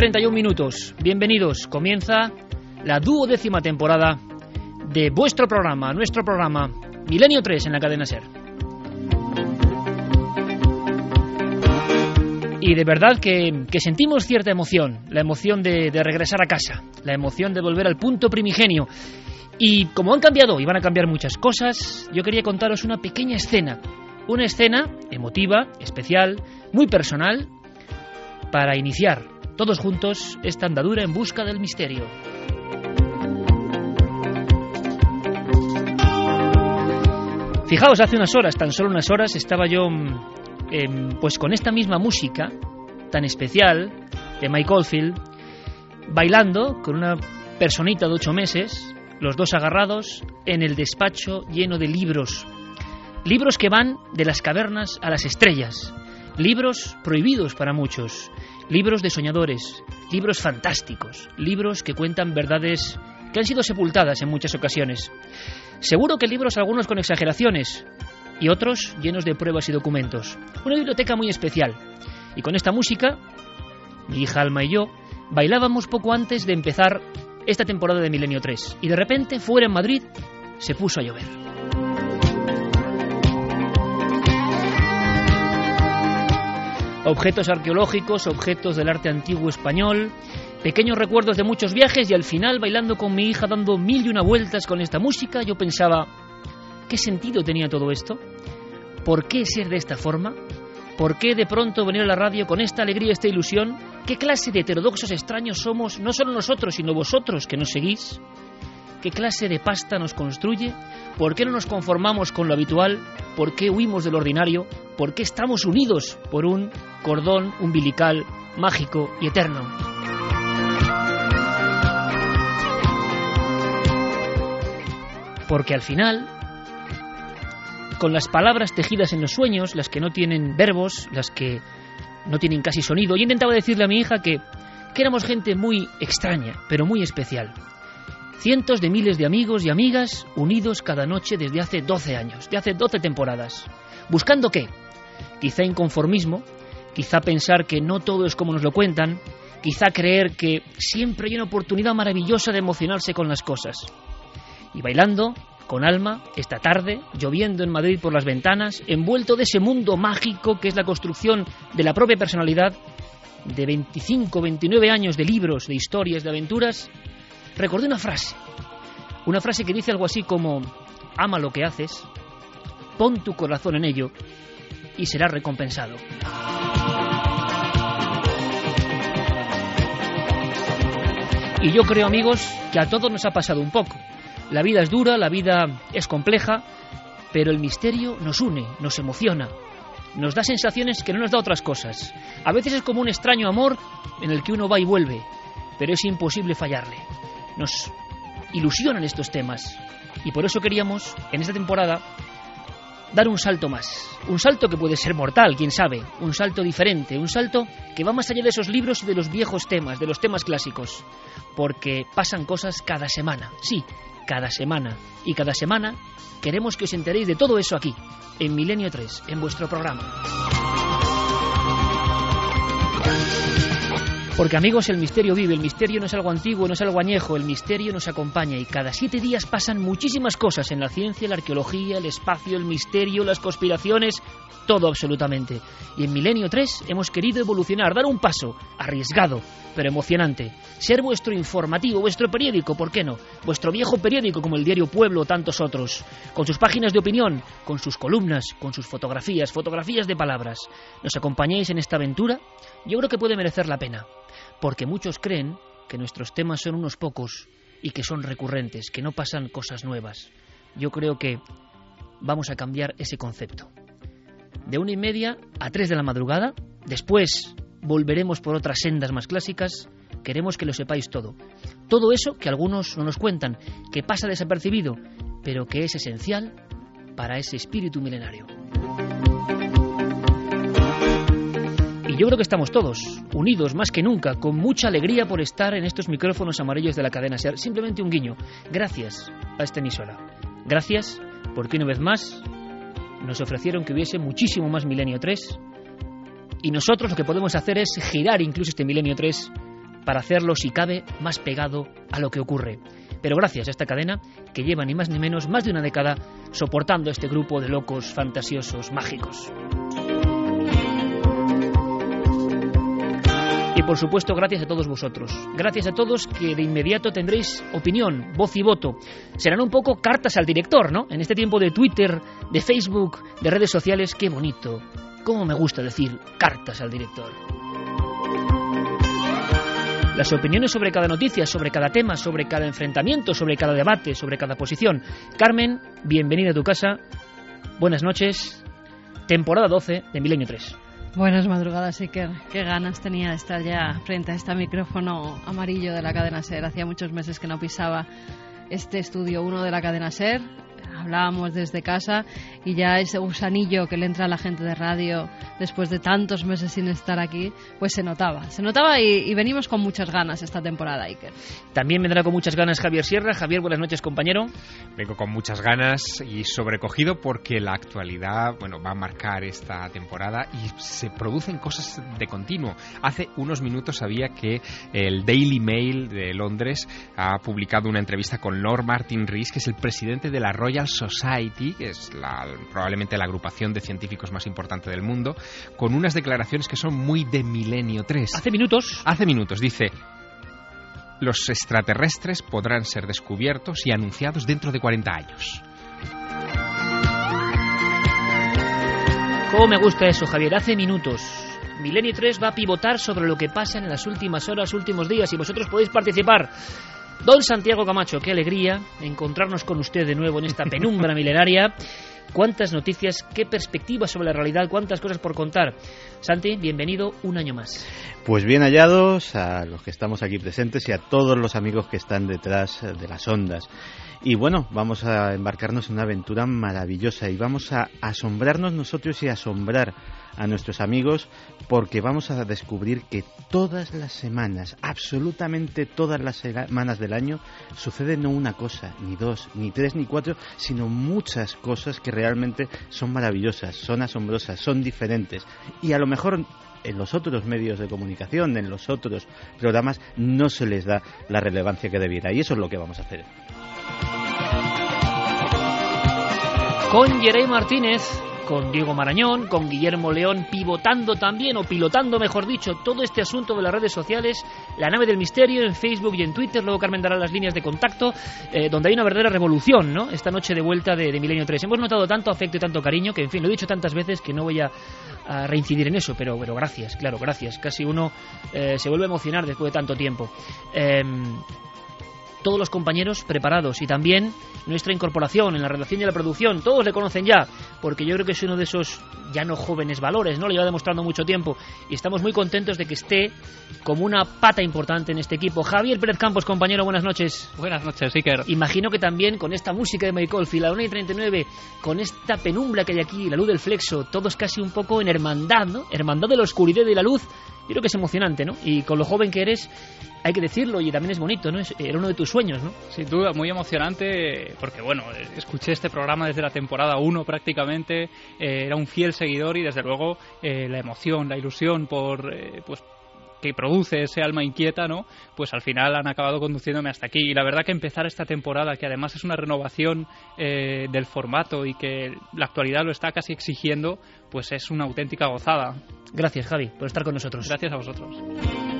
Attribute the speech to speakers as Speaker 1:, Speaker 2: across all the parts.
Speaker 1: 31 minutos. Bienvenidos. Comienza la duodécima temporada de vuestro programa, nuestro programa, Milenio 3 en la cadena Ser. Y de verdad que, que sentimos cierta emoción, la emoción de, de regresar a casa, la emoción de volver al punto primigenio. Y como han cambiado y van a cambiar muchas cosas, yo quería contaros una pequeña escena. Una escena emotiva, especial, muy personal, para iniciar todos juntos esta andadura en busca del misterio. Fijaos, hace unas horas, tan solo unas horas, estaba yo eh, pues con esta misma música tan especial de Mike Oldfield, bailando con una personita de ocho meses, los dos agarrados en el despacho lleno de libros. Libros que van de las cavernas a las estrellas, libros prohibidos para muchos, libros de soñadores, libros fantásticos, libros que cuentan verdades que han sido sepultadas en muchas ocasiones. Seguro que libros algunos con exageraciones y otros llenos de pruebas y documentos. Una biblioteca muy especial. Y con esta música, mi hija Alma y yo bailábamos poco antes de empezar esta temporada de Milenio 3. Y de repente, fuera en Madrid, se puso a llover. Objetos arqueológicos, objetos del arte antiguo español, pequeños recuerdos de muchos viajes y al final bailando con mi hija dando mil y una vueltas con esta música, yo pensaba, ¿qué sentido tenía todo esto? ¿Por qué ser de esta forma? ¿Por qué de pronto venir a la radio con esta alegría, esta ilusión? ¿Qué clase de heterodoxos extraños somos, no solo nosotros, sino vosotros que nos seguís? ¿Qué clase de pasta nos construye? ¿Por qué no nos conformamos con lo habitual? ¿Por qué huimos del ordinario? ¿Por qué estamos unidos por un cordón umbilical mágico y eterno? Porque al final, con las palabras tejidas en los sueños, las que no tienen verbos, las que no tienen casi sonido, yo intentaba decirle a mi hija que, que éramos gente muy extraña, pero muy especial. Cientos de miles de amigos y amigas unidos cada noche desde hace 12 años, de hace 12 temporadas. ¿Buscando qué? Quizá inconformismo, quizá pensar que no todo es como nos lo cuentan, quizá creer que siempre hay una oportunidad maravillosa de emocionarse con las cosas. Y bailando, con alma, esta tarde, lloviendo en Madrid por las ventanas, envuelto de ese mundo mágico que es la construcción de la propia personalidad, de 25, 29 años de libros, de historias, de aventuras, recordé una frase. Una frase que dice algo así como, ama lo que haces, pon tu corazón en ello y serás recompensado. Y yo creo, amigos, que a todos nos ha pasado un poco. La vida es dura, la vida es compleja, pero el misterio nos une, nos emociona, nos da sensaciones que no nos da otras cosas. A veces es como un extraño amor en el que uno va y vuelve, pero es imposible fallarle nos ilusionan estos temas. Y por eso queríamos, en esta temporada, dar un salto más. Un salto que puede ser mortal, quién sabe. Un salto diferente. Un salto que va más allá de esos libros y de los viejos temas, de los temas clásicos. Porque pasan cosas cada semana. Sí, cada semana. Y cada semana queremos que os enteréis de todo eso aquí, en Milenio 3, en vuestro programa. Porque amigos, el misterio vive, el misterio no es algo antiguo, no es algo añejo, el misterio nos acompaña y cada siete días pasan muchísimas cosas en la ciencia, la arqueología, el espacio, el misterio, las conspiraciones, todo absolutamente. Y en Milenio 3 hemos querido evolucionar, dar un paso, arriesgado, pero emocionante. Ser vuestro informativo, vuestro periódico, ¿por qué no? Vuestro viejo periódico como el diario Pueblo o tantos otros, con sus páginas de opinión, con sus columnas, con sus fotografías, fotografías de palabras. ¿Nos acompañáis en esta aventura? Yo creo que puede merecer la pena porque muchos creen que nuestros temas son unos pocos y que son recurrentes, que no pasan cosas nuevas. Yo creo que vamos a cambiar ese concepto. De una y media a tres de la madrugada, después volveremos por otras sendas más clásicas, queremos que lo sepáis todo. Todo eso que algunos no nos cuentan, que pasa desapercibido, pero que es esencial para ese espíritu milenario. Yo creo que estamos todos unidos más que nunca, con mucha alegría por estar en estos micrófonos amarillos de la cadena SER. Simplemente un guiño. Gracias a esta emisora. Gracias porque una vez más nos ofrecieron que hubiese muchísimo más Milenio 3 y nosotros lo que podemos hacer es girar incluso este Milenio 3 para hacerlo, si cabe, más pegado a lo que ocurre. Pero gracias a esta cadena que lleva ni más ni menos más de una década soportando este grupo de locos, fantasiosos, mágicos. Por supuesto, gracias a todos vosotros. Gracias a todos que de inmediato tendréis opinión, voz y voto. Serán un poco cartas al director, ¿no? En este tiempo de Twitter, de Facebook, de redes sociales, qué bonito. Cómo me gusta decir cartas al director. Las opiniones sobre cada noticia, sobre cada tema, sobre cada enfrentamiento, sobre cada debate, sobre cada posición. Carmen, bienvenida a tu casa. Buenas noches. Temporada 12 de Milenio 3.
Speaker 2: Buenas madrugadas, Iker. Qué ganas tenía de estar ya frente a este micrófono amarillo de la cadena SER. Hacía muchos meses que no pisaba este estudio 1 de la cadena SER hablábamos desde casa y ya ese gusanillo que le entra a la gente de radio después de tantos meses sin estar aquí, pues se notaba. Se notaba y, venimos con muchas ganas esta temporada, Iker.
Speaker 1: También vendrá con muchas ganas Javier Sierra. Javier, buenas noches, compañero.
Speaker 3: Vengo con muchas ganas y sobrecogido porque la actualidad, bueno, va a marcar esta temporada y se producen cosas de continuo. Hace unos minutos sabía que el Daily Mail de Londres ha publicado una entrevista con Lord Martin Rees, que es el presidente de la Royal Society, que es probablemente la agrupación de científicos más importante del mundo, con unas declaraciones que son muy de Milenio 3.
Speaker 1: Hace minutos.
Speaker 3: Hace minutos, dice. Los extraterrestres podrán ser descubiertos y anunciados dentro de 40 años.
Speaker 1: ¿Cómo me gusta eso, Javier? Hace minutos. Milenio 3 va a pivotar sobre lo que pasa en las últimas horas, últimos días, y vosotros podéis participar. Don Santiago Camacho, qué alegría encontrarnos con usted de nuevo en esta penumbra milenaria. Cuántas noticias, qué perspectivas sobre la realidad, cuántas cosas por contar. Santi, bienvenido un año más.
Speaker 4: Pues bien hallados a los que estamos aquí presentes y a todos los amigos que están detrás de las ondas. Y bueno, vamos a embarcarnos en una aventura maravillosa y vamos a asombrarnos nosotros y asombrar a nuestros amigos porque vamos a descubrir que todas las semanas, absolutamente todas las semanas del año, sucede no una cosa, ni dos, ni tres, ni cuatro, sino muchas cosas que realmente son maravillosas, son asombrosas, son diferentes. Y a lo mejor en los otros medios de comunicación, en los otros programas, no se les da la relevancia que debiera. Y eso es lo que vamos a hacer.
Speaker 1: Con Jerey Martínez, con Diego Marañón, con Guillermo León, pivotando también, o pilotando mejor dicho, todo este asunto de las redes sociales, la nave del misterio en Facebook y en Twitter, luego Carmen dará las líneas de contacto, eh, donde hay una verdadera revolución, ¿no? Esta noche de vuelta de, Milenio 3. Hemos notado tanto afecto y tanto cariño que, en fin, lo he dicho tantas veces que no voy a, reincidir en eso, pero, pero gracias, claro, gracias. Casi uno eh, se vuelve a emocionar después de tanto tiempo. Em, todos los compañeros preparados y también nuestra incorporación en la redacción y la producción. Todos le conocen ya, porque yo creo que es uno de esos ya no jóvenes valores, ¿no? Lo lleva demostrando mucho tiempo y estamos muy contentos de que esté como una pata importante en este equipo. Javier Pérez Campos, compañero, buenas noches.
Speaker 5: Buenas noches, Iker.
Speaker 1: Imagino que también con esta música de Michael Field, la 1 y 39, con esta penumbra que hay aquí, la luz del flexo, todos casi un poco en hermandad, ¿no? Hermandad de la oscuridad y la luz. Yo creo que es emocionante, ¿no? Y con lo joven que eres, hay que decirlo y también es bonito, ¿no? Era uno de tus sueños, ¿no?
Speaker 5: Sin duda, muy emocionante porque, bueno, escuché este programa desde la temporada 1 prácticamente, eh, era un fiel seguidor y desde luego eh, la emoción, la ilusión por, eh, pues, que produce ese alma inquieta, ¿no? Pues al final han acabado conduciéndome hasta aquí. Y la verdad que empezar esta temporada, que además es una renovación eh, del formato y que la actualidad lo está casi exigiendo, pues es una auténtica gozada.
Speaker 1: Gracias, Javi, por estar con nosotros.
Speaker 5: Gracias a vosotros.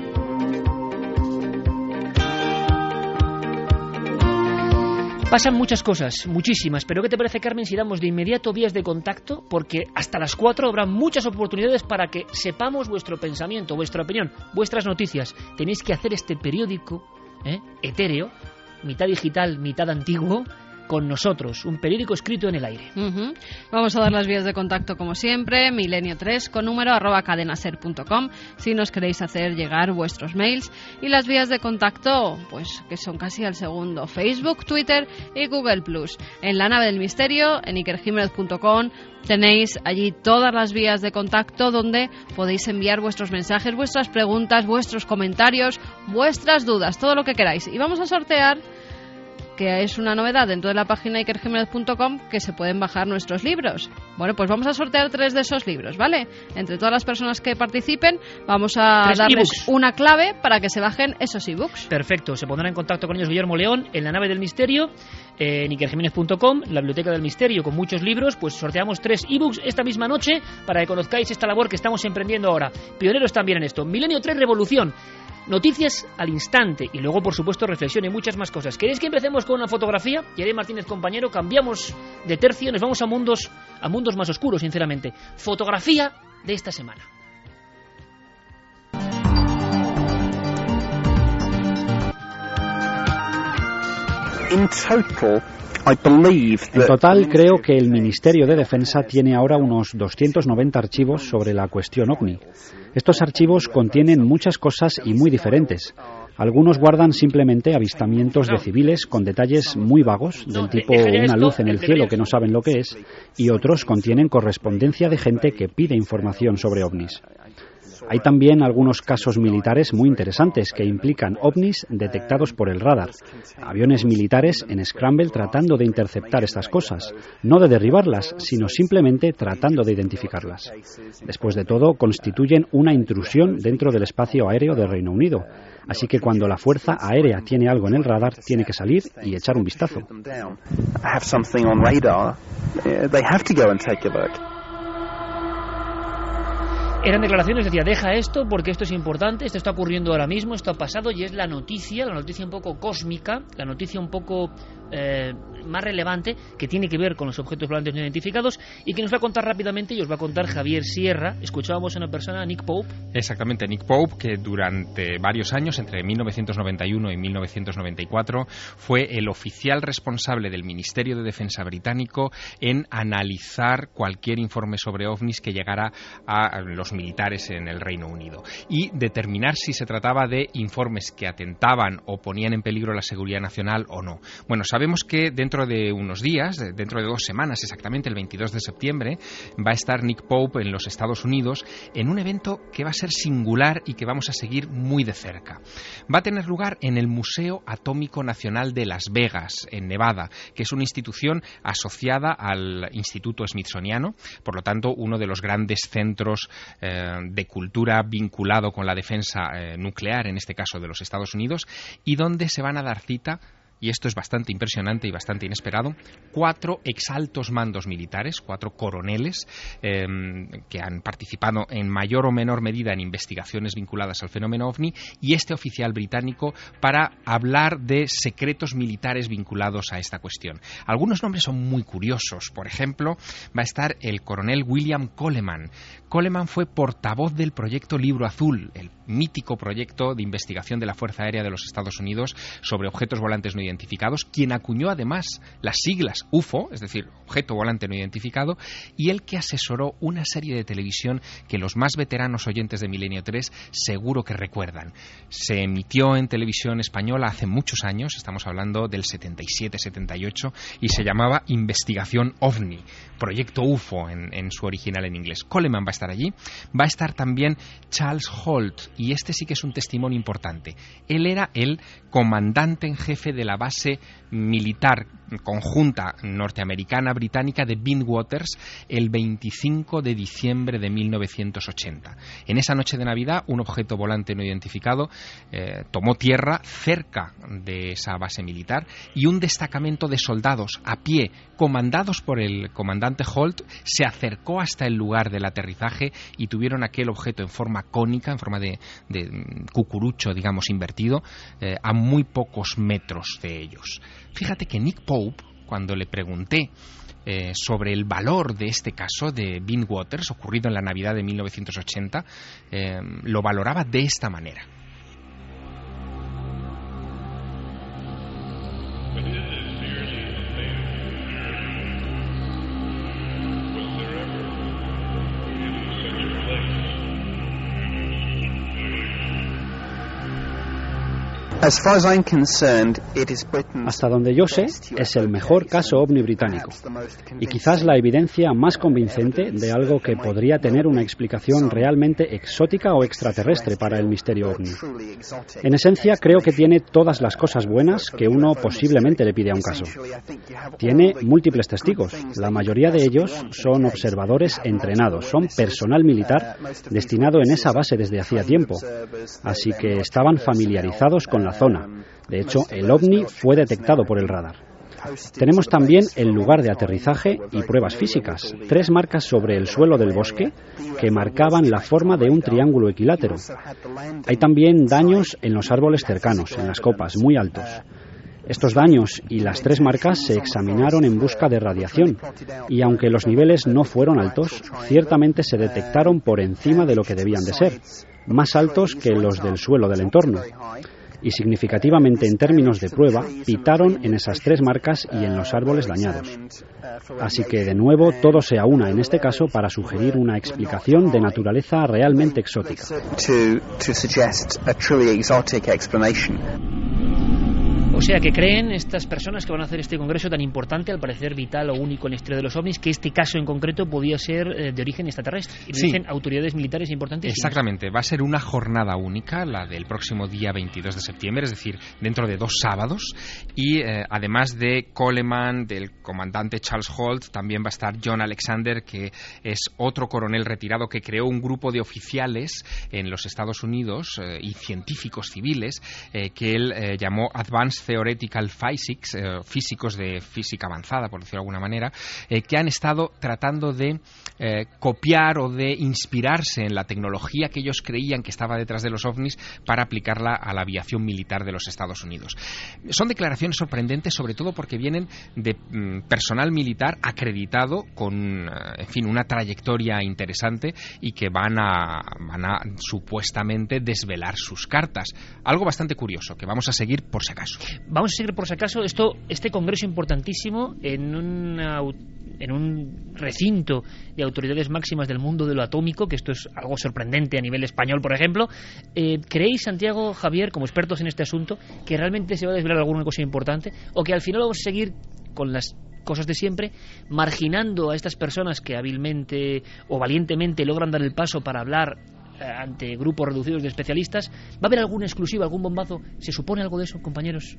Speaker 1: Pasan muchas cosas, muchísimas, pero ¿qué te parece, Carmen, si damos de inmediato vías de contacto? Porque hasta las 4 habrá muchas oportunidades para que sepamos vuestro pensamiento, vuestra opinión, vuestras noticias. Tenéis que hacer este periódico ¿eh? etéreo, mitad digital, mitad antiguo, con nosotros, un periódico escrito en el aire.
Speaker 2: Ujú. Vamos a dar las vías de contacto como siempre, milenio3 con número arroba cadenaser.com si nos queréis hacer llegar vuestros mails y las vías de contacto pues que son casi al segundo, Facebook, Twitter y Google Plus. En la nave del misterio, en ikerjiménez.com tenéis allí todas las vías de contacto donde podéis enviar vuestros mensajes, vuestras preguntas, vuestros comentarios, vuestras dudas, todo lo que queráis. Y vamos a sortear que es una novedad dentro de la página ikerjimenez.com que se pueden bajar nuestros libros. Bueno, pues vamos a sortear tres de esos libros, ¿vale? Entre todas las personas que participen, vamos a
Speaker 1: Tres
Speaker 2: darles una clave para que se bajen esos ebooks.
Speaker 1: Perfecto, se pondrá en contacto con ellos Guillermo León en la nave del misterio, en ikerjiménez.com, la biblioteca del misterio con muchos libros, pues sorteamos tres ebooks esta misma noche para que conozcáis esta labor que estamos emprendiendo ahora. Pioneros también en esto. Milenio 3 Revolución. Noticias al instante y luego, por supuesto, reflexión y muchas más cosas. ¿Queréis que empecemos con una fotografía? Yeré Martínez, compañero, cambiamos de tercio, nos vamos a mundos, a mundos más oscuros, sinceramente. Fotografía de esta semana.
Speaker 6: Total,
Speaker 7: En total, creo que el Ministerio de Defensa tiene ahora unos 290 archivos sobre la cuestión ovni. Estos archivos contienen muchas cosas y muy diferentes. Algunos guardan simplemente avistamientos de civiles con detalles muy vagos, del tipo una luz en el cielo que no saben lo que es, y otros contienen correspondencia de gente que pide información sobre ovnis. Hay también algunos casos militares muy interesantes que implican ovnis detectados por el radar. Aviones militares en Scramble tratando de interceptar estas cosas, no de derribarlas, sino simplemente tratando de identificarlas. Después de todo, constituyen una intrusión dentro del espacio aéreo del Reino Unido. Así que cuando la Fuerza Aérea tiene algo en el radar, tiene que salir y echar un vistazo.
Speaker 1: Eran declaraciones, decía, deja esto porque esto es importante, esto está ocurriendo ahora mismo, esto ha pasado y es la noticia, la noticia un poco cósmica, la noticia un poco eh, más relevante que tiene que ver con los objetos volantes no identificados y que nos va a contar rápidamente y os va a contar Javier Sierra. Escuchábamos a una persona, Nick Pope,
Speaker 3: Exactamente, Nick Pope, que durante varios años, entre 1991 y 1994, fue el oficial responsable del Ministerio de Defensa británico en analizar cualquier informe sobre ovnis que llegara a los militares en el Reino Unido y determinar si se trataba de informes que atentaban o ponían en peligro la seguridad nacional o no. Bueno, sabemos que dentro de unos días, de- dentro de dos semanas exactamente, el 22 de septiembre, va a estar Nick Pope en los Estados Unidos en un evento que va a ser singular y que vamos a seguir muy de cerca. Va a tener lugar en el Museo Atómico Nacional de Las Vegas, en Nevada, que es una institución asociada al Instituto Smithsoniano, por lo tanto, uno de los grandes centros eh, de cultura vinculado con la defensa eh, nuclear, en este caso de los Estados Unidos, y donde se van a dar cita y esto es bastante impresionante y bastante inesperado, cuatro exaltos mandos militares, cuatro coroneles eh, que han participado en mayor o menor medida en investigaciones vinculadas al fenómeno ovni y este oficial británico para hablar de secretos militares vinculados a esta cuestión. Algunos nombres son muy curiosos. Por ejemplo, va a estar el coronel William Coleman. Coleman fue portavoz del proyecto Libro Azul, el mítico proyecto de investigación de la Fuerza Aérea de los Estados Unidos sobre objetos volantes no identificados, quien acuñó además las siglas UFO, es decir, objeto volante no identificado, y el que asesoró una serie de televisión que los más veteranos oyentes de Milenio 3 seguro que recuerdan. Se emitió en televisión española hace muchos años, estamos hablando del 77-78, y se llamaba Investigación OVNI, Proyecto UFO en, en su original en inglés. Coleman va a estar allí, va a estar también Charles Holt, y este sí que es un testimonio importante. Él era el comandante en jefe de la base militar conjunta norteamericana-británica de Bindwaters el 25 de diciembre de 1980. En esa noche de Navidad, un objeto volante no identificado eh, tomó tierra cerca de esa base militar y un destacamento de soldados a pie, comandados por el comandante Holt, se acercó hasta el lugar del aterrizaje y tuvieron aquel objeto en forma cónica, en forma de, cucurucho, digamos, invertido, eh, a muy pocos metros de ellos. Fíjate que Nick Pope, cuando le pregunté eh, sobre el valor de este caso de Bean Waters, ocurrido en la Navidad de 1980, eh, lo valoraba de esta manera.
Speaker 7: Hasta donde yo sé, es el mejor caso ovni británico y quizás la evidencia más convincente de algo que podría tener una explicación realmente exótica o extraterrestre para el misterio ovni. En esencia, creo que tiene todas las cosas buenas que uno posiblemente le pide a un caso. Tiene múltiples testigos, la mayoría de ellos son observadores entrenados, son personal militar destinado en esa base desde hacía tiempo, así que estaban familiarizados con la zona. De hecho, el ovni fue detectado por el radar. Tenemos también el lugar de aterrizaje y pruebas físicas, tres marcas sobre el suelo del bosque que marcaban la forma de un triángulo equilátero. Hay también daños en los árboles cercanos, en las copas, muy altos. Estos daños y las tres marcas se examinaron en busca de radiación y aunque los niveles no fueron altos, ciertamente se detectaron por encima de lo que debían de ser, más altos que los del suelo del entorno y significativamente en términos de prueba pitaron en esas tres marcas y en los árboles dañados. Así que de nuevo todo se aúna en este caso para sugerir una explicación de naturaleza realmente exótica.
Speaker 1: O sea que creen estas personas que van a hacer este congreso tan importante, al parecer vital o único en la historia de los ovnis, que este caso en concreto podía ser eh, de origen extraterrestre. Y dicen autoridades militares importantes.
Speaker 3: Exactamente, va a ser una jornada única, la del próximo día 22 de septiembre, es decir, dentro de dos sábados. Y eh, además de Coleman, del comandante Charles Holt, también va a estar John Alexander, que es otro coronel retirado que creó un grupo de oficiales en los Estados Unidos eh, y científicos civiles que él llamó Advanced Theoretical Physics, eh, físicos de física avanzada, por decirlo de alguna manera, eh, que han estado tratando de eh, copiar o de inspirarse en la tecnología que ellos creían que estaba detrás de los ovnis para aplicarla a la aviación militar de los Estados Unidos. Son declaraciones sorprendentes, sobre todo porque vienen de mm, personal militar acreditado con, en fin, una trayectoria interesante y que van a, van a supuestamente desvelar sus cartas. Algo bastante curioso que vamos a seguir por si acaso.
Speaker 1: Vamos a seguir por si acaso esto, este congreso importantísimo en, en un recinto de autoridades máximas del mundo de lo atómico, que esto es algo sorprendente a nivel español, por ejemplo. Eh, ¿Creéis, Santiago, Javier, como expertos en este asunto, que realmente se va a desvelar alguna cosa importante o que al final vamos a seguir con las cosas de siempre, marginando a estas personas que hábilmente o valientemente logran dar el paso para hablar ante grupos reducidos de especialistas. ¿Va a haber alguna exclusiva, algún bombazo? ¿Se supone algo de eso, compañeros?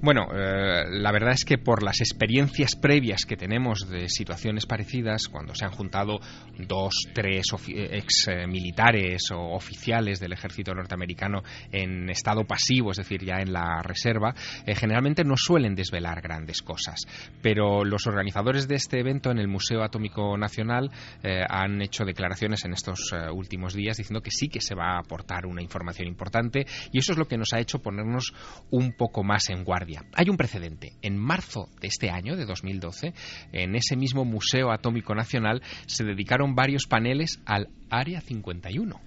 Speaker 3: Bueno, eh, la verdad es que por las experiencias previas que tenemos de situaciones parecidas, cuando se han juntado dos, tres eh, ex militares o oficiales del ejército norteamericano en estado pasivo, es decir, ya en la reserva, generalmente no suelen desvelar grandes cosas. Pero los organizadores de este evento en el Museo Atómico Nacional han hecho declaraciones en estos últimos días diciendo que sí que se va a aportar una información importante y eso es lo que nos ha hecho ponernos un poco más en guardia. Hay un precedente. En marzo de este año, de 2012, en ese mismo Museo Atómico Nacional se dedicaron varios paneles al Área 51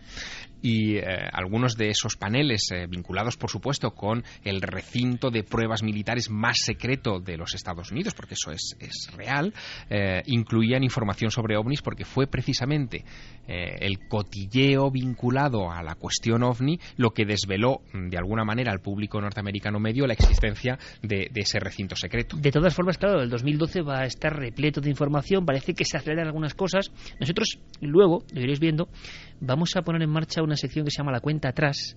Speaker 3: y eh, algunos de esos paneles eh, vinculados por supuesto con el recinto de pruebas militares más secreto de los Estados Unidos porque eso es, real eh, incluían información sobre ovnis porque fue precisamente el cotilleo vinculado a la cuestión ovni lo que desveló mm, de alguna manera al público norteamericano medio la existencia de, ese recinto secreto.
Speaker 1: De todas formas, claro, el 2012 va a estar repleto de información, parece que se aceleran algunas cosas. Nosotros luego, lo iréis viendo, vamos a poner en marcha una sección que se llama La cuenta atrás,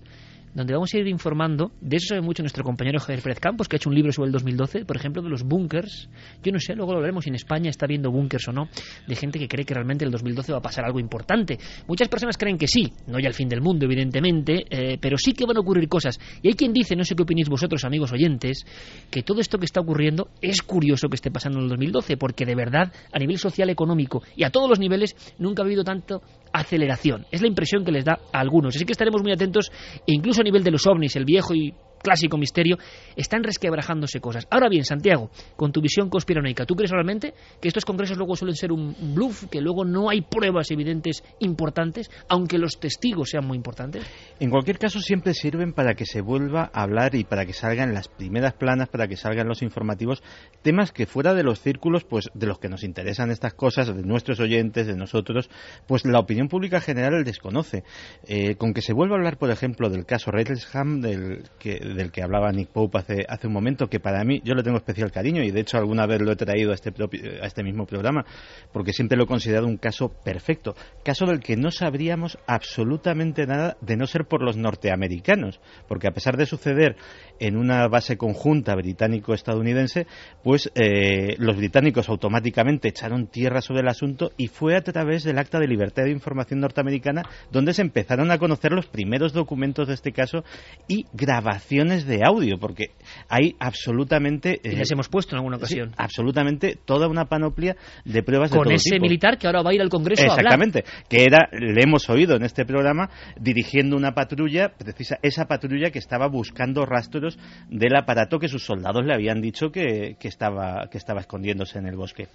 Speaker 1: donde vamos a ir informando, de eso sabe mucho nuestro compañero Javier Pérez Campos, que ha hecho un libro sobre el 2012, por ejemplo, de los búnkers. Yo no sé, luego lo hablaremos si en España está viendo búnkers o no, de gente que cree que realmente el 2012 va a pasar algo importante. Muchas personas creen que sí, no ya el fin del mundo, evidentemente, eh, pero sí que van a ocurrir cosas. Y hay quien dice, no sé qué opinéis vosotros, amigos oyentes, que todo esto que está ocurriendo es curioso que esté pasando en el 2012, porque de verdad, a nivel social, económico y a todos los niveles, nunca ha habido tanto aceleración. Es la impresión que les da a algunos. Así que estaremos muy atentos, incluso a nivel de los ovnis, el viejo y clásico misterio, están resquebrajándose cosas. Ahora bien, Santiago, con tu visión conspiranoica, ¿tú crees realmente que estos congresos luego suelen ser un bluff, que luego no hay pruebas evidentes importantes, aunque los testigos sean muy importantes?
Speaker 4: En cualquier caso, siempre sirven para que se vuelva a hablar y para que salgan las primeras planas, para que salgan los informativos, temas que fuera de los círculos, pues de los que nos interesan estas cosas, de nuestros oyentes, de nosotros, pues la opinión pública general desconoce. Eh, con que se vuelva a hablar, por ejemplo, del caso Redlesham, del que del que hablaba Nick Pope hace, hace un momento, que para mí yo le tengo especial cariño y de hecho alguna vez lo he traído a este, a este mismo programa, porque siempre lo he considerado un caso perfecto, caso del que no sabríamos absolutamente nada de no ser por los norteamericanos, porque a pesar de suceder en una base conjunta británico-estadounidense, pues eh, los británicos automáticamente echaron tierra sobre el asunto y fue a través del Acta de Libertad de Información norteamericana donde se empezaron a conocer los primeros documentos de este caso y grabaciones de audio, porque hay absolutamente...
Speaker 1: y les eh, hemos puesto en alguna ocasión.
Speaker 4: absolutamente toda una panoplia de pruebas
Speaker 1: Con
Speaker 4: de todo
Speaker 1: ese militar que ahora va a ir al Congreso
Speaker 4: Exactamente, a hablar. que era, le hemos oído en este programa, dirigiendo una patrulla, precisa, esa patrulla que estaba buscando rastros del aparato que sus soldados le habían dicho que, que, estaba, que estaba escondiéndose en el bosque.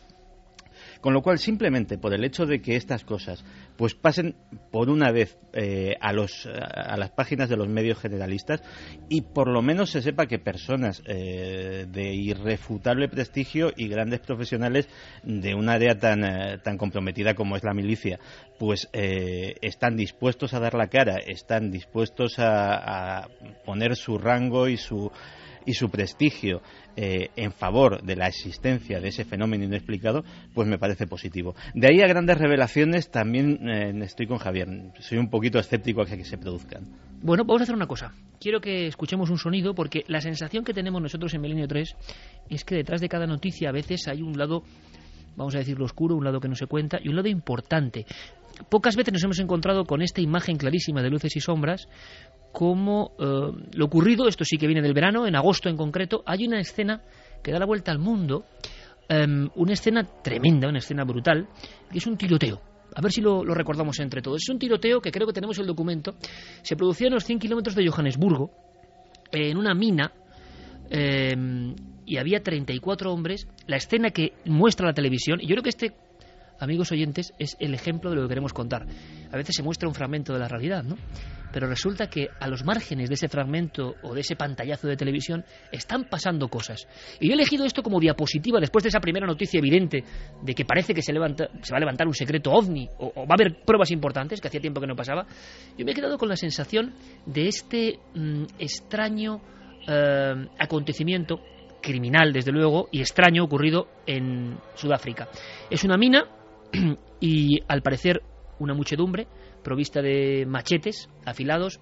Speaker 4: Con lo cual, simplemente por el hecho de que estas cosas pues pasen por una vez eh, a, los, a las páginas de los medios generalistas y por lo menos se sepa que personas eh, de irrefutable prestigio y grandes profesionales de un área tan, eh, tan comprometida como es la milicia, pues están dispuestos a dar la cara, están dispuestos a poner su rango y su y su prestigio eh, en favor de la existencia de ese fenómeno inexplicado, pues me parece positivo. De ahí a grandes revelaciones también eh, estoy con Javier. Soy un poquito escéptico a que se produzcan.
Speaker 1: Bueno, vamos a hacer una cosa. Quiero que escuchemos un sonido porque la sensación que tenemos nosotros en Milenio 3 es que detrás de cada noticia a veces hay un lado vamos a decirlo oscuro, un lado que no se cuenta y un lado importante. Pocas veces nos hemos encontrado con esta imagen clarísima de luces y sombras, como eh, lo ocurrido, esto sí que viene del verano, en agosto en concreto, hay una escena que da la vuelta al mundo, em, una escena tremenda, una escena brutal, que es un tiroteo. A ver si lo, recordamos entre todos. Es un tiroteo que creo que tenemos el documento. Se producía en los 100 kilómetros de Johannesburgo, en una mina, em, y había 34 hombres. La escena que muestra la televisión, y yo creo que este amigos oyentes, es el ejemplo de lo que queremos contar. A veces se muestra un fragmento de la realidad, ¿no? Pero resulta que a los márgenes de ese fragmento o de ese pantallazo de televisión están pasando cosas. Y yo he elegido esto como diapositiva después de esa primera noticia evidente de que parece que se, levanta, se va a levantar un secreto ovni o, va a haber pruebas importantes, que hacía tiempo que no pasaba. Yo me he quedado con la sensación de este mm, extraño eh, acontecimiento criminal, desde luego, y extraño ocurrido en Sudáfrica. Es una mina y al parecer una muchedumbre provista de machetes afilados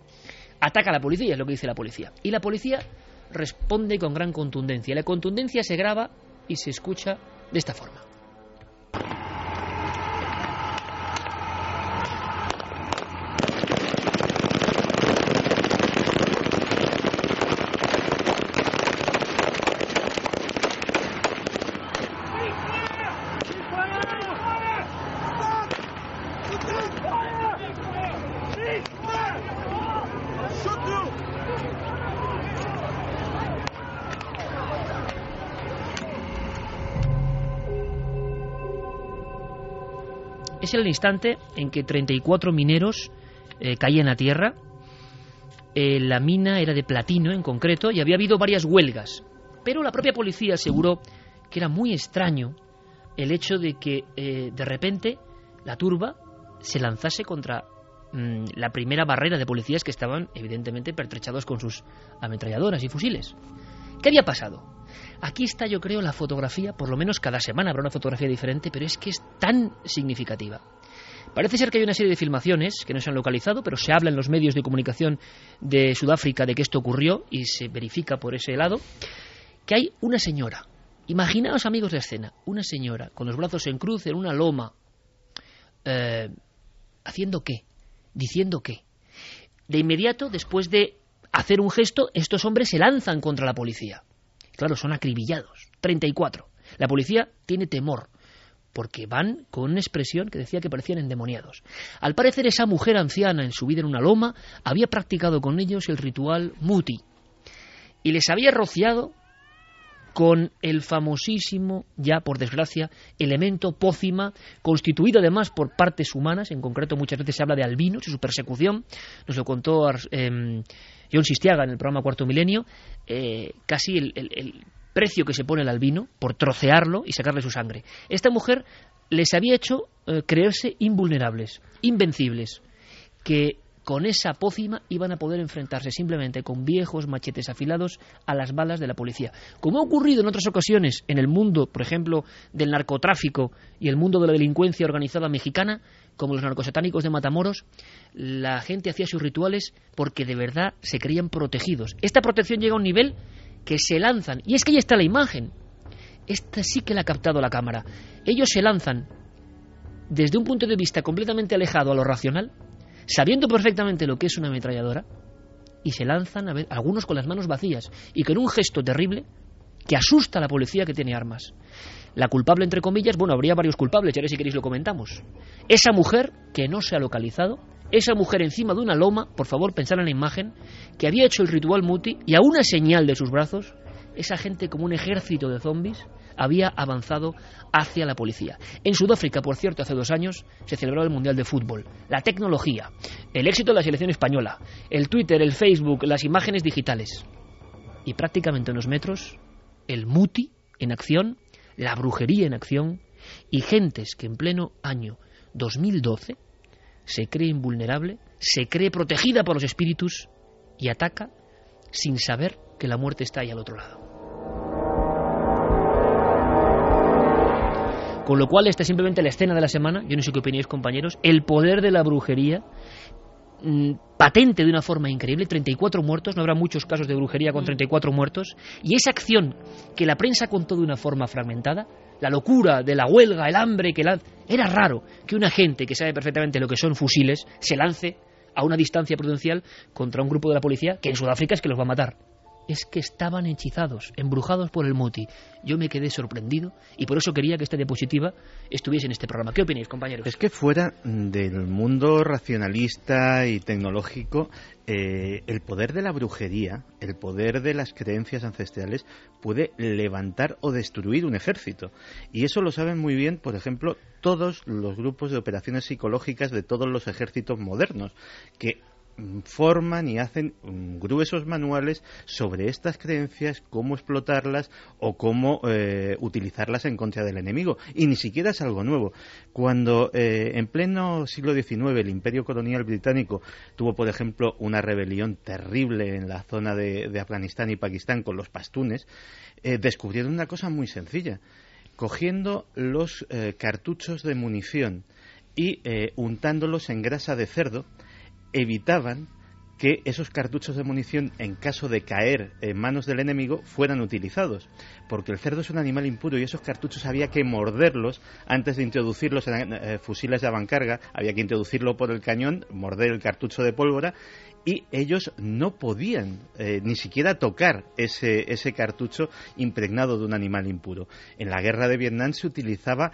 Speaker 1: ataca a la policía, es lo que dice la policía. Y la policía responde con gran contundencia. La contundencia se graba y se escucha de esta forma. El instante en que 34 mineros eh, caían a tierra. Eh, la mina era de platino en concreto y había habido varias huelgas. Pero la propia policía aseguró que era muy extraño el hecho de que eh, de repente la turba se lanzase contra mm, la primera barrera de policías que estaban evidentemente pertrechados con sus ametralladoras y fusiles. ¿Qué había pasado? Aquí está, yo creo, la fotografía, por lo menos cada semana habrá una fotografía diferente, pero es que es tan significativa. Parece ser que hay una serie de filmaciones que no se han localizado, pero se habla en los medios de comunicación de Sudáfrica de que esto ocurrió y se verifica por ese lado, que hay una señora. Imaginaos, amigos, de escena, una señora con los brazos en cruz en una loma, eh, haciendo qué, diciendo qué. De inmediato, después de hacer un gesto, estos hombres se lanzan contra la policía. Claro, son acribillados. 34. La policía tiene temor porque van con una expresión que decía que parecían endemoniados. Al parecer esa mujer anciana en su vida en una loma había practicado con ellos el ritual muti y les había rociado con el famosísimo, ya por desgracia, elemento pócima, constituido además por partes humanas, en concreto muchas veces se habla de albinos y su persecución, nos lo contó eh, John Sistiaga en el programa Cuarto Milenio, eh, casi el, precio que se pone el albino por trocearlo y sacarle su sangre. Esta mujer les había hecho eh, creerse invulnerables, invencibles, que con esa pócima iban a poder enfrentarse simplemente con viejos machetes afilados a las balas de la policía. Como ha ocurrido en otras ocasiones en el mundo, por ejemplo, del narcotráfico y el mundo de la delincuencia organizada mexicana, como los narcosatánicos de Matamoros, la gente hacía sus rituales porque de verdad se creían protegidos. Esta protección llega a un nivel que se lanzan. Y es que ahí está la imagen. Esta sí que la ha captado la cámara. Ellos se lanzan desde un punto de vista completamente alejado a lo racional, sabiendo perfectamente lo que es una ametralladora, y se lanzan a ver, algunos con las manos vacías y con un gesto terrible que asusta a la policía que tiene armas. La culpable, entre comillas, bueno, habría varios culpables, ver si queréis lo comentamos. Esa mujer que no se ha localizado, esa mujer encima de una loma, por favor pensar en la imagen, que había hecho el ritual muti y a una señal de sus brazos, esa gente como un ejército de zombies había avanzado hacia la policía. En Sudáfrica, por cierto, hace dos años se celebró el Mundial de Fútbol. La tecnología, el éxito de la selección española, el Twitter, el Facebook, las imágenes digitales. Y prácticamente en unos metros, el muti en acción, la brujería en acción y gentes que en pleno año 2012 se cree invulnerable, se cree protegida por los espíritus y ataca sin saber que la muerte está ahí al otro lado. Con lo cual, esta es simplemente la escena de la semana, yo no sé qué opináis compañeros, el poder de la brujería mm, patente de una forma increíble, 34 muertos, no habrá muchos casos de brujería con 34 muertos, y esa acción que la prensa contó de una forma fragmentada, la locura de la huelga, el hambre que la... Era raro que una gente que sabe perfectamente lo que son fusiles se lance a una distancia prudencial contra un grupo de la policía que en Sudáfrica es que los va a matar es que estaban hechizados, embrujados por el muti. Yo me quedé sorprendido y por eso quería que esta diapositiva estuviese en este programa. ¿Qué opináis, compañeros?
Speaker 4: Es que fuera del mundo racionalista y tecnológico, eh, el poder de la brujería, el poder de las creencias ancestrales puede levantar o destruir un ejército. Y eso lo saben muy bien, por ejemplo, todos los grupos de operaciones psicológicas de todos los ejércitos modernos, que forman y hacen gruesos manuales sobre estas creencias, cómo explotarlas o cómo eh, utilizarlas en contra del enemigo. Y ni siquiera es algo nuevo. Cuando eh, en pleno siglo XIX el imperio colonial británico tuvo, por ejemplo, una rebelión terrible en la zona de, Afganistán y Pakistán con los pastunes, eh, descubrieron una cosa muy sencilla. Cogiendo los cartuchos de munición y untándolos en grasa de cerdo, evitaban que esos cartuchos de munición, en caso de caer en manos del enemigo, fueran utilizados. Porque el cerdo es un animal impuro y esos cartuchos había que morderlos antes de introducirlos en eh, fusiles de avancarga, había que introducirlo por el cañón, morder el cartucho de pólvora y ellos no podían eh, ni siquiera tocar ese, ese cartucho impregnado de un animal impuro. En la guerra de Vietnam se utilizaba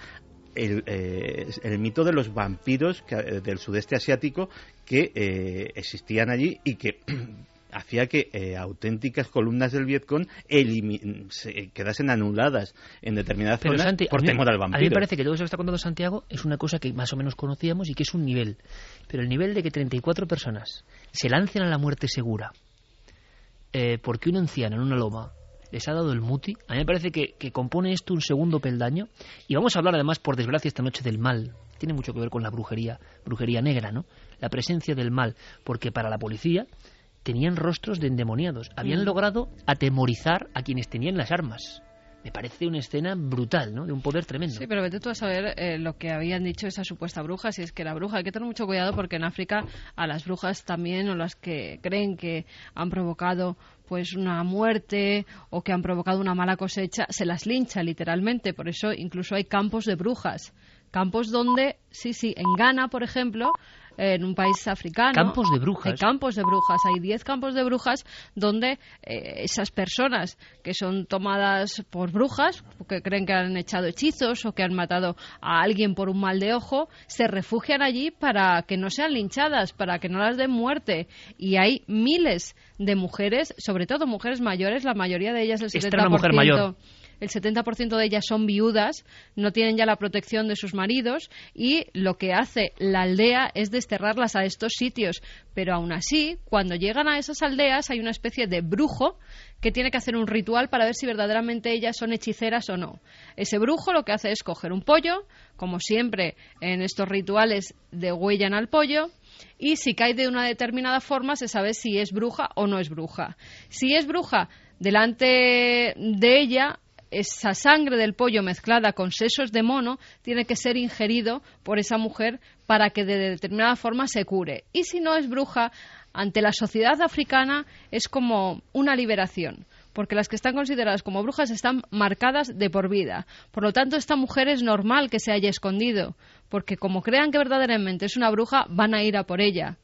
Speaker 4: eh, el, mito de los vampiros eh, del sudeste asiático que eh, existían allí y que hacía que auténticas columnas del Vietcong se quedasen anuladas en determinadas zonas por temor al vampiro.
Speaker 1: A mí me parece que todo eso que está contando Santiago es una cosa que más o menos conocíamos y que es un nivel. Pero el nivel de que 34 personas se lancen a la muerte segura porque un anciano en una loma les ha dado el muti. A mí me parece que, compone esto un segundo peldaño. Y vamos a hablar además, por desgracia, esta noche del mal. Tiene mucho que ver con la brujería, brujería negra, ¿no? La presencia del mal. Porque para la policía tenían rostros de endemoniados. Habían mm. logrado atemorizar a quienes tenían las armas. me parece una escena brutal, ¿no? De un poder tremendo.
Speaker 2: Sí, pero vete tú a saber eh, lo que habían dicho esa supuesta bruja, si es que la bruja, hay que tener mucho cuidado porque en África a las brujas también, o las que creen que han provocado pues una muerte o que han provocado una mala cosecha, se las lincha literalmente, por eso incluso hay campos de brujas, campos donde, sí, sí, en Ghana, por ejemplo, en un país africano.
Speaker 1: Campos de brujas.
Speaker 2: Hay campos de brujas, hay 10 campos de brujas donde eh, esas personas que son tomadas por brujas, que creen que han echado hechizos o que han matado a alguien por un mal de ojo, se refugian allí para que no sean linchadas, para que no las den muerte. Y hay miles de mujeres, sobre todo mujeres mayores, la mayoría de ellas, el 70%.
Speaker 1: Esta era una mujer mayor
Speaker 2: el 70% de ellas son viudas, no tienen ya la protección de sus maridos y lo que hace la aldea es desterrarlas a estos sitios. Pero aún así, cuando llegan a esas aldeas hay una especie de brujo que tiene que hacer un ritual para ver si verdaderamente ellas son hechiceras o no. Ese brujo lo que hace es coger un pollo, como siempre en estos rituales degüellan al pollo, y si cae de una determinada forma se sabe si es bruja o no es bruja. Si es bruja, delante de ella esa sangre del pollo mezclada con sesos de mono tiene que ser ingerido por esa mujer para que de determinada forma se cure. Y si no es bruja, ante la sociedad africana es como una liberación, porque las que están consideradas como brujas están marcadas de por vida. Por lo tanto, esta mujer es normal que se haya escondido, porque como crean que verdaderamente es una bruja, van a ir a por ella.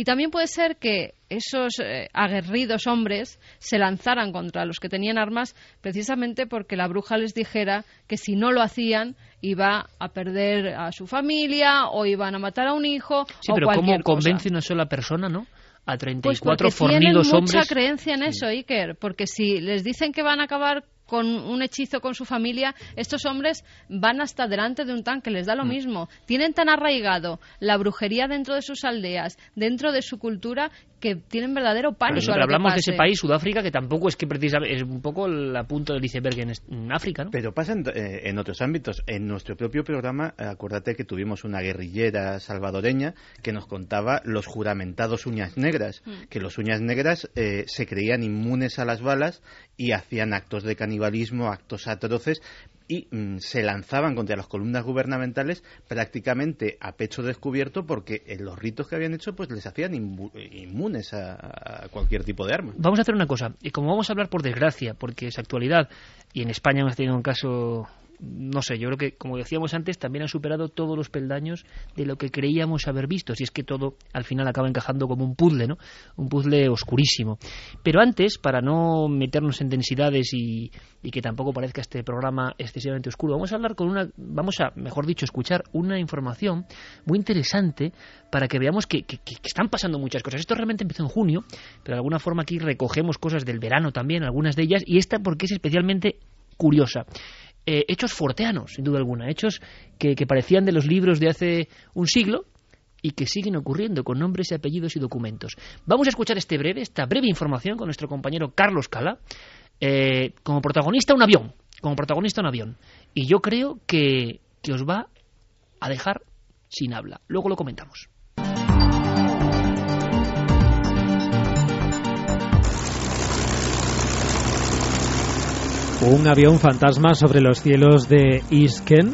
Speaker 2: Y también puede ser que esos eh, aguerridos hombres se lanzaran contra los que tenían armas precisamente porque la bruja les dijera que si no lo hacían iba a perder a su familia o iban a matar a un hijo.
Speaker 1: Sí, pero ¿cómo convence una sola persona, no? A 34
Speaker 2: pues
Speaker 1: fornidos
Speaker 2: tienen
Speaker 1: hombres.
Speaker 2: mucha creencia en eso, Iker, porque si les dicen que van a acabar con un hechizo con su familia, estos hombres van hasta delante de un tanque, les da lo mm. mismo. Tienen tan arraigado la brujería dentro de sus aldeas, dentro de su cultura, que tienen verdadero pánico.
Speaker 1: Pero hablamos de ese país, Sudáfrica, que tampoco es que precisamente es un poco la punta del iceberg en, África, ¿no?
Speaker 4: Pero pasa eh, en, otros ámbitos. En nuestro propio programa, acuérdate que tuvimos una guerrillera salvadoreña que nos contaba los juramentados uñas negras, mm. que los uñas negras eh, se creían inmunes a las balas y hacían actos de canibalismo, actos atroces, y mm, se lanzaban contra las columnas gubernamentales prácticamente a pecho descubierto porque en los ritos que habían hecho pues les hacían inmunes a, cualquier tipo de arma.
Speaker 1: Vamos a hacer una cosa, y como vamos a hablar por desgracia, porque es actualidad, y en España hemos tenido un caso no sé, yo creo que, como decíamos antes, también ha superado todos los peldaños de lo que creíamos haber visto, si es que todo al final acaba encajando como un puzzle, ¿no? Un puzzle oscurísimo. Pero antes, para no meternos en densidades y, que tampoco parezca este programa excesivamente oscuro, vamos a hablar con una, vamos a, mejor dicho, escuchar una información muy interesante para que veamos que, que están pasando muchas cosas. Esto realmente empezó en junio, pero de alguna forma aquí recogemos cosas del verano también, algunas de ellas, y esta porque es especialmente curiosa. Eh, hechos forteanos, sin duda alguna, hechos que, parecían de los libros de hace un siglo y que siguen ocurriendo con nombres y apellidos y documentos. Vamos a escuchar este breve, esta breve información con nuestro compañero Carlos Cala, eh, como protagonista un avión, como protagonista un avión. Y yo creo que, que os va a dejar sin habla. Luego lo comentamos.
Speaker 8: Un avión fantasma sobre los cielos de Isken.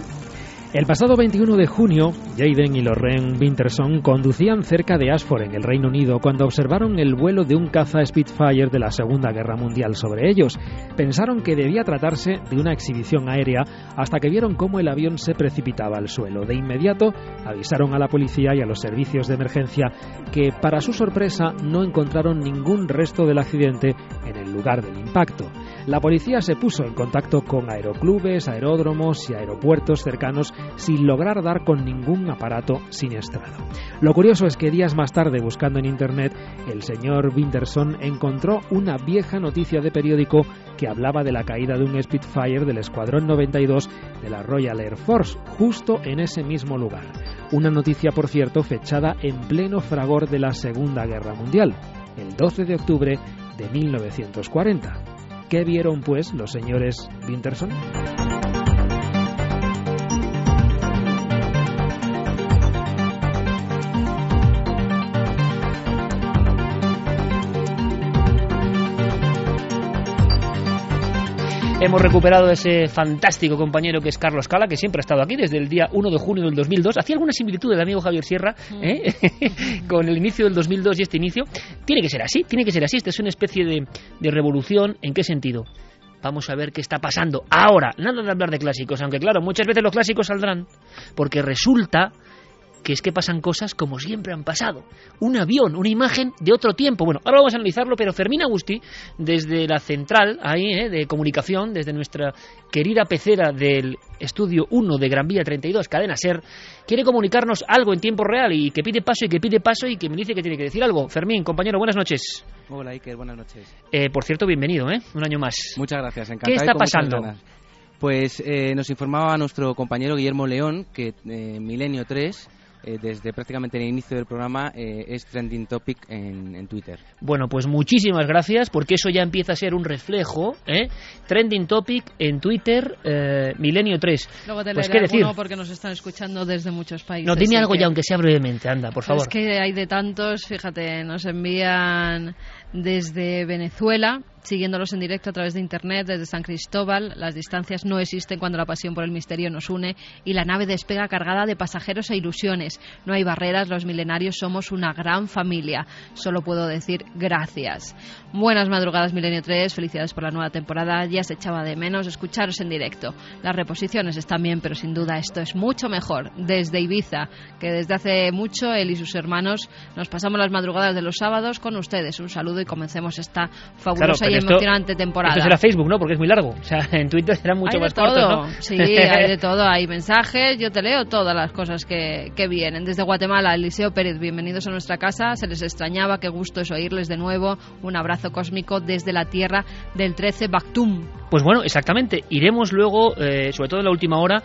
Speaker 8: El pasado 21 de junio, Jaden y Lorraine Winterson conducían cerca de Ashford, en el Reino Unido, cuando observaron el vuelo de un caza Spitfire de la Segunda Guerra Mundial sobre ellos. Pensaron que debía tratarse de una exhibición aérea hasta que vieron cómo el avión se precipitaba al suelo. De inmediato avisaron a la policía y a los servicios de emergencia que, para su sorpresa, no encontraron ningún resto del accidente en el lugar del impacto. La policía se puso en contacto con aeroclubes, aeródromos y aeropuertos cercanos sin lograr dar con ningún aparato siniestrado. Lo curioso es que días más tarde, buscando en Internet, el señor Winterson encontró una vieja noticia de periódico que hablaba de la caída de un Spitfire del Escuadrón 92 de la Royal Air Force, justo en ese mismo lugar. Una noticia, por cierto, fechada en pleno fragor de la Segunda Guerra Mundial, el 12 de octubre de 1940. ¿Qué vieron pues los señores Winterson?
Speaker 1: Hemos recuperado ese fantástico compañero que es Carlos Cala, que siempre ha estado aquí desde el día 1 de junio del 2002. Hacía alguna similitud el amigo Javier Sierra ¿eh? con el inicio del 2002 y este inicio. Tiene que ser así, tiene que ser así. Esta es una especie de, de revolución. ¿En qué sentido? Vamos a ver qué está pasando ahora. Nada de hablar de clásicos, aunque claro, muchas veces los clásicos saldrán porque resulta que es que pasan cosas como siempre han pasado. Un avión, una imagen de otro tiempo. Bueno, ahora vamos a analizarlo, pero Fermín Agusti, desde la central ahí ¿eh? de comunicación, desde nuestra querida pecera del estudio 1 de Gran Vía 32, Cadena Ser, quiere comunicarnos algo en tiempo real y que pide paso y que pide paso y que me dice que tiene que decir algo. Fermín, compañero, buenas noches.
Speaker 9: Hola Iker, buenas noches.
Speaker 1: Eh, por cierto, bienvenido, ¿eh? Un año más.
Speaker 9: Muchas gracias, encantado.
Speaker 1: ¿Qué está pasando?
Speaker 9: Pues eh, nos informaba nuestro compañero Guillermo León que eh, Milenio 3 eh, desde prácticamente el inicio del programa eh, es trending topic en, en, Twitter.
Speaker 1: Bueno, pues muchísimas gracias porque eso ya empieza a ser un reflejo. ¿eh? Trending topic en Twitter, eh, Milenio 3.
Speaker 2: Luego te
Speaker 1: pues qué decir.
Speaker 2: porque nos están escuchando desde muchos países.
Speaker 1: No, dime algo que... ya, aunque sea brevemente, anda, por favor.
Speaker 2: Es que hay de tantos, fíjate, nos envían desde Venezuela, siguiéndolos en directo a través de Internet desde San Cristóbal. Las distancias no existen cuando la pasión por el misterio nos une y la nave despega cargada de pasajeros e ilusiones. No hay barreras, los milenarios somos una gran familia. Solo puedo decir gracias. Buenas madrugadas, Milenio 3. Felicidades por la nueva temporada. Ya se echaba de menos escucharos en directo. Las reposiciones están bien, pero sin duda esto es mucho mejor. Desde Ibiza, que desde hace mucho él y sus hermanos nos pasamos las madrugadas de los sábados con ustedes. Un saludo y comencemos esta fabulosa
Speaker 1: claro,
Speaker 2: y emocionante
Speaker 1: esto,
Speaker 2: temporada.
Speaker 1: Esto será Facebook, ¿no? Porque es muy largo. O sea, en Twitter será mucho
Speaker 2: hay
Speaker 1: más
Speaker 2: de todo.
Speaker 1: corto, ¿no?
Speaker 2: Sí, hay de todo. Hay mensajes, yo te leo todas las cosas que, que vienen. Desde Guatemala, Eliseo Pérez, bienvenidos a nuestra casa. Se les extrañaba, qué gusto es oírles de nuevo. Un abrazo cósmico desde la tierra del 13 Bactum.
Speaker 1: Pues bueno, exactamente. Iremos luego, eh, sobre todo en la última hora,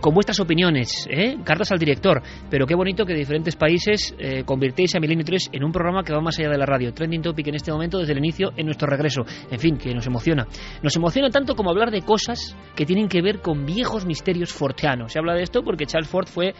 Speaker 1: con vuestras opiniones, ¿eh? cartas al director. Pero qué bonito que de diferentes países eh, convirtéis a Milenio 3 en un programa que va más allá de la radio. Trending Topic en este momento desde el inicio en nuestro regreso. En fin, que nos emociona. Nos emociona tanto como hablar de cosas que tienen que ver con viejos misterios forteanos. Se habla de esto porque Charles Ford fue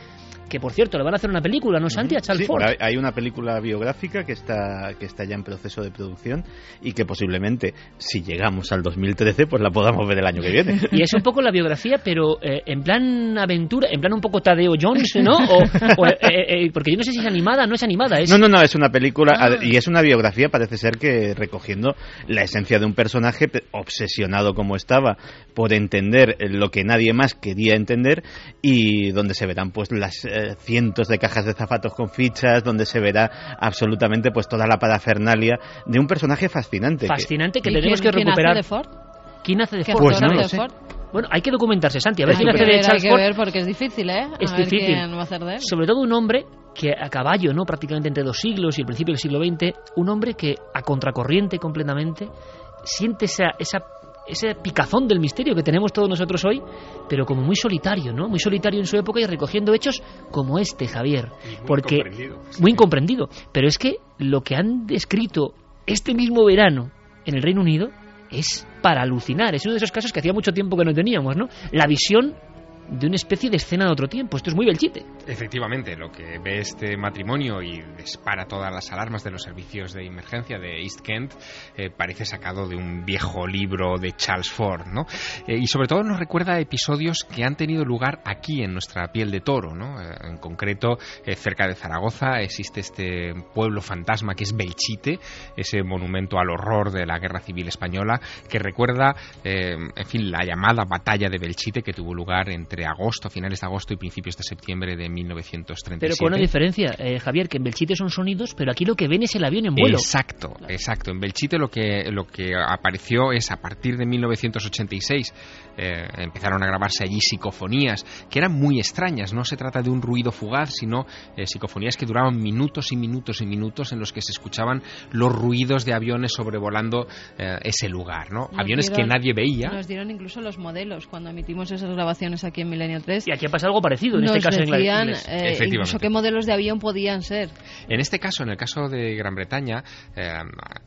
Speaker 1: que por cierto le van a hacer una película, ¿no, Santi? A Charles
Speaker 4: sí,
Speaker 1: Ford.
Speaker 4: Hay una película biográfica que está, que está ya en proceso de producción y que posiblemente, si llegamos al 2013, pues la podamos ver el año que viene.
Speaker 1: Y es un poco la biografía, pero eh, en plan aventura, en plan un poco Tadeo Jones, ¿no? O, o, eh, eh, porque yo no sé si es animada, no es animada. Es...
Speaker 4: No, no, no, es una película ah. y es una biografía, parece ser que recogiendo la esencia de un personaje obsesionado como estaba por entender lo que nadie más quería entender y donde se verán pues las eh, cientos de cajas de zapatos con fichas, donde se verá absolutamente pues toda la parafernalia de un personaje fascinante.
Speaker 1: Fascinante que, que tenemos que recuperar.
Speaker 2: ¿Quién hace de Ford?
Speaker 1: ¿Quién hace de
Speaker 2: ¿Qué
Speaker 1: Ford?
Speaker 4: Pues no
Speaker 2: de
Speaker 4: lo sé.
Speaker 2: Ford?
Speaker 1: Bueno, hay que documentarse, Santi, a ver
Speaker 2: hay
Speaker 1: quién hace de Charles
Speaker 2: hay que
Speaker 1: Ford.
Speaker 2: ver porque es difícil, ¿eh?
Speaker 1: Es
Speaker 2: a ver
Speaker 1: difícil.
Speaker 2: quién va a hacer de él.
Speaker 1: Sobre todo un hombre que a caballo, ¿no? Prácticamente entre dos siglos y el principio del siglo XX, un hombre que a contracorriente completamente siente esa, esa ese picazón del misterio que tenemos todos nosotros hoy, pero como muy solitario, ¿no? Muy solitario en su época y recogiendo hechos como este, Javier.
Speaker 3: muy
Speaker 1: porque
Speaker 3: incomprendido.
Speaker 1: muy incomprendido. Pero es que lo que han descrito este mismo verano en el Reino Unido es para alucinar. Es uno de esos casos que hacía mucho tiempo que no teníamos, ¿no? La visión de una especie de escena de otro tiempo. Esto es muy belchite.
Speaker 3: Efectivamente, lo que ve este matrimonio y dispara todas las alarmas de los servicios de emergencia de East Kent eh, parece sacado de un viejo libro de Charles Ford, ¿no? Eh, y sobre todo nos recuerda episodios que han tenido lugar aquí en nuestra piel de toro, ¿no? Eh, en concreto, cerca de Zaragoza existe este pueblo fantasma que es Belchite, ese monumento al horror de la Guerra Civil Española que recuerda, en fin, la llamada batalla de Belchite que tuvo lugar entre agosto, finales de agosto y principios de septiembre de 1937.
Speaker 1: Pero con una diferencia, eh, Javier, que en Belchite son sonidos, pero aquí lo que ven es el avión en vuelo.
Speaker 3: Exacto, exacto. En Belchite lo que, lo que apareció es a partir de 1986 eh, empezaron a grabarse allí psicofonías que eran muy extrañas. No se trata de un ruido fugaz, sino eh, psicofonías que duraban minutos y minutos y minutos en los que se escuchaban los ruidos de aviones sobrevolando eh, ese lugar, ¿no?
Speaker 2: Nos
Speaker 3: aviones
Speaker 2: dieron-
Speaker 3: que nadie veía.
Speaker 2: Nos dieron incluso los modelos cuando emitimos esas grabaciones aquí aquí en Milenio 3.
Speaker 1: Y aquí ha pasado algo parecido, en
Speaker 2: nos
Speaker 1: este caso
Speaker 2: decían,
Speaker 1: en la
Speaker 2: eh, incluso qué modelos de avión podían ser.
Speaker 3: En este caso, en el caso de Gran Bretaña, eh,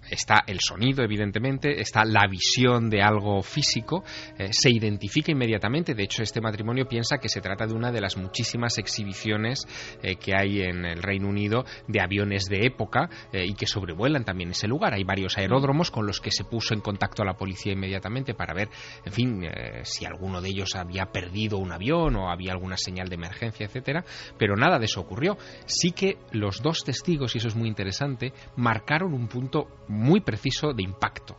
Speaker 3: está el sonido, evidentemente, está la visión de algo físico, eh, se identifica inmediatamente. De hecho, este matrimonio piensa que se trata de una de las muchísimas exhibiciones eh, que hay en el Reino Unido de aviones de época eh, y que sobrevuelan también ese lugar. Hay varios aeródromos con los que se puso en contacto a la policía inmediatamente para ver, en fin, eh, si alguno de ellos había perdido un avión o había alguna señal de emergencia, etcétera. Pero nada de eso ocurrió. Sí que los dos testigos, y eso es muy interesante, marcaron un punto muy preciso de impacto.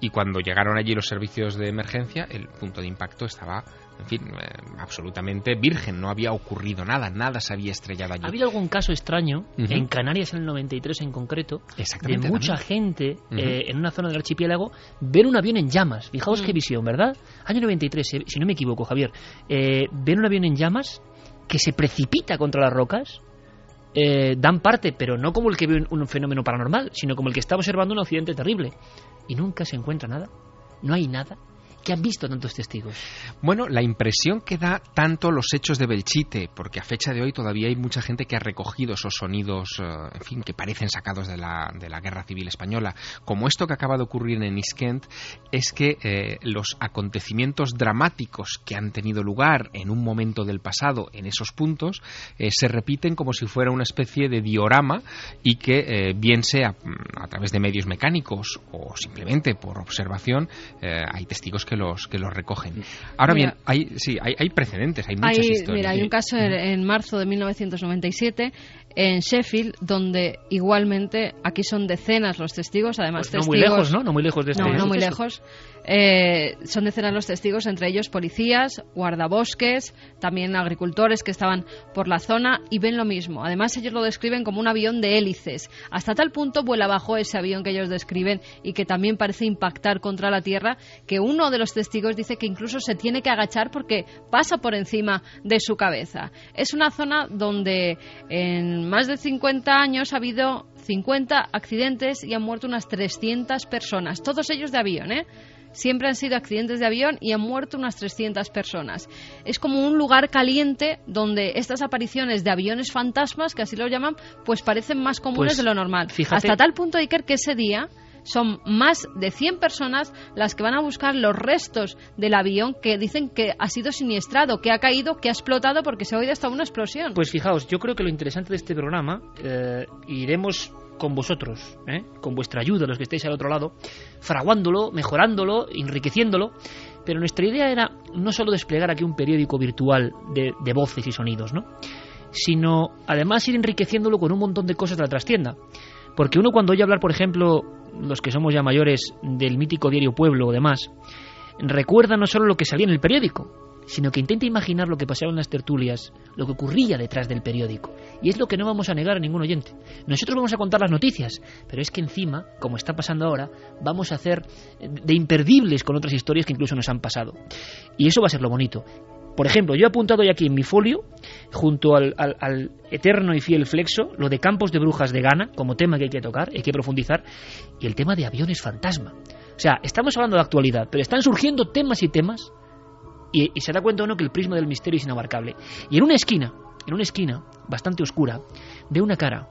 Speaker 3: Y cuando llegaron allí los servicios de emergencia, el punto de impacto estaba, en fin, eh, absolutamente virgen. No había ocurrido nada, nada se había estrellado allí.
Speaker 1: ¿Ha habido algún caso extraño,
Speaker 3: Ujú.
Speaker 1: en Canarias en el 93 en concreto, de
Speaker 3: Exactamente,
Speaker 1: mucha
Speaker 3: también.
Speaker 1: gente
Speaker 3: Ujú.
Speaker 1: eh, en una zona del archipiélago ver un avión en llamas? Fijaos
Speaker 2: Mm.
Speaker 1: qué visión, ¿verdad? Año 93, eh, si no me equivoco, Javier. Eh, ver un avión en llamas que se precipita contra las rocas. eh, dan parte, pero no como el que ve un, un fenómeno paranormal, sino como el que está observando un accidente terrible. Y nunca se encuentra nada. No hay nada. ¿Qué han visto tantos testigos?
Speaker 3: Bueno, la impresión que da tanto los hechos de Belchite, porque a fecha de hoy todavía hay mucha gente que ha recogido esos sonidos, eh, en fin, que parecen sacados de la, de la Guerra Civil Española, como esto que acaba de ocurrir en Iskent, es que eh, los acontecimientos dramáticos que han tenido lugar en un momento del pasado en esos puntos eh, se repiten como si fuera una especie de diorama y que bien sea mm, a través de medios mecánicos o simplemente por observación, hay testigos que los que los recogen. Ahora
Speaker 2: Mira.
Speaker 3: bien, hay sí, hay, hay precedentes, hay muchas
Speaker 2: Hay,
Speaker 3: historias.
Speaker 2: mira, hay un caso en, en marzo de 1997 en Sheffield donde igualmente aquí son decenas los testigos, además
Speaker 1: Pues no muy
Speaker 2: testigos
Speaker 1: lejos, ¿no? No muy lejos de este
Speaker 2: No, no muy lejos. Eh, son decenas los testigos, entre ellos policías, guardabosques, también agricultores que estaban por la zona y ven lo mismo. Además, ellos lo describen como un avión de hélices. Hasta tal punto vuela bajo ese avión que ellos describen y que también parece impactar contra la tierra que uno de los testigos dice que incluso se tiene que agachar porque pasa por encima de su cabeza. Es una zona donde en más de 50 años ha habido 50 accidentes y han muerto unas 300 personas, todos ellos de avión, ¿eh? Siempre han sido accidentes de avión y han muerto unas 300 personas. Es como un lugar caliente donde estas apariciones de aviones fantasmas, que así lo llaman, pues parecen más comunes
Speaker 1: Pues,
Speaker 2: de lo normal.
Speaker 1: fíjate-
Speaker 2: Hasta tal punto, Iker, que ese día son más de 100 personas las que van a buscar los restos del avión que dicen que ha sido siniestrado, que ha caído, que ha explotado porque se ha oído hasta una explosión.
Speaker 1: Pues fijaos, yo creo que lo interesante de este programa, eh, iremos con vosotros, ¿eh? con vuestra ayuda, los que estáis al otro lado, fraguándolo, mejorándolo, enriqueciéndolo, pero nuestra idea era no solo desplegar aquí un periódico virtual de, de voces y sonidos, ¿no? sino además ir enriqueciéndolo con un montón de cosas de la trastienda. Porque uno cuando oye hablar, por ejemplo, los que somos ya mayores del mítico diario Pueblo o demás, recuerda no solo lo que salía en el periódico, sino que intenta imaginar lo que pasaba en las tertulias, lo que ocurría detrás del periódico. Y es lo que no vamos a negar a ningún oyente. Nosotros vamos a contar las noticias, pero es que encima, como está pasando ahora, vamos a hacer de imperdibles con otras historias que incluso nos han pasado. Y eso va a ser lo bonito. Por ejemplo, yo he apuntado ya aquí en mi folio, junto al- al eterno y fiel flexo, lo de campos de brujas de Ghana, como tema que hay que tocar, hay que profundizar, y el tema de aviones fantasma. O sea, estamos hablando de actualidad, pero están surgiendo temas y temas, y, se da cuenta uno que el prisma del misterio es inabarcable. Y en una esquina, en una esquina bastante oscura, ve una cara.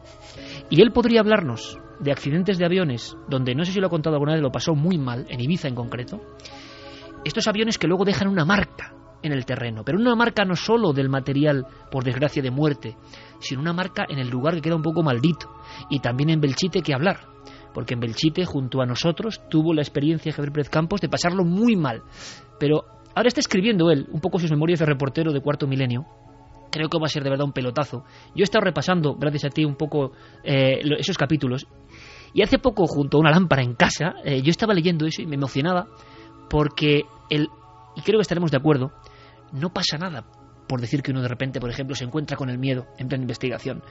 Speaker 1: Y él podría hablarnos de accidentes de aviones, donde no sé si lo ha contado alguna vez, lo pasó muy mal, en Ibiza en concreto. Estos aviones que luego dejan una marca en el terreno, pero una marca no solo del material, por desgracia, de muerte, sino una marca en el lugar que queda un poco maldito. Y también en Belchite que hablar, porque en Belchite, junto a nosotros, tuvo la experiencia Javier Pérez Campos de pasarlo muy mal. Pero ahora está escribiendo él un poco sus memorias de reportero de cuarto milenio. Creo que va a ser de verdad un pelotazo. Yo he estado repasando, gracias a ti, un poco eh, esos capítulos. Y hace poco, junto a una lámpara en casa, eh, yo estaba leyendo eso y me emocionaba porque el, y creo que estaremos de acuerdo, no pasa nada por decir que uno de repente, por ejemplo, se encuentra con el miedo en plena investigación.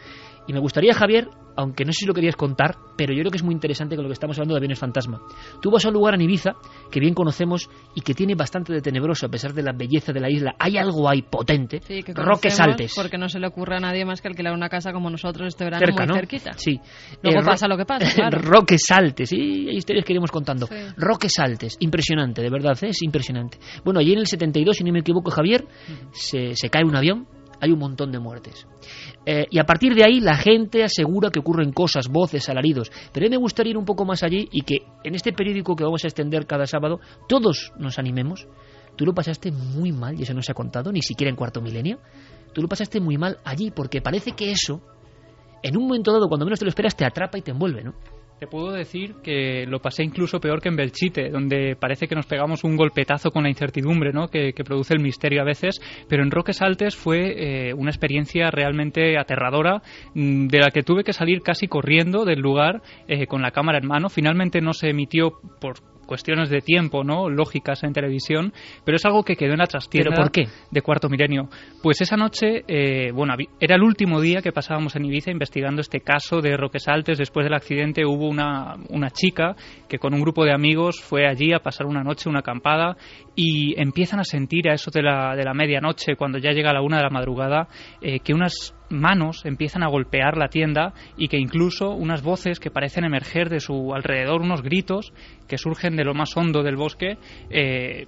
Speaker 1: Y me gustaría, Javier, aunque no sé si lo querías contar, pero yo creo que es muy interesante con lo que estamos hablando de aviones fantasma. Tú vas a un lugar en Ibiza que bien conocemos y que tiene bastante de tenebroso a pesar de la belleza de la isla. Hay algo ahí potente.
Speaker 2: Sí, que
Speaker 1: Roques
Speaker 2: conocemos
Speaker 1: Altes.
Speaker 2: Porque no se le ocurre a nadie más que alquilar una casa como nosotros este verano
Speaker 1: Cerca,
Speaker 2: muy
Speaker 1: ¿no?
Speaker 2: cerquita.
Speaker 1: Sí.
Speaker 2: Luego
Speaker 1: Eh,
Speaker 2: pasa lo que pasa, claro.
Speaker 1: Roques Altes, sí, hay historias que iremos contando.
Speaker 2: Sí.
Speaker 1: Roques Altes, impresionante, de verdad, ¿eh? es impresionante. Bueno, allí en el 72, si no me equivoco, Javier, se, se cae un avión, hay un montón de muertes. Eh, y a partir de ahí la gente asegura que ocurren cosas, voces, alaridos. Pero a mí me gustaría ir un poco más allí y que en este periódico que vamos a extender cada sábado, todos nos animemos. Tú lo pasaste muy mal, y eso no se ha contado, ni siquiera en cuarto milenio. Tú lo pasaste muy mal allí, porque parece que eso, en un momento dado, cuando menos te lo esperas, te atrapa y te envuelve, ¿no?
Speaker 5: Te puedo decir que lo pasé incluso peor que en Belchite, donde parece que nos pegamos un golpetazo con la incertidumbre ¿no? que, que produce el misterio a veces, pero en Roques Altes fue eh, una experiencia realmente aterradora, mm, de la que tuve que salir casi corriendo del lugar eh, con la cámara en mano. Finalmente no se emitió por cuestiones de tiempo, ¿no? Lógicas en televisión, pero es algo que quedó en la trastienda
Speaker 1: ¿Pero por qué?
Speaker 5: de cuarto milenio. Pues esa noche, eh, bueno, era el último día que pasábamos en Ibiza investigando este caso de Roques Altes. Después del accidente hubo una, una chica que con un grupo de amigos fue allí a pasar una noche, una acampada, y empiezan a sentir a eso de la, de la medianoche, cuando ya llega la una de la madrugada, eh, que unas manos empiezan a golpear la tienda y que incluso unas voces que parecen emerger de su alrededor, unos gritos que surgen de lo más hondo del bosque, eh,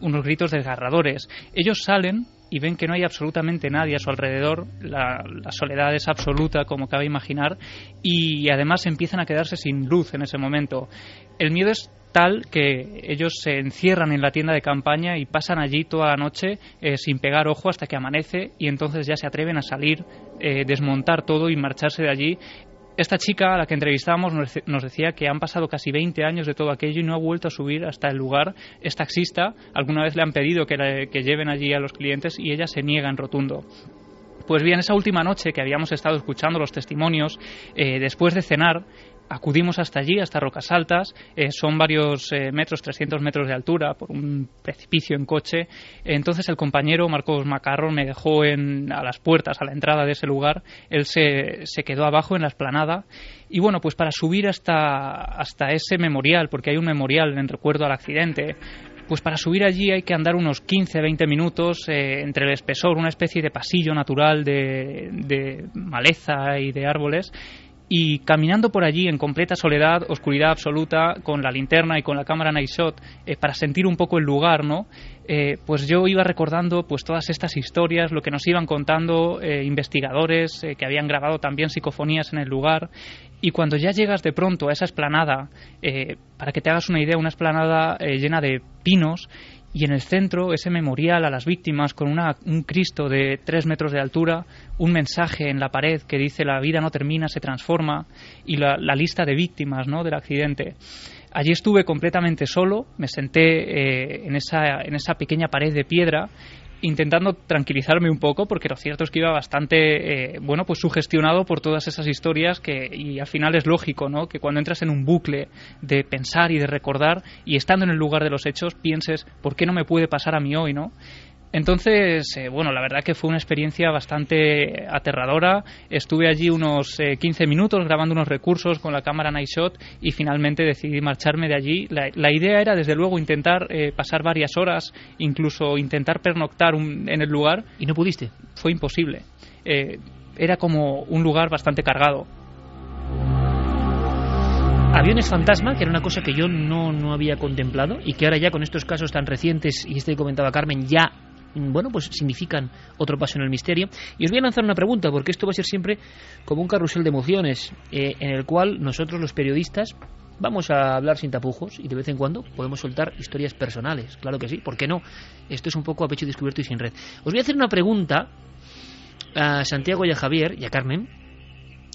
Speaker 5: unos gritos desgarradores. Ellos salen y ven que no hay absolutamente nadie a su alrededor, la, soledad es absoluta, como cabe imaginar, y además empiezan a quedarse sin luz en ese momento. El miedo es tal que ellos se encierran en la tienda de campaña y pasan allí toda la noche eh, sin pegar ojo hasta que amanece y entonces ya se atreven a salir, eh, desmontar todo y marcharse de allí esta chica a la que entrevistábamos nos dec- nos decía que han pasado casi 20 años de todo aquello y no ha vuelto a subir hasta el lugar. Es taxista, alguna vez le han pedido que lleven allí a los clientes y ella se niega en rotundo. Pues bien, esa última noche que habíamos estado escuchando los testimonios, eh, después de cenar, acudimos hasta allí, hasta Rocas Altas. eh, son varios eh, metros, 300 metros de altura, por un precipicio en coche. Entonces el compañero Marcos Macarro me dejó en, a las puertas, a la entrada de ese lugar. Él se, se quedó abajo en la esplanada. Y bueno, pues para subir hasta, hasta ese memorial, porque hay un memorial en recuerdo al accidente, pues para subir allí hay que andar unos 15-20 minutos eh, entre el espesor, una especie de pasillo natural de maleza y de árboles. Y caminando por allí en completa soledad, oscuridad absoluta, con la linterna y con la cámara night shot, eh, para sentir un poco el lugar, ¿no? Eh, pues yo iba recordando pues todas estas historias, lo que nos iban contando eh, investigadores que habían grabado también psicofonías en el lugar. Y cuando ya llegas de pronto a esa esplanada, para que te hagas una idea, una esplanada llena de pinos, y en el centro ese memorial a las víctimas con una- un Cristo de tres metros de altura, un mensaje en la pared que dice la vida no termina, se transforma, y la, lista de víctimas ¿no? del accidente. Allí estuve completamente solo, me senté eh, en, esa, en esa pequeña pared de piedra intentando tranquilizarme un poco porque lo cierto es que iba bastante eh, bueno pues sugestionado por todas esas historias que y al final es lógico no que cuando entras en un bucle de pensar y de recordar y estando en el lugar de los hechos pienses por qué no me puede pasar a mí hoy no entonces, eh, bueno, la verdad que fue una experiencia bastante aterradora. Estuve allí unos eh, 15 minutos grabando unos recursos con la cámara Night Shot y finalmente decidí marcharme de allí. La, la idea era, desde luego, intentar eh, pasar varias horas, incluso intentar pernoctar un- en el lugar.
Speaker 1: ¿Y no pudiste?
Speaker 5: Fue imposible. Eh, era como un lugar bastante cargado.
Speaker 1: Aviones fantasma, que era una cosa que yo no, no había contemplado y que ahora ya con estos casos tan recientes y este que comentaba Carmen ya bueno, pues significan otro paso en el misterio. Y os voy a lanzar una pregunta, porque esto va a ser siempre como un carrusel de emociones, eh, en el cual nosotros los periodistas vamos a hablar sin tapujos y de vez en cuando podemos soltar historias personales, claro que sí, ¿por qué no? Esto es un poco a pecho descubierto y sin red. Os voy a hacer una pregunta a Santiago y a Javier y a Carmen,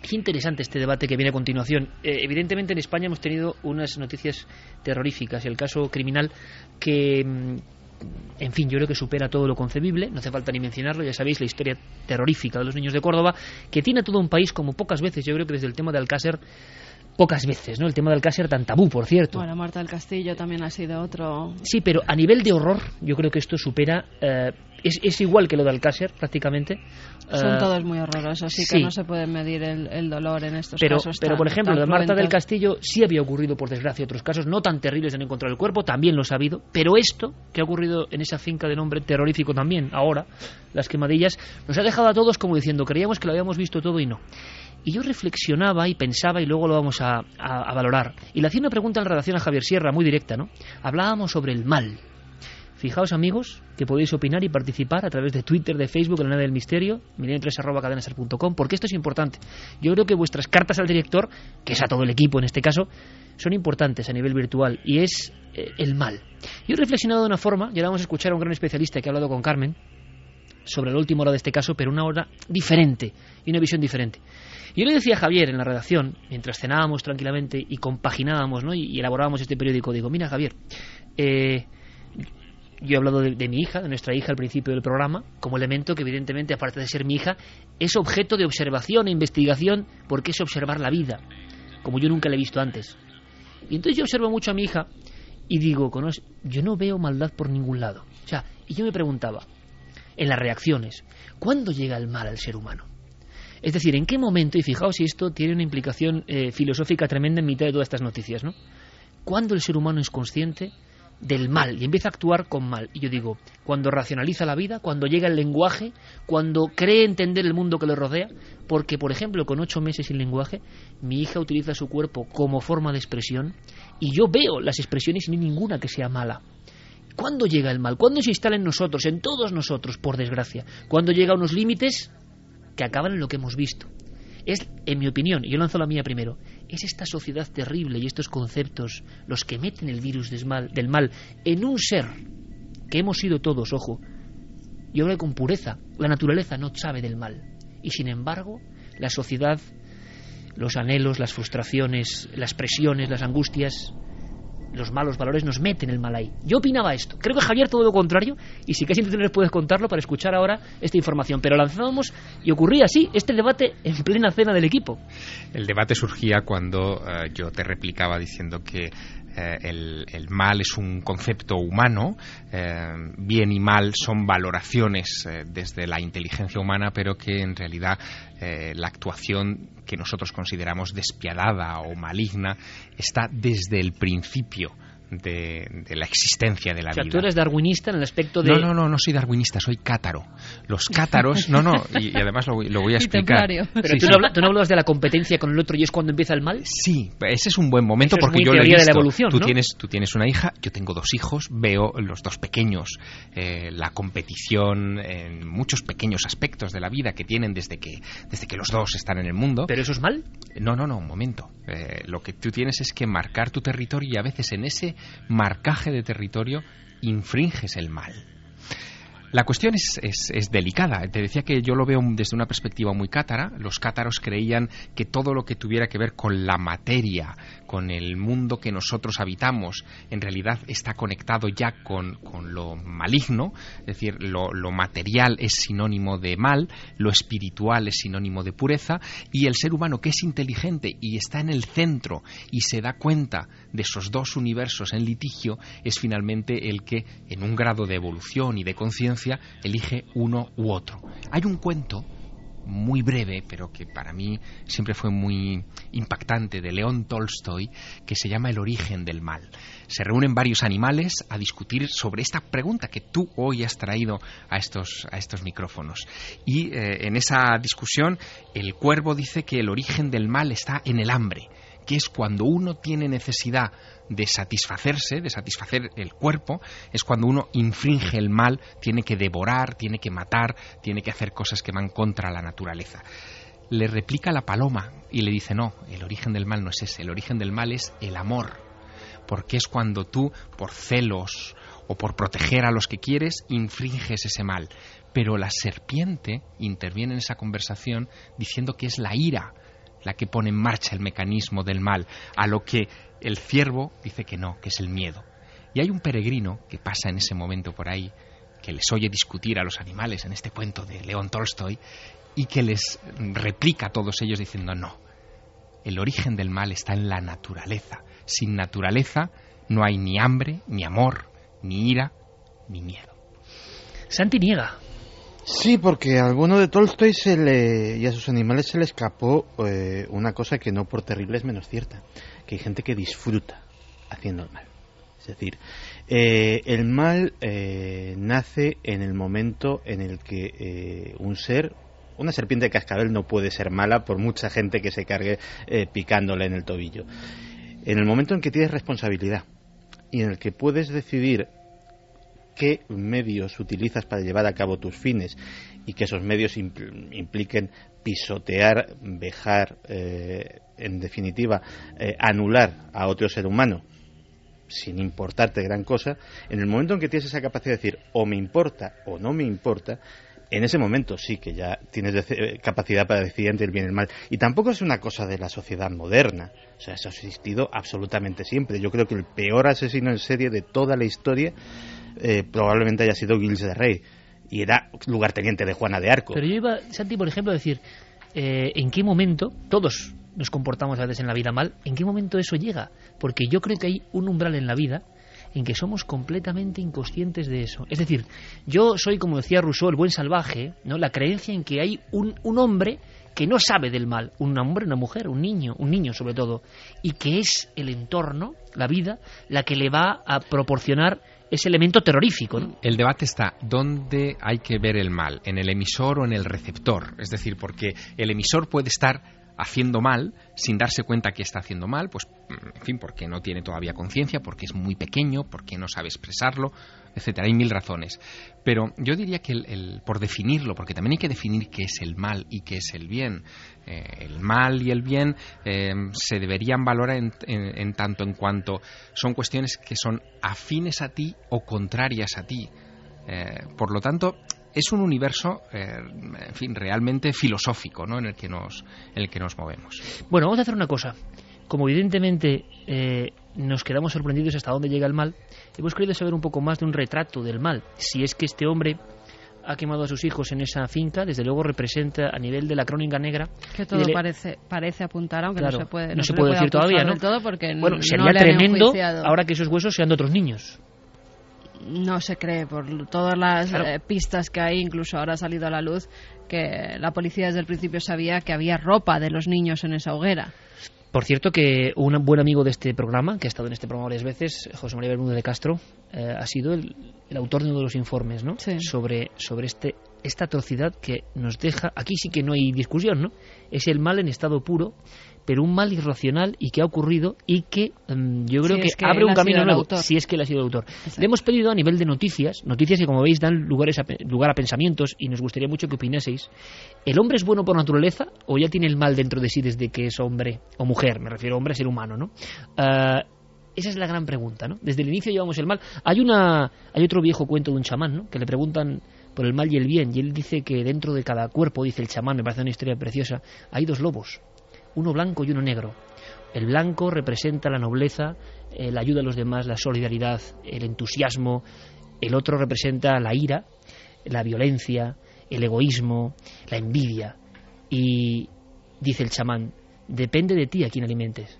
Speaker 1: Qué interesante este debate que viene a continuación. Eh, evidentemente en España hemos tenido unas noticias terroríficas. El caso criminal que, mm, en fin, yo creo que supera todo lo concebible. No hace falta ni mencionarlo. Ya sabéis la historia terrorífica de los niños de Córdoba, que tiene a todo un país como pocas veces. Yo creo que desde el tema de Alcácer, pocas veces, ¿no? El tema de Alcácer tan tabú, por cierto.
Speaker 2: Bueno, Marta del Castillo también ha sido otro.
Speaker 1: Sí, pero a nivel de horror, yo creo que esto supera. eh, es, es igual que lo de Alcácer, prácticamente.
Speaker 2: Son
Speaker 1: Eh,
Speaker 2: todos muy horrorosos, así
Speaker 1: sí.
Speaker 2: que no se puede medir el, el dolor en estos
Speaker 1: pero,
Speaker 2: casos.
Speaker 1: pero
Speaker 2: tan-
Speaker 1: por ejemplo, lo de Marta del. Castillo sí había ocurrido, por desgracia, otros casos no tan terribles de no encontrar el cuerpo, también lo ha habido, pero esto que ha ocurrido en esa finca de nombre terrorífico también, ahora, las quemadillas, nos ha dejado a todos como diciendo, creíamos que lo habíamos visto todo y no. Y yo reflexionaba y pensaba, y luego lo vamos a, a- a valorar. Y le hacía una pregunta en la redacción a Javier Sierra, muy directa, ¿no? Hablábamos sobre el mal. Fijaos, amigos, que podéis opinar y participar a través de Twitter, de Facebook, en la nave del misterio, milenio3.cadenaser.com, porque esto es importante. Yo creo que vuestras cartas al director, que es a todo el equipo en este caso, son importantes a nivel virtual, y es eh, el mal. Yo he reflexionado de una forma, y ahora vamos a escuchar a un gran especialista que ha hablado con Carmen, sobre la última hora de este caso, pero una hora diferente y una visión diferente. Yo le decía a Javier en la redacción, mientras cenábamos tranquilamente y compaginábamos ¿no? y elaborábamos este periódico, digo, mira Javier, eh, yo he hablado de, mi hija, de nuestra hija al principio del programa, como elemento que evidentemente, aparte de ser mi hija, es objeto de observación e investigación porque es observar la vida, como yo nunca la he visto antes. Y entonces yo observo mucho a mi hija y digo, "Conos- yo no veo maldad por ningún lado. O sea, y yo me preguntaba, en las reacciones, ¿cuándo llega el mal al ser humano? Es decir, ¿en qué momento, y fijaos si esto tiene una implicación eh, filosófica tremenda en mitad de todas estas noticias, ¿no? ¿Cuándo el ser humano es consciente del mal y empieza a actuar con mal? Y yo digo, cuando racionaliza la vida, cuando llega el lenguaje, cuando cree entender el mundo que le rodea, porque, por ejemplo, con ocho meses sin lenguaje, mi hija utiliza su cuerpo como forma de expresión y yo veo las expresiones y no hay ninguna que sea mala. ¿Cuándo llega el mal? ¿Cuándo se instala en nosotros, en todos nosotros, por desgracia? ¿Cuándo llega a unos límites que acaban en lo que hemos visto? Es, en mi opinión, y yo lanzo la mía primero, es esta sociedad terrible y estos conceptos los que meten el virus del mal en un ser que hemos sido todos, ojo. Yo hablo con pureza. La naturaleza no sabe del mal. Y sin embargo, la sociedad, los anhelos, las frustraciones, las presiones, las angustias, los malos valores nos meten el mal ahí. Yo opinaba esto. Creo que Javier todo lo contrario, y si casi no puedes contarlo para escuchar ahora esta información. Pero lanzábamos y ocurría así, este debate en plena cena del equipo.
Speaker 3: El debate surgía cuando eh, yo te replicaba diciendo que eh, el, mal es un concepto humano, eh, bien y mal son valoraciones desde la inteligencia humana, pero que en realidad eh, la actuación que nosotros consideramos despiadada o maligna está desde el principio de, de la existencia de la
Speaker 1: O sea,
Speaker 3: vida.
Speaker 1: tú eres darwinista en el aspecto de...
Speaker 3: No, no, no, no soy darwinista, soy cátaro. Los cátaros, no, no, y, y además lo, voy- lo voy a explicar.
Speaker 1: Pero
Speaker 3: Sí,
Speaker 1: tú,
Speaker 3: sí.
Speaker 1: no hablas, tú no hablas de la competencia con el otro y es cuando empieza el mal.
Speaker 3: Sí, ese es un buen momento
Speaker 1: Eso
Speaker 3: porque yo lo he
Speaker 1: teoría de la
Speaker 3: visto.
Speaker 1: evolución,
Speaker 3: tú
Speaker 1: ¿no?
Speaker 3: tienes tú tienes una hija, yo tengo dos hijos, veo los dos pequeños, eh, la competición en muchos pequeños aspectos de la vida que tienen desde que desde que los dos están en el mundo.
Speaker 1: Pero eso es mal.
Speaker 3: No, no, no, un momento. Eh, lo que tú tienes es que marcar tu territorio y a veces en ese marcaje de territorio infringes el mal. La cuestión es, delicada. Te decía que yo lo veo desde una perspectiva muy cátara. Los cátaros creían que todo lo que tuviera que ver con la materia, con el mundo que nosotros habitamos, en realidad está conectado ya con, con lo maligno. Es decir, lo, lo material es sinónimo de mal, lo espiritual es sinónimo de pureza, y el ser humano que es inteligente y está en el centro y se da cuenta de esos dos universos en litigio, es finalmente el que, en un grado de evolución y de conciencia, elige uno u otro. Hay un cuento muy breve, pero que para mí siempre fue muy impactante, de León Tolstoy, que se llama El origen del mal. Se reúnen varios animales a discutir sobre esta pregunta que tú hoy has traído a estos, a estos micrófonos. Y eh, en esa discusión, el cuervo dice que el origen del mal está en el hambre que es cuando uno tiene necesidad de satisfacerse, de satisfacer el cuerpo, es cuando uno infringe el mal, tiene que devorar, tiene que matar, tiene que hacer cosas que van contra la naturaleza. Le replica la paloma y le dice, no, el origen del mal no es ese, el origen del mal es el amor, porque es cuando tú, por celos o por proteger a los que quieres, infringes ese mal. Pero la serpiente interviene en esa conversación diciendo que es la ira, la que pone en marcha el mecanismo del mal, a lo que el ciervo dice que no, que es el miedo. Y hay un peregrino que pasa en ese momento por ahí, que les oye discutir a los animales en este cuento de León Tolstoy, y que les replica a todos ellos diciendo no, el origen del mal está en la naturaleza. Sin naturaleza no hay ni hambre, ni amor, ni ira, ni miedo.
Speaker 1: Santi niega.
Speaker 4: Sí, porque a alguno de Tolstoy se le, y a sus animales se le escapó eh, una cosa que no por terrible es menos cierta, que hay gente que disfruta haciendo el mal. Es decir, eh, el mal eh, nace en el momento en el que un ser, una serpiente de cascabel no puede ser mala por mucha gente que se cargue picándole en el tobillo. En el momento en que tienes responsabilidad y en el que puedes decidir qué medios utilizas para llevar a cabo tus fines y que esos medios impliquen pisotear, vejar, eh, en definitiva, eh, anular a otro ser humano sin importarte gran cosa, en el momento en que tienes esa capacidad de decir o me importa o no me importa, en ese momento sí que ya tienes eh, capacidad para decidir entre el bien y el mal. Y tampoco es una cosa de la sociedad moderna. O sea, eso ha existido absolutamente siempre. Yo creo que el peor asesino en serie de toda la historia eh, probablemente haya sido Gilles de Rey. Y era lugarteniente de Juana de Arco.
Speaker 1: Pero yo iba, Santi, por ejemplo, a decir, eh, ¿en qué momento todos nos comportamos a veces en la vida mal? ¿En qué momento eso llega? Porque yo creo que hay un umbral en la vida en que somos completamente inconscientes de eso. Es decir, yo soy, como decía Rousseau, el buen salvaje, ¿no? La creencia en que hay un, un hombre que no sabe del mal, un hombre, una mujer, un niño, un niño sobre todo, y que es el entorno, la vida, la que le va a proporcionar ese elemento terrorífico.
Speaker 3: El debate está dónde hay que ver el mal, en el emisor o en el receptor. Es decir, porque el emisor puede estar haciendo mal sin darse cuenta que está haciendo mal, pues en fin, porque no tiene todavía conciencia, porque es muy pequeño, porque no sabe expresarlo, etcétera. Hay mil razones. Pero yo diría que el, por definirlo, porque también hay que definir qué es el mal y qué es el bien. Eh, el mal y el bien eh, se deberían valorar en, tanto en cuanto son cuestiones que son afines a ti o contrarias a ti. Eh, por lo tanto, es un universo, en fin, realmente filosófico, ¿no? En el que nos, en el que nos movemos.
Speaker 1: Bueno, vamos a hacer una cosa como evidentemente nos quedamos sorprendidos hasta dónde llega el mal, hemos querido saber un poco más de un retrato del mal. Si es que este hombre ha quemado a sus hijos en esa finca, desde luego representa a nivel de la crónica negra.
Speaker 2: Que todo parece, parece apuntar, aunque no se puede,
Speaker 1: no se puede decir todavía, ¿no?
Speaker 2: Todo porque
Speaker 1: bueno, sería tremendo ahora que esos huesos sean de otros niños.
Speaker 2: No se cree, por todas las eh, pistas que hay, incluso ahora ha salido a la luz que la policía desde el principio sabía que había ropa de los niños en esa hoguera.
Speaker 1: Por cierto que un buen amigo de este programa, que ha estado en este programa varias veces, José María Bermúdez de Castro, eh, ha sido el, autor de uno de los informes ¿no? sobre, sobre este, esta atrocidad que nos deja, aquí sí que no hay discusión, ¿no? es el mal en estado puro pero un mal irracional y que ha ocurrido y que mm, yo creo que, abre un camino nuevo, si es que él ha sido el autor. Le hemos pedido a nivel de noticias, noticias que como veis dan lugares a, lugar a pensamientos y nos gustaría mucho que opinaseis. ¿El hombre es bueno por naturaleza o ya tiene el mal dentro de sí desde que es hombre o mujer? Me refiero a hombre, ser humano, ¿no? Ah, esa es la gran pregunta, ¿no? Desde el inicio llevamos el mal. Hay una, hay otro viejo cuento de un chamán, ¿no? Que le preguntan por el mal y el bien y él dice que dentro de cada cuerpo, dice el chamán, me parece una historia preciosa, hay dos lobos uno blanco y uno negro. El blanco representa la nobleza, eh, la ayuda a los demás, la solidaridad, el entusiasmo. El otro representa la ira, la violencia, el egoísmo, la envidia. Y dice el chamán, depende de ti a quién alimentes.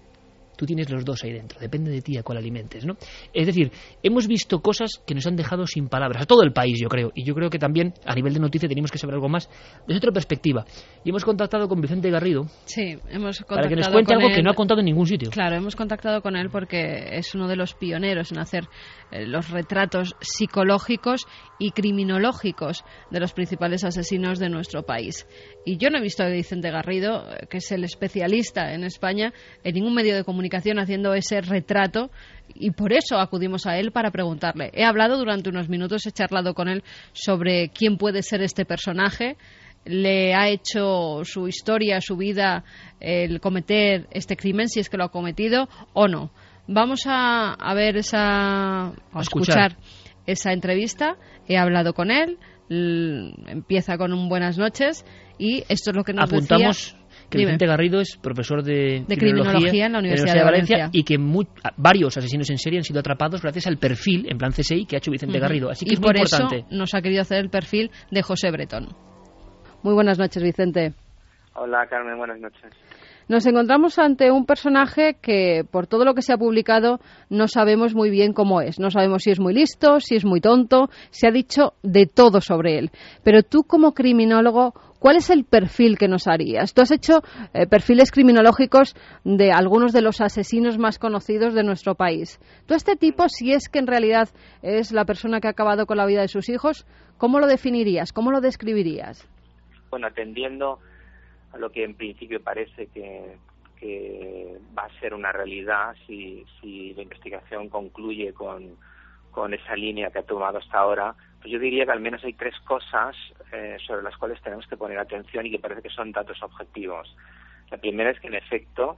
Speaker 1: Tú tienes los dos ahí dentro, depende de ti a cuál alimentes, ¿no? Es decir, hemos visto cosas que nos han dejado sin palabras, a todo el país, yo creo, y yo creo que también a nivel de noticia tenemos que saber algo más desde otra perspectiva. Y hemos contactado con Vicente Garrido.
Speaker 2: Sí, hemos contactado
Speaker 1: Para que nos cuente algo que no ha contado en ningún sitio.
Speaker 2: Claro, hemos contactado con él porque es uno de los pioneros en hacer eh, los retratos psicológicos y criminológicos de los principales asesinos de nuestro país. Y yo no he visto a Vicente Garrido, eh, que es el especialista en España, en ningún medio de comunicación haciendo ese retrato y por eso acudimos a él para preguntarle. He hablado durante unos minutos, he charlado con él sobre quién puede ser este personaje. Le ha hecho su historia, su vida, el cometer este crimen, si es que lo ha cometido o no. Vamos a, ver esa, a escuchar. esa entrevista. He hablado con él, empieza con un buenas noches y esto es lo que nos
Speaker 1: Apuntamos que Vicente Garrido es profesor de,
Speaker 2: criminología, en la Universidad, de, Valencia,
Speaker 1: y que varios asesinos en serie han sido atrapados gracias al perfil en plan CSI que ha hecho Vicente Garrido. Así que
Speaker 2: y por eso nos ha querido hacer el perfil de José Bretón. Muy buenas noches, Vicente.
Speaker 10: Hola, Carmen, buenas noches.
Speaker 2: Nos encontramos ante un personaje que, por todo lo que se ha publicado, no sabemos muy bien cómo es. No sabemos si es muy listo, si es muy tonto. Se ha dicho de todo sobre él. Pero tú, como criminólogo, ¿Cuál es el perfil que nos harías? Tú has hecho eh, perfiles criminológicos de algunos de los asesinos más conocidos de nuestro país. ¿Tú este tipo, si es que en realidad es la persona que ha acabado con la vida de sus hijos, cómo lo definirías? ¿Cómo lo describirías?
Speaker 10: Bueno, atendiendo a lo que en principio parece que, va a ser una realidad si, si la investigación concluye con, con esa línea que ha tomado hasta ahora, pues yo diría que al menos hay tres cosas eh, sobre las cuales tenemos que poner atención y que parece que son datos objetivos. La primera es que en efecto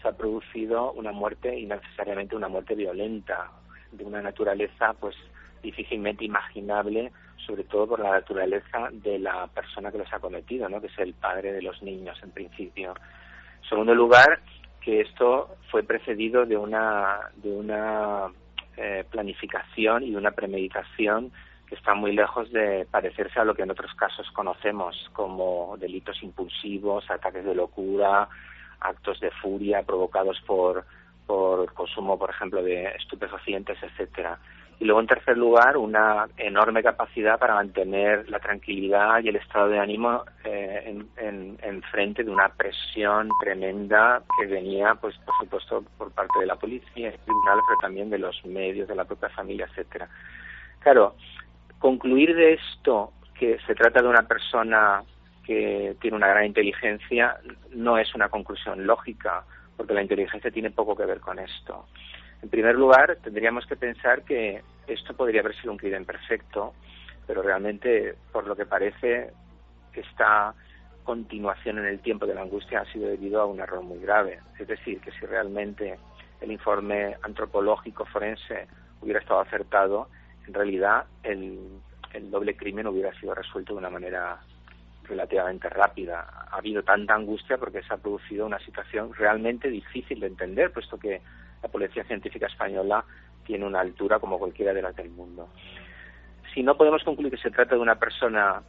Speaker 10: se ha producido una muerte y necesariamente una muerte violenta de una naturaleza pues difícilmente imaginable sobre todo por la naturaleza de la persona que los ha cometido, ¿no? que es el padre de los niños en principio. En segundo lugar, que esto fue precedido de una, de una eh, planificación y de una premeditación que está muy lejos de parecerse a lo que en otros casos conocemos como delitos impulsivos, ataques de locura, actos de furia provocados por, por consumo, por ejemplo, de estupefacientes, etcétera. Y luego, en tercer lugar, una enorme capacidad para mantener la tranquilidad y el estado de ánimo eh, en, en, frente de una presión tremenda que venía, pues, por supuesto, por parte de la policía, tribunales, pero también de los medios, de la propia familia, etcétera. Claro, concluir de esto que se trata de una persona que tiene una gran inteligencia no es una conclusión lógica, porque la inteligencia tiene poco que ver con esto. En primer lugar, tendríamos que pensar que esto podría haber sido un crimen perfecto, pero realmente, por lo que parece, esta continuación en el tiempo de la angustia ha sido debido a un error muy grave. Es decir, que si realmente el informe antropológico forense hubiera estado acertado, en realidad el, doble crimen hubiera sido resuelto de una manera relativamente rápida. Ha habido tanta angustia porque se ha producido una situación realmente difícil de entender, puesto que la Policía Científica Española tiene una altura como cualquiera de las del mundo. Si no podemos concluir que se trata de una persona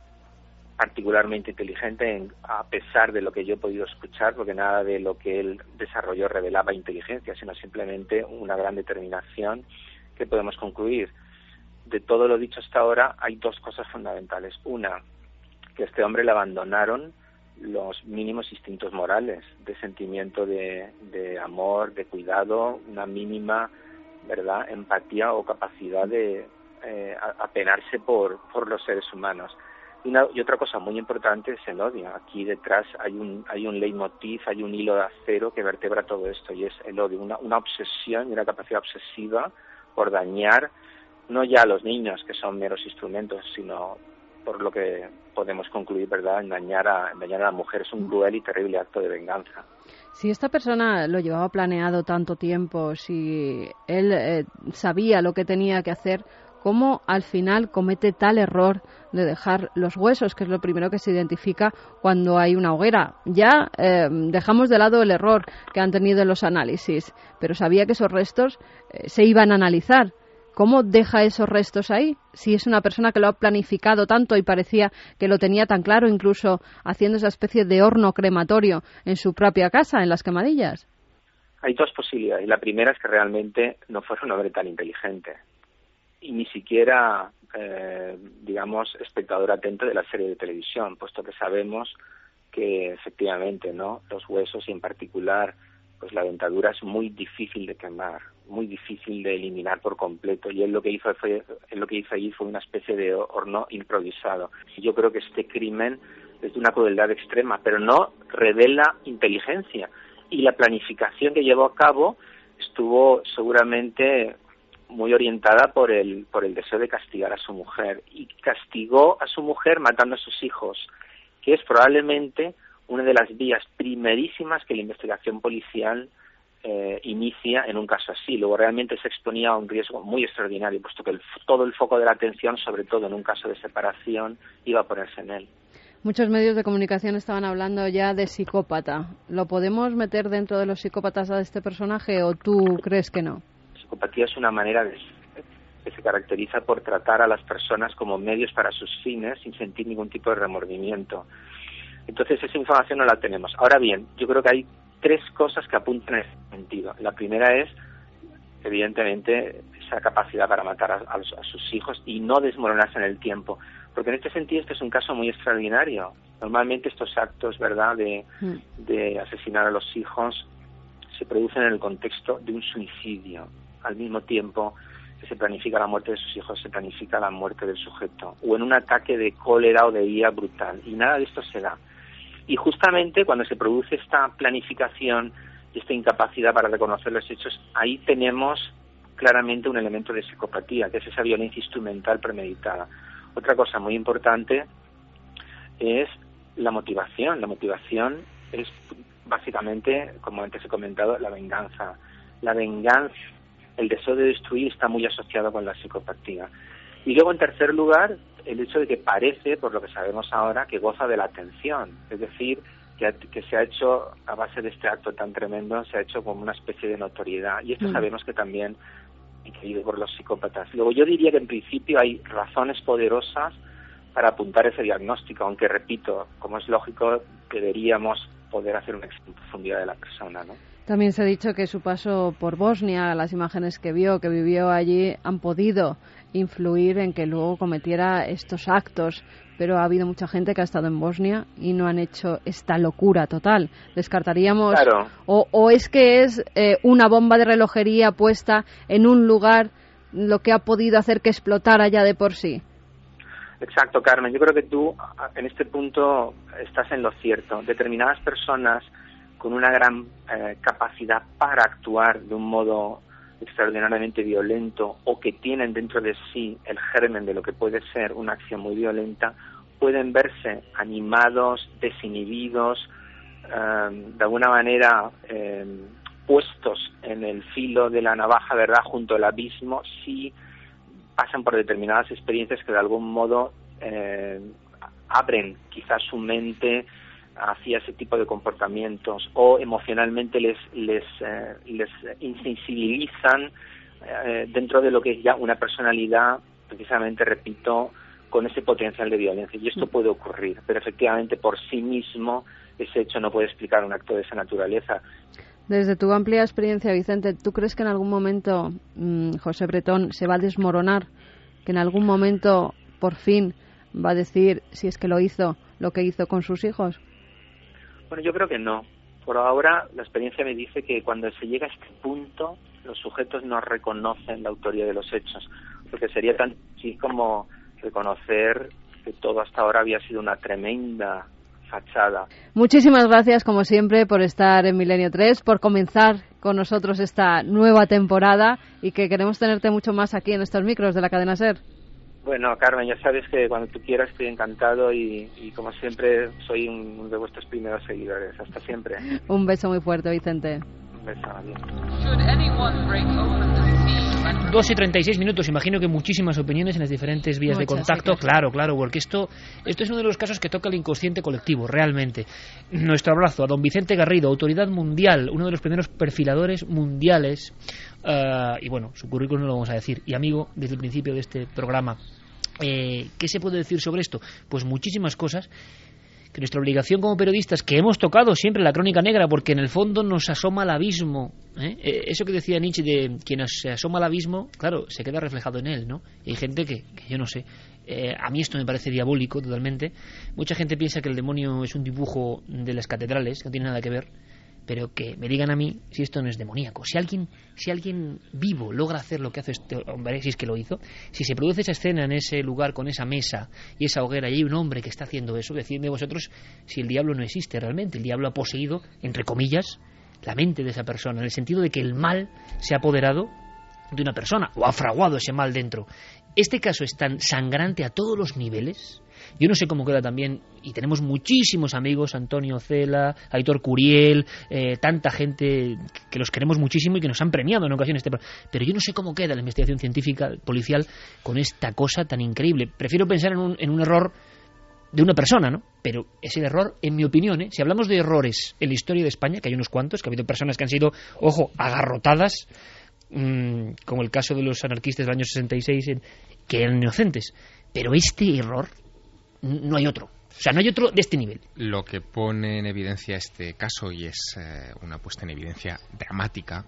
Speaker 10: particularmente inteligente, a pesar de lo que yo he podido escuchar, porque nada de lo que él desarrolló revelaba inteligencia, sino simplemente una gran determinación, que podemos concluir? De todo lo dicho hasta ahora hay dos cosas fundamentales. Una, que a este hombre le abandonaron los mínimos instintos morales, de sentimiento de, amor, de cuidado, una mínima verdad empatía o capacidad de eh, apenarse por, por los seres humanos. Y, una, y, otra cosa muy importante es el odio. Aquí detrás hay un, hay un leitmotiv, hay un hilo de acero que vertebra todo esto y es el odio, una, una obsesión y una capacidad obsesiva por dañar no ya los niños, que son meros instrumentos, sino por lo que podemos concluir, ¿verdad?, engañar a, engañar a la mujer. Es un cruel y terrible acto de venganza.
Speaker 2: Si esta persona lo llevaba planeado tanto tiempo, si él eh, sabía lo que tenía que hacer, ¿cómo al final comete tal error de dejar los huesos, que es lo primero que se identifica cuando hay una hoguera? Ya eh, dejamos de lado el error que han tenido en los análisis, pero sabía que esos restos eh, se iban a analizar ¿Cómo deja esos restos ahí? Si es una persona que lo ha planificado tanto y parecía que lo tenía tan claro, incluso haciendo esa especie de horno crematorio en su propia casa, en las quemadillas.
Speaker 10: Hay dos posibilidades. La primera es que realmente no fuera un hombre tan inteligente y ni siquiera, eh, digamos, espectador atento de la serie de televisión, puesto que sabemos que efectivamente, ¿no? Los huesos y en particular, pues la dentadura es muy difícil de quemar muy difícil de eliminar por completo. Y él lo que hizo fue él lo que hizo allí fue una especie de horno improvisado. Yo creo que este crimen es de una crueldad extrema, pero no revela inteligencia. Y la planificación que llevó a cabo estuvo seguramente muy orientada por el por el deseo de castigar a su mujer. Y castigó a su mujer matando a sus hijos, que es probablemente una de las vías primerísimas que la investigación policial eh, inicia en un caso así. Luego realmente se exponía a un riesgo muy extraordinario, puesto que todo el foco de la atención, sobre todo en un caso de separación, iba a ponerse en él.
Speaker 2: Muchos medios de comunicación estaban hablando ya de psicópata. ¿Lo podemos meter dentro de los psicópatas a este personaje o tú crees que no?
Speaker 10: psicopatía es una manera de, que se caracteriza por tratar a las personas como medios para sus fines sin sentir ningún tipo de remordimiento Entonces esa información no la tenemos. Ahora bien, yo creo que hay tres cosas que apuntan en ese sentido. La primera es, evidentemente, esa capacidad para matar a, sus hijos y no desmoronarse en el tiempo. Porque en este sentido este es un caso muy extraordinario. Normalmente estos actos, ¿verdad?, de, mm. de asesinar a los hijos se producen en el contexto de un suicidio. Al mismo tiempo que se planifica la muerte de sus hijos, se planifica la muerte del sujeto. O en un ataque de cólera o de ira brutal. Y nada de esto se da. Y justamente cuando se produce esta planificación y esta incapacidad para reconocer los hechos, ahí tenemos claramente un elemento de psicopatía, que es esa violencia instrumental premeditada. Otra cosa muy importante es la motivación. La motivación es básicamente, como antes he comentado, la venganza. La venganza, el deseo de destruir está muy asociado con la psicopatía. Y luego, en tercer lugar, el hecho de que parece, por lo que sabemos ahora, que goza de la atención. Es decir, que, que se ha hecho, a base de este acto tan tremendo, se ha hecho como una especie de notoriedad. Y esto mm. sabemos que también querido por los psicópatas. Luego, yo diría que en principio hay razones poderosas para apuntar ese diagnóstico, aunque repito, como es lógico, deberíamos poder hacer una profundidad de la persona, ¿no?
Speaker 2: También se ha dicho que su paso por Bosnia, las imágenes que vio, que vivió allí, han podido influir en que luego cometiera estos actos, pero ha habido mucha gente que ha estado en Bosnia y no han hecho esta locura total. Descartaríamos. O, o, es que es eh, una bomba de relojería puesta en un lugar lo que ha podido hacer que explotara ya de por sí.
Speaker 10: Exacto, Carmen. Yo creo que tú en este punto estás en lo cierto. Determinadas personas con una gran eh, capacidad para actuar de un modo extraordinariamente violento o que tienen dentro de sí el germen de lo que puede ser una acción muy violenta, pueden verse animados, desinhibidos, em, de alguna manera em, puestos en el filo de la navaja, ¿verdad?, junto al abismo, si pasan por determinadas experiencias que de algún modo em, abren quizás su mente hacia ese tipo de comportamientos o emocionalmente les les eh, les insensibilizan eh, dentro de lo que es ya una personalidad precisamente repito con ese potencial de violencia. Y esto mm. puede ocurrir pero efectivamente por sí mismo ese hecho no puede explicar un acto de esa naturaleza.
Speaker 2: Desde tu amplia experiencia Vicente tú crees que en algún momento mm, José Bretón se va a desmoronar que en algún momento por fin va a decir si es que lo hizo lo que hizo con sus hijos
Speaker 10: bueno, yo creo que no. Por ahora, la experiencia me dice que cuando se llega a este punto, los sujetos no reconocen la autoría de los hechos, porque sería tan así como reconocer que todo hasta ahora había sido una tremenda fachada.
Speaker 2: Muchísimas gracias, como siempre, por estar en Milenio 3, por comenzar con nosotros esta nueva temporada y que queremos tenerte mucho más aquí en estos micros de la cadena SER.
Speaker 10: Bueno, Carmen, ya sabes que cuando tú quieras estoy encantado y, como siempre soy uno de vuestros primeros seguidores. Hasta siempre.
Speaker 2: Un beso muy fuerte, Vicente.
Speaker 10: Un beso, adiós.
Speaker 1: Dos y treinta y seis minutos. Imagino que muchísimas opiniones en las diferentes vías de contacto. Claro, claro, porque esto, esto es uno de los casos que toca el inconsciente colectivo, realmente. Nuestro abrazo a don Vicente Garrido, autoridad mundial, uno de los primeros perfiladores mundiales. Ah, y bueno, su currículum no lo vamos a decir. Y amigo, desde el principio de este programa. Eh, ¿Qué se puede decir sobre esto? Pues muchísimas cosas que nuestra obligación como periodistas, que hemos tocado siempre la crónica negra, porque en el fondo nos asoma al abismo. ¿eh? Eh, eso que decía Nietzsche de quien se asoma al abismo, claro, se queda reflejado en él, ¿no? Y hay gente que, yo no sé. Eh, a mí esto me parece diabólico totalmente. Mucha gente piensa que el demonio es un dibujo de las catedrales, que no tiene nada que ver pero que me digan a mí si esto no es demoníaco. Si alguien, si alguien vivo logra hacer lo que hace este hombre, si es que lo hizo, si se produce esa escena en ese lugar con esa mesa y esa hoguera y hay un hombre que está haciendo eso, decidme vosotros si el diablo no existe realmente. El diablo ha poseído, entre comillas, la mente de esa persona, en el sentido de que el mal se ha apoderado de una persona o ha fraguado ese mal dentro. Este caso es tan sangrante a todos los niveles yo no sé cómo queda también, y tenemos muchísimos amigos, Antonio Cela, Aitor Curiel, eh, tanta gente que los queremos muchísimo y que nos han premiado en ocasiones. Pero yo no sé cómo queda la investigación científica policial con esta cosa tan increíble. Prefiero pensar en un, en error de una persona, ¿no? Pero ese error, en mi opinión, ¿eh? si hablamos de errores en la historia de España, que hay unos cuantos, que ha habido personas que han sido, ojo, agarrotadas, mm, como el caso de los anarquistas del año 66, que eran inocentes. Pero este error no hay otro. O sea, no hay otro de este nivel.
Speaker 3: Lo que pone en evidencia este caso, y es eh, una puesta en evidencia dramática,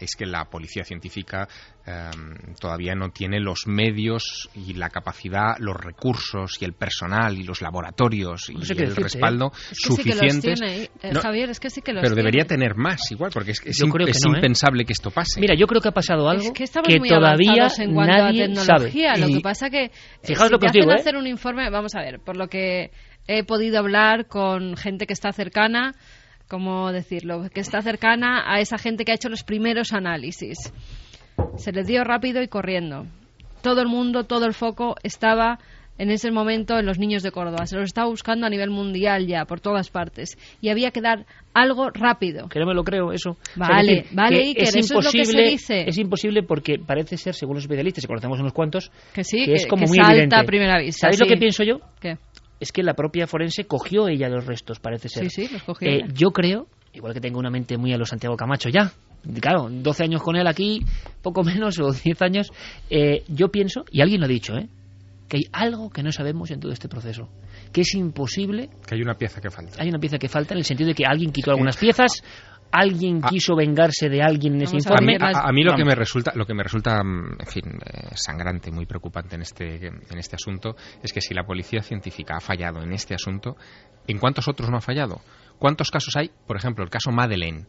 Speaker 3: es que la policía científica em, todavía no tiene los medios y la capacidad, los recursos y el personal y los laboratorios y
Speaker 1: No sé qué
Speaker 3: el
Speaker 1: decirte,
Speaker 3: respaldo
Speaker 2: Es que sí que los
Speaker 3: suficientes.
Speaker 2: tiene, eh,
Speaker 3: No,
Speaker 2: Javier, es que sí que los
Speaker 3: pero debería
Speaker 2: tiene.
Speaker 3: tener más igual, porque es, es
Speaker 1: Yo
Speaker 3: im-
Speaker 1: creo que
Speaker 3: es
Speaker 1: no, ¿eh?
Speaker 3: impensable que esto pase.
Speaker 1: Mira, yo creo que ha pasado algo
Speaker 2: Es que estamos
Speaker 1: que
Speaker 2: muy
Speaker 1: todavía
Speaker 2: en cuanto a
Speaker 1: nadie sabe.
Speaker 2: tecnología. Lo
Speaker 1: Y
Speaker 2: que pasa que eh,
Speaker 1: Fijaos
Speaker 2: si
Speaker 1: lo que
Speaker 2: te
Speaker 1: os digo,
Speaker 2: hacen
Speaker 1: ¿eh?
Speaker 2: hacer un informe, vamos a ver, por lo que he podido hablar con gente que está cercana, ¿cómo decirlo? Que está cercana a esa gente que ha hecho los primeros análisis. Se les dio rápido y corriendo. Todo el mundo, todo el foco estaba en ese momento en los niños de Córdoba. Se los estaba buscando a nivel mundial ya, por todas partes. Y había que dar algo rápido.
Speaker 1: Que no me lo creo, eso. O sea,
Speaker 2: Vale, vale,
Speaker 1: que
Speaker 2: Iker,
Speaker 1: es
Speaker 2: eso es lo que se
Speaker 1: imposible,
Speaker 2: dice.
Speaker 1: Es imposible porque parece ser, según los especialistas, y conocemos unos cuantos,
Speaker 2: Que sí,
Speaker 1: que es como
Speaker 2: que
Speaker 1: muy
Speaker 2: salta
Speaker 1: evidente.
Speaker 2: a primera vista,
Speaker 1: ¿Sabéis lo que pienso yo?
Speaker 2: ¿Qué?
Speaker 1: Es que la propia forense cogió ella los restos, parece ser.
Speaker 2: Sí, sí, los cogió
Speaker 1: Eh, yo creo, igual que tengo una mente muy a los Santiago Camacho ya, claro, 12 años con él aquí, poco menos, o 10 años, eh, yo pienso, y alguien lo ha dicho, ¿eh? que hay algo que no sabemos en todo este proceso, que es imposible,
Speaker 3: Que hay una pieza que falta.
Speaker 1: hay una pieza que falta en el sentido de que alguien quitó algunas piezas, alguien quiso vengarse de alguien en ese
Speaker 2: a
Speaker 3: mí,
Speaker 1: informe.
Speaker 3: a- a mí lo que me resulta, lo que me resulta, mm, en fin, eh, sangrante, muy preocupante en este, en este asunto, es que si la policía científica ha fallado en este asunto, ¿en cuántos otros no ha fallado? ¿Cuántos casos hay? Por ejemplo, el caso Madeleine,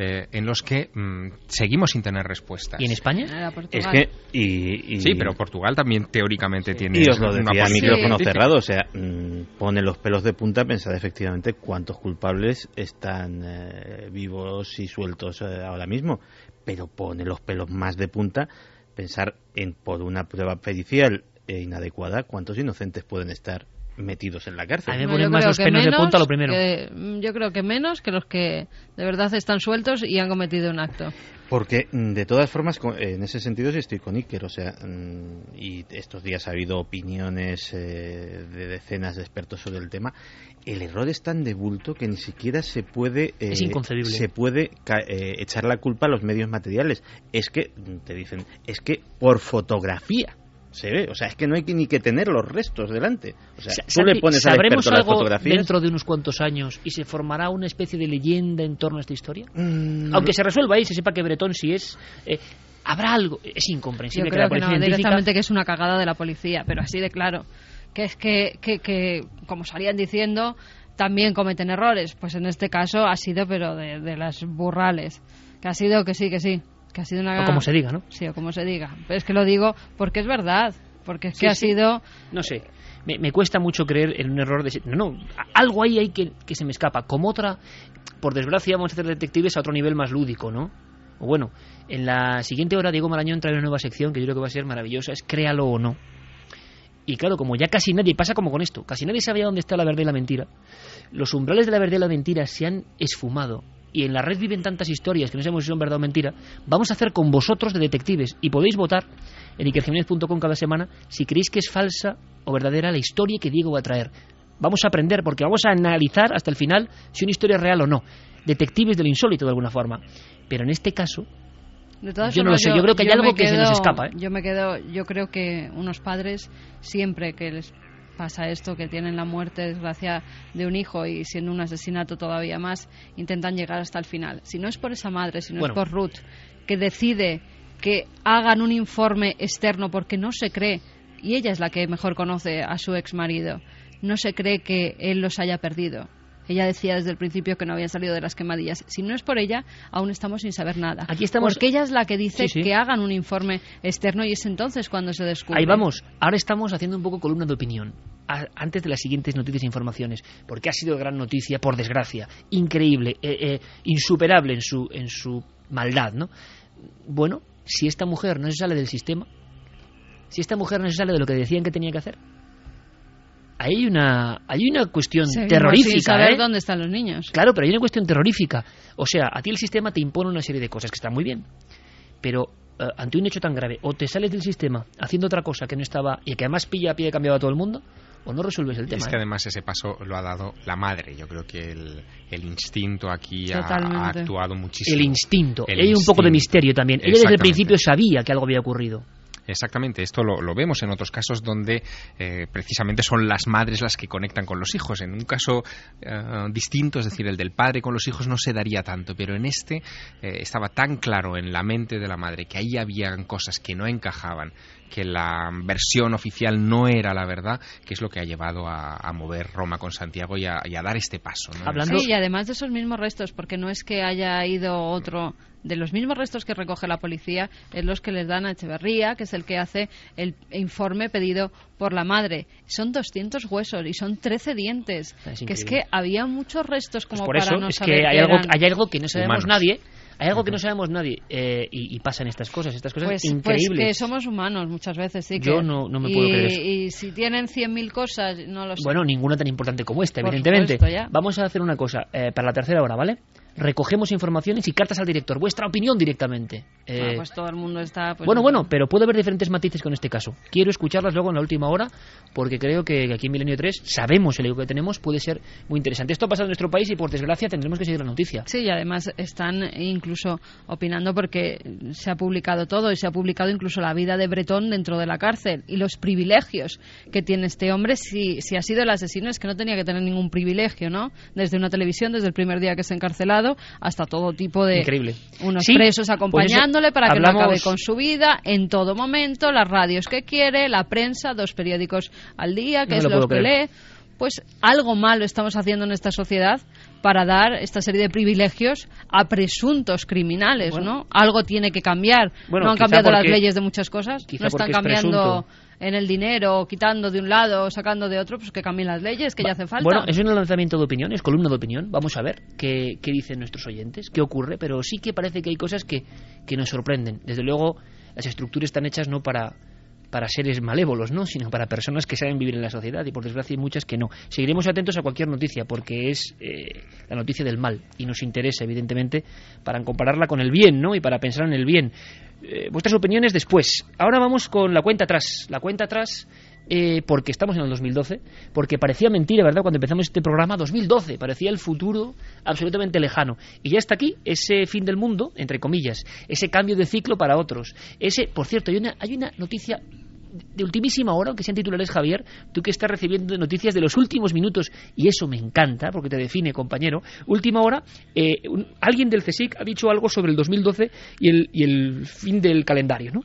Speaker 3: eh, en los que mm, seguimos sin tener respuestas.
Speaker 1: ¿Y en España?
Speaker 2: Portugal.
Speaker 4: Es que, y, y-
Speaker 3: Sí, pero Portugal también teóricamente tiene
Speaker 4: Y os lo
Speaker 3: una
Speaker 4: decía micrófono
Speaker 3: científica.
Speaker 4: cerrado, o sea, mm, pone los pelos de punta pensar efectivamente cuántos culpables están eh, vivos y sueltos eh, ahora mismo, pero pone los pelos más de punta pensar en por una prueba pericial e inadecuada cuántos inocentes pueden estar metidos en la cárcel.
Speaker 1: A mí me ponen más los
Speaker 2: que
Speaker 1: pelos de punta lo primero.
Speaker 2: que- mm, yo creo que menos que los que de verdad están sueltos y han cometido un acto.
Speaker 4: Porque, mm, de todas formas, co- en ese sentido sí estoy con Iker, o sea, mm, y estos días ha habido opiniones eh, de decenas de expertos sobre el tema, el error es tan de bulto que ni siquiera se puede... eh,
Speaker 1: Es inconcebible.
Speaker 4: Se puede ca- eh, echar la culpa a los medios materiales. Es que, te dicen, es que por fotografía se ve, o sea, es que no hay que ni que tener los restos delante. O sea,
Speaker 1: Sa-
Speaker 4: tú le pones al
Speaker 1: ¿Sabremos
Speaker 4: experto las
Speaker 1: algo
Speaker 4: fotografías...
Speaker 1: dentro de unos cuantos años y se formará una especie de leyenda en torno a esta historia?
Speaker 4: Mm,
Speaker 1: Aunque se resuelva ahí, se sepa que Bretón sí es... eh, habrá algo... Es
Speaker 2: Yo
Speaker 1: incomprensible que
Speaker 2: creo
Speaker 1: la
Speaker 2: que no,
Speaker 1: policía científica...
Speaker 2: directamente que es una cagada de la policía, pero así de claro. Que es que, que, que, como salían diciendo, también cometen errores. Pues en este caso ha sido, pero de, de las burrales. Que ha sido que sí, que sí. Que ha sido una...
Speaker 1: O como se diga, ¿no?
Speaker 2: Sí, o como se diga. Pero es que lo digo porque es verdad. Porque es
Speaker 1: Sí,
Speaker 2: que ha sido...
Speaker 1: No sé. Me, me cuesta mucho creer en un error de... No, no. Algo ahí hay que, que se me escapa. Como otra... Por desgracia vamos a hacer detectives a otro nivel más lúdico, ¿no? O bueno, en la siguiente hora Diego Marañón trae una nueva sección que yo creo que va a ser maravillosa. Es créalo o no. Y claro, como ya casi nadie, pasa como con esto, casi nadie sabía dónde está la verdad y la mentira, los umbrales de la verdad y la mentira se han esfumado y en la red viven tantas historias que no sabemos si son verdad o mentira, vamos a hacer con vosotros de detectives y podéis votar en ikerjiménez.com cada semana si creéis que es falsa o verdadera la historia que Diego va a traer. Vamos a aprender porque vamos a analizar hasta el final si una historia es real o no. Detectives del insólito de alguna forma. Pero en este caso,
Speaker 2: De todas
Speaker 1: Yo no lo sé, yo creo que hay algo que se nos escapa, ¿eh?
Speaker 2: Yo me quedo, yo creo que unos padres siempre que les pasa esto, que tienen la muerte, desgracia de un hijo y siendo un asesinato todavía más, intentan llegar hasta el final. Si no es por esa madre, si no
Speaker 1: Bueno.
Speaker 2: es por Ruth, que decide que hagan un informe externo porque no se cree, y ella es la que mejor conoce a su ex marido, no se cree que él los haya perdido. Ella decía desde el principio que no habían salido de las quemadillas. Si no es por ella, aún estamos sin saber nada.
Speaker 1: Aquí estamos-
Speaker 2: Porque ella es la que dice
Speaker 1: Sí, sí.
Speaker 2: que hagan un informe externo y es entonces cuando se descubre.
Speaker 1: Ahí vamos. Ahora estamos haciendo un poco columna de opinión. Antes de las siguientes noticias e informaciones. Porque ha sido gran noticia, por desgracia. Increíble. eh, eh, insuperable en su, en su maldad, ¿no? Bueno, si esta mujer no se sale del sistema, si esta mujer no se sale de lo que decían que tenía que hacer, hay una, hay una cuestión
Speaker 2: Seguimos
Speaker 1: terrorífica,
Speaker 2: sin saber
Speaker 1: ¿eh?
Speaker 2: dónde están los niños.
Speaker 1: Claro, pero hay una cuestión terrorífica. O sea, a ti el sistema te impone una serie de cosas que están muy bien. Pero eh, ante un hecho tan grave, o te sales del sistema haciendo otra cosa que no estaba y que además pilla a pie cambiado a todo el mundo, o no resuelves el
Speaker 3: Y
Speaker 1: tema.
Speaker 3: es que
Speaker 1: ¿eh?
Speaker 3: además ese paso lo ha dado la madre. Yo creo que el, el instinto aquí ha, actuado muchísimo.
Speaker 1: El instinto.
Speaker 3: El
Speaker 1: hay un poco de misterio también. Ella desde el principio sabía que algo había ocurrido.
Speaker 3: Exactamente, esto lo, lo vemos en otros casos donde eh, precisamente son las madres las que conectan con los hijos. En un caso eh, distinto, es decir, el del padre con los hijos no se daría tanto, pero en este eh, estaba tan claro en la mente de la madre que ahí habían cosas que no encajaban, que la versión oficial no era la verdad, que es lo que ha llevado a, a mover Roma con Santiago y a, y a dar este paso. ¿no?
Speaker 2: Hablando... Sí, y además de esos mismos restos, porque no es que haya ido otro de los mismos restos que recoge la policía es los que les dan a Echeverría, que es el que hace el informe pedido por la madre. Son 200 huesos y son 13 dientes.
Speaker 1: Es
Speaker 2: que es que había muchos restos como
Speaker 1: pues por
Speaker 2: para
Speaker 1: eso
Speaker 2: no
Speaker 1: es
Speaker 2: saber
Speaker 1: que hay algo,
Speaker 2: eran-
Speaker 1: hay algo que no sabemos
Speaker 3: Humanos.
Speaker 1: nadie. Hay algo que no sabemos nadie eh, y, y pasan estas cosas, estas cosas
Speaker 2: Pues, pues
Speaker 1: increíbles.
Speaker 2: que somos humanos muchas veces, sí.
Speaker 1: Yo
Speaker 2: que-
Speaker 1: no- no me
Speaker 2: y,
Speaker 1: puedo creer eso.
Speaker 2: Y si tienen 100.000 cosas, no lo sé.
Speaker 1: Bueno, ninguna tan importante como esta,
Speaker 2: Por
Speaker 1: evidentemente.
Speaker 2: supuesto, ya.
Speaker 1: Vamos a hacer una cosa eh, para la tercera hora, ¿vale? Recogemos informaciones y cartas al director, vuestra opinión directamente. Eh,
Speaker 2: Ah, pues todo el mundo está... pues,
Speaker 1: bueno, bueno, pero puede haber diferentes matices con este caso. Quiero escucharlas luego en la última hora, porque creo que aquí en Milenio 3 sabemos el ego que tenemos, puede ser muy interesante. Esto ha pasado en nuestro país y por desgracia tendremos que seguir la noticia.
Speaker 2: Sí, y además están incluso opinando porque se ha publicado todo y se ha publicado incluso la vida de Bretón dentro de la cárcel y los privilegios que tiene este hombre. Si, si ha sido el asesino es que no tenía que tener ningún privilegio, ¿no? Desde una televisión, desde el primer día que se ha hasta todo tipo de...
Speaker 1: Increíble.
Speaker 2: Unos
Speaker 1: Sí,
Speaker 2: presos
Speaker 1: pues
Speaker 2: acompañándole para que no acabe con su vida en todo momento, las radios que quiere, la prensa, dos periódicos al día, que
Speaker 1: No
Speaker 2: es
Speaker 1: lo
Speaker 2: los que
Speaker 1: creer.
Speaker 2: lee. Pues algo malo estamos haciendo en esta sociedad para dar esta serie de privilegios a presuntos criminales,
Speaker 1: Bueno.
Speaker 2: ¿no? Algo tiene que cambiar.
Speaker 1: Bueno,
Speaker 2: no han cambiado las leyes de muchas cosas. No están
Speaker 1: es
Speaker 2: cambiando
Speaker 1: presunto.
Speaker 2: En el dinero, quitando de un lado, sacando de otro, pues que cambien las leyes, que ya hace falta.
Speaker 1: Bueno, es un lanzamiento de opinión, es columna de opinión. Vamos a ver qué, qué dicen nuestros oyentes, qué ocurre, pero sí que parece que hay cosas que, que nos sorprenden. Desde luego, las estructuras están hechas no para, para seres malévolos, ¿no? sino para personas que saben vivir en la sociedad y por desgracia hay muchas que no. Seguiremos atentos a cualquier noticia porque es eh, la noticia del mal y nos interesa, evidentemente, para compararla con el bien ¿no? y para pensar en el bien. Eh, vuestras opiniones después. Ahora vamos con la cuenta atrás. La cuenta atrás eh, porque estamos en el 2012, porque parecía mentira, ¿verdad? Cuando empezamos este programa, 2012, parecía el futuro absolutamente lejano. Y ya está aquí ese fin del mundo, entre comillas, ese cambio de ciclo para otros. Ese, por cierto, hay una, hay una noticia de ultimísima hora, aunque sean titulares, Javier, tú que estás recibiendo noticias de los últimos minutos, y eso me encanta, porque te define, compañero. Última hora, eh, alguien del CSIC ha dicho algo sobre el 2012 y el, y el fin del calendario, ¿no?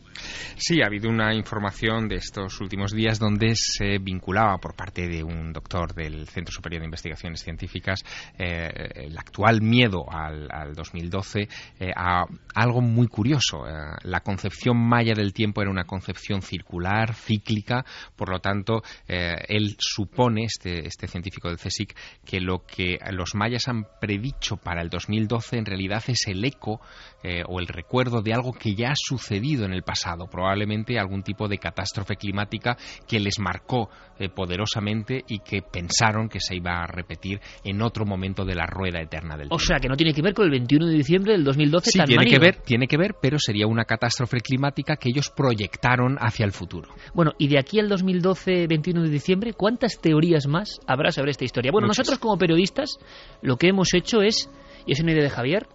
Speaker 3: Sí, ha habido una información de estos últimos días donde se vinculaba por parte de un doctor del Centro Superior de Investigaciones Científicas eh, el actual miedo al, al 2012 eh, a algo muy curioso. Eh, la concepción maya del tiempo era una concepción circular, cíclica, por lo tanto, eh, él supone, este, este científico del CSIC, que lo que los mayas han predicho para el 2012 en realidad es el eco eh, o el recuerdo de algo que ya ha sucedido en el pasado, probablemente algún tipo de catástrofe climática que les marcó eh, poderosamente y que pensaron que se iba a repetir en otro momento de la rueda eterna del
Speaker 1: O
Speaker 3: tiempo.
Speaker 1: sea, que no tiene que ver con el 21 de diciembre del 2012
Speaker 3: Sí,
Speaker 1: tan
Speaker 3: tiene que ver, tiene que ver, pero sería una catástrofe climática que ellos proyectaron hacia el futuro.
Speaker 1: Bueno, y de aquí al 2012, 21 de diciembre, ¿cuántas teorías más habrá sobre esta historia? Bueno,
Speaker 3: Muchas.
Speaker 1: nosotros como periodistas lo que hemos hecho es, y es una idea de Javier,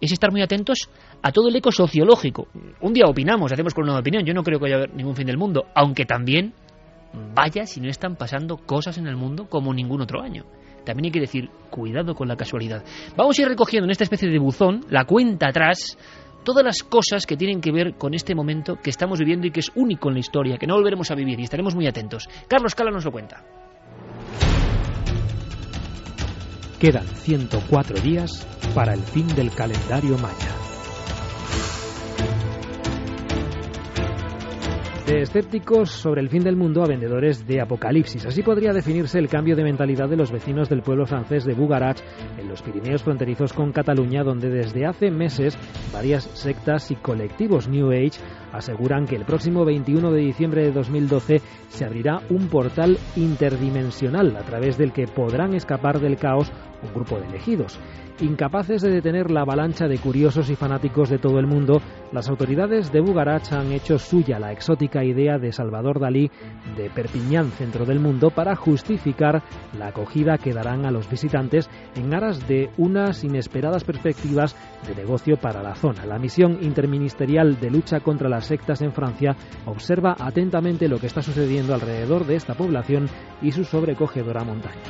Speaker 1: es estar muy atentos a todo el eco sociológico. Un día opinamos, hacemos con una opinión. Yo no creo que haya ningún fin del mundo, aunque también, vaya si no están pasando cosas en el mundo como ningún otro año. También hay que decir, cuidado con la casualidad. Vamos a ir recogiendo en esta especie de buzón la cuenta atrás todas las cosas que tienen que ver con este momento que estamos viviendo y que es único en la historia, que no volveremos a vivir y estaremos muy atentos. Carlos Cala nos lo cuenta.
Speaker 8: Quedan 104 días para el fin del calendario maya. De escépticos sobre el fin del mundo a vendedores de apocalipsis. Así podría definirse el cambio de mentalidad de los vecinos del pueblo francés de Bugarach, en los Pirineos fronterizos con Cataluña, donde desde hace meses varias sectas y colectivos New Age aseguran que el próximo 21 de diciembre de 2012 se abrirá un portal interdimensional a través del que podrán escapar del caos un grupo de elegidos. Incapaces de detener la avalancha de curiosos y fanáticos de todo el mundo, las autoridades de Bugarach han hecho suya la exótica idea de Salvador Dalí de Perpiñán, centro del mundo, para justificar la acogida que darán a los visitantes en aras de unas inesperadas perspectivas de negocio para la zona. La misión interministerial de lucha contra las sectas en Francia observa atentamente lo que está sucediendo alrededor de esta población y su sobrecogedora montaña.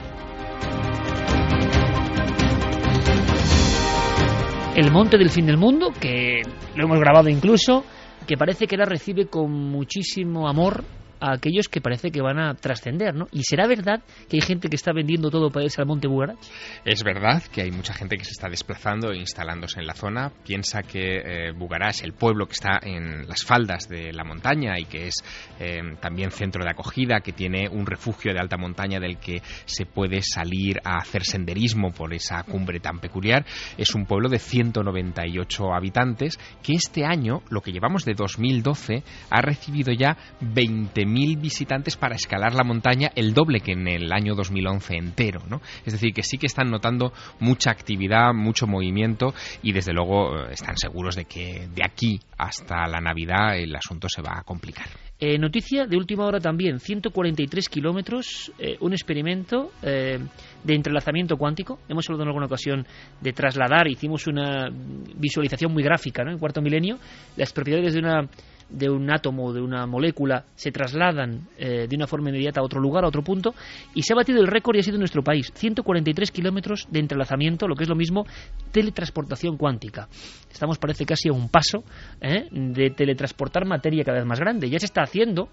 Speaker 1: El monte del fin del mundo, que lo hemos grabado incluso, que parece que la recibe con muchísimo amor a aquellos que parece que van a trascender, ¿no? ¿Y será verdad que hay gente que está vendiendo todo para irse al Monte Bugarach?
Speaker 3: Es verdad que hay mucha gente que se está desplazando e instalándose en la zona. Piensa que eh, Bugarach, el pueblo que está en las faldas de la montaña y que es eh, también centro de acogida, que tiene un refugio de alta montaña del que se puede salir a hacer senderismo por esa cumbre tan peculiar, es un pueblo de 198 habitantes que este año, lo que llevamos de 2012, ha recibido ya 20 mil visitantes para escalar la montaña, el doble que en el año 2011 entero, ¿no? Es decir, que sí que están notando mucha actividad, mucho movimiento y desde luego eh, están seguros de que de aquí hasta la Navidad el asunto se va a complicar.
Speaker 1: Eh, noticia de última hora también, 143 kilómetros, eh, un experimento de entrelazamiento cuántico. Hemos hablado en alguna ocasión de trasladar, hicimos una visualización muy gráfica ¿no? en cuarto milenio, las propiedades de una de un átomo, de una molécula, se trasladan eh, de una forma inmediata a otro lugar, a otro punto, y se ha batido el récord y ha sido nuestro país. 143 kilómetros de entrelazamiento, lo que es lo mismo, teletransportación cuántica. Estamos, parece, casi a un paso ¿eh? de teletransportar materia cada vez más grande. Ya se está haciendo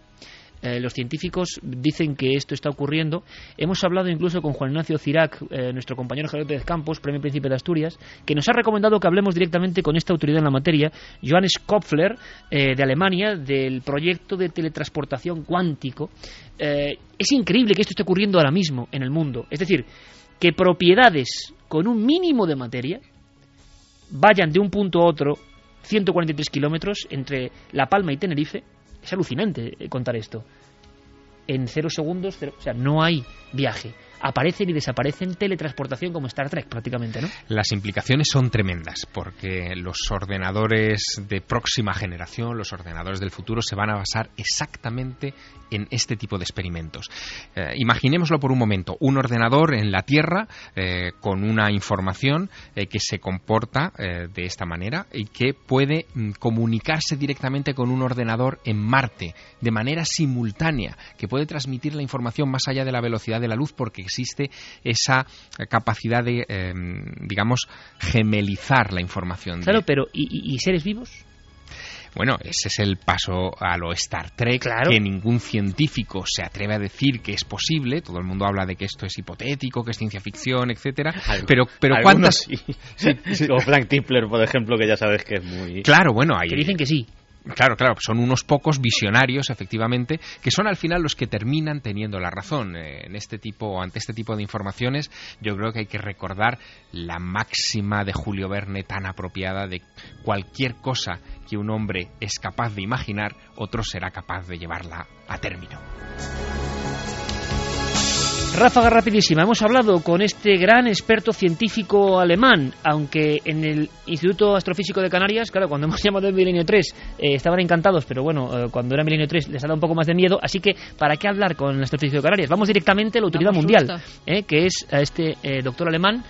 Speaker 1: eh, los científicos dicen que esto está ocurriendo. Hemos hablado incluso con Juan Ignacio Cirac, eh, nuestro compañero Javier Pérez Campos, Premio Príncipe de Asturias, que nos ha recomendado que hablemos directamente con esta autoridad en la materia, Johannes Kopfler, eh, de Alemania, del proyecto de teletransportación cuántico. es increíble que esto esté ocurriendo ahora mismo en el mundo. Es decir, que propiedades con un mínimo de materia vayan de un punto a otro 143 kilómetros entre La Palma y Tenerife es alucinante eh, contar esto. En cero segundos, o sea, no hay viaje aparecen y desaparecen teletransportación como Star Trek prácticamente, ¿no?
Speaker 3: Las implicaciones son tremendas porque los ordenadores de próxima generación, los ordenadores del futuro, se van a basar exactamente en este tipo de experimentos. Eh, imaginémoslo por un momento, un ordenador en la Tierra eh, con una información eh, que se comporta de esta manera y que puede mm, comunicarse directamente con un ordenador en Marte de manera simultánea, que puede transmitir la información más allá de la velocidad de la luz porque existe esa capacidad de, em, digamos, gemelizar la información.
Speaker 1: Claro, pero ¿y, seres vivos?
Speaker 3: Bueno, ese es el paso a lo Star Trek,
Speaker 1: claro.
Speaker 3: que ningún científico se atreve a decir que es posible. Todo el mundo habla de que esto es hipotético, que es ciencia ficción, etcétera. pero, pero ¿cuántas?
Speaker 4: Sí. O Frank Tipler, por ejemplo, que ya sabes que es muy.
Speaker 3: Claro, bueno, hay.
Speaker 1: Que dicen que sí.
Speaker 3: Claro, claro, son unos pocos visionarios, efectivamente, que son al final los que terminan teniendo la razón. Eh, en este tipo, ante este tipo de informaciones, yo creo que hay que recordar la máxima de Julio Verne tan apropiada de cualquier cosa que un hombre es capaz de imaginar, otro será capaz de llevarla a término.
Speaker 1: Ráfaga rapidísima. Hemos hablado con este gran experto científico alemán, aunque en el Instituto Astrofísico de Canarias, claro, cuando hemos llamado el Milenio 3 eh, estaban encantados, pero bueno, eh, cuando era Milenio 3 les ha dado un poco más de miedo, así que ¿para qué hablar con el Astrofísico de Canarias? Vamos directamente a la autoridad mundial, eh, que es a este doctor alemán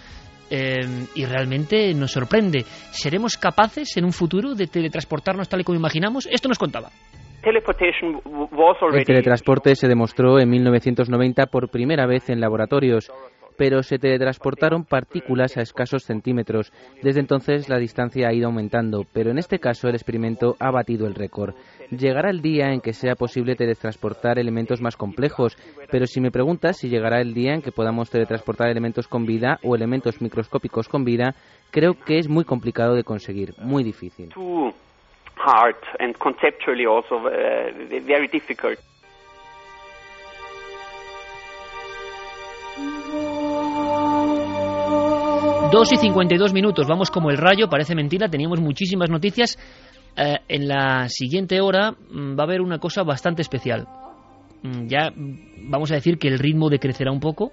Speaker 1: y realmente nos sorprende. ¿Seremos capaces en un futuro de teletransportarnos tal y como imaginamos? Esto nos contaba.
Speaker 9: El teletransporte se demostró en 1990 por primera vez en laboratorios, pero se teletransportaron partículas a escasos centímetros. Desde entonces la distancia ha ido aumentando, pero en este caso el experimento ha batido el récord. Llegará el día en que sea posible teletransportar elementos más complejos, pero si me preguntas si llegará el día en que podamos teletransportar elementos con vida o elementos microscópicos con vida, creo que es muy complicado de conseguir, muy difícil hard and conceptually also uh, very difficult.
Speaker 1: Dos y 52 minutos, vamos como el rayo, parece mentira, teníamos muchísimas noticias. Eh, en la siguiente hora mm, va a haber una cosa bastante especial. Mm, ya vamos a decir que el ritmo decrecerá un poco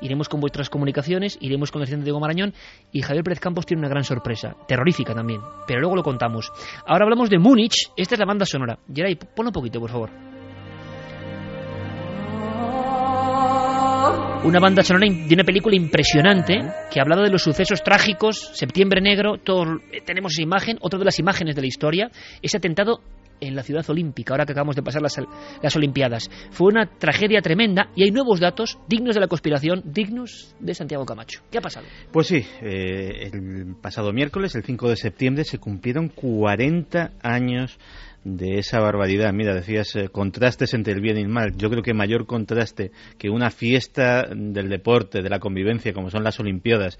Speaker 1: iremos con vuestras comunicaciones, iremos con el presidente Diego Marañón y Javier Pérez Campos tiene una gran sorpresa, terrorífica también, pero luego lo contamos. Ahora hablamos de Múnich, esta es la banda sonora. Geray, ponlo un poquito, por favor. Una banda sonora de una película impresionante que ha hablado de los sucesos trágicos, Septiembre Negro, todos eh, tenemos esa imagen, otra de las imágenes de la historia, ese atentado en la ciudad olímpica, ahora que acabamos de pasar las, las Olimpiadas. Fue una tragedia tremenda y hay nuevos datos dignos de la conspiración, dignos de Santiago Camacho. ¿Qué ha pasado?
Speaker 4: Pues sí, eh, el pasado miércoles, el 5 de septiembre, se cumplieron 40 años de esa barbaridad. Mira, decías eh, contrastes entre el bien y el mal. Yo creo que mayor contraste que una fiesta del deporte, de la convivencia, como son las Olimpiadas,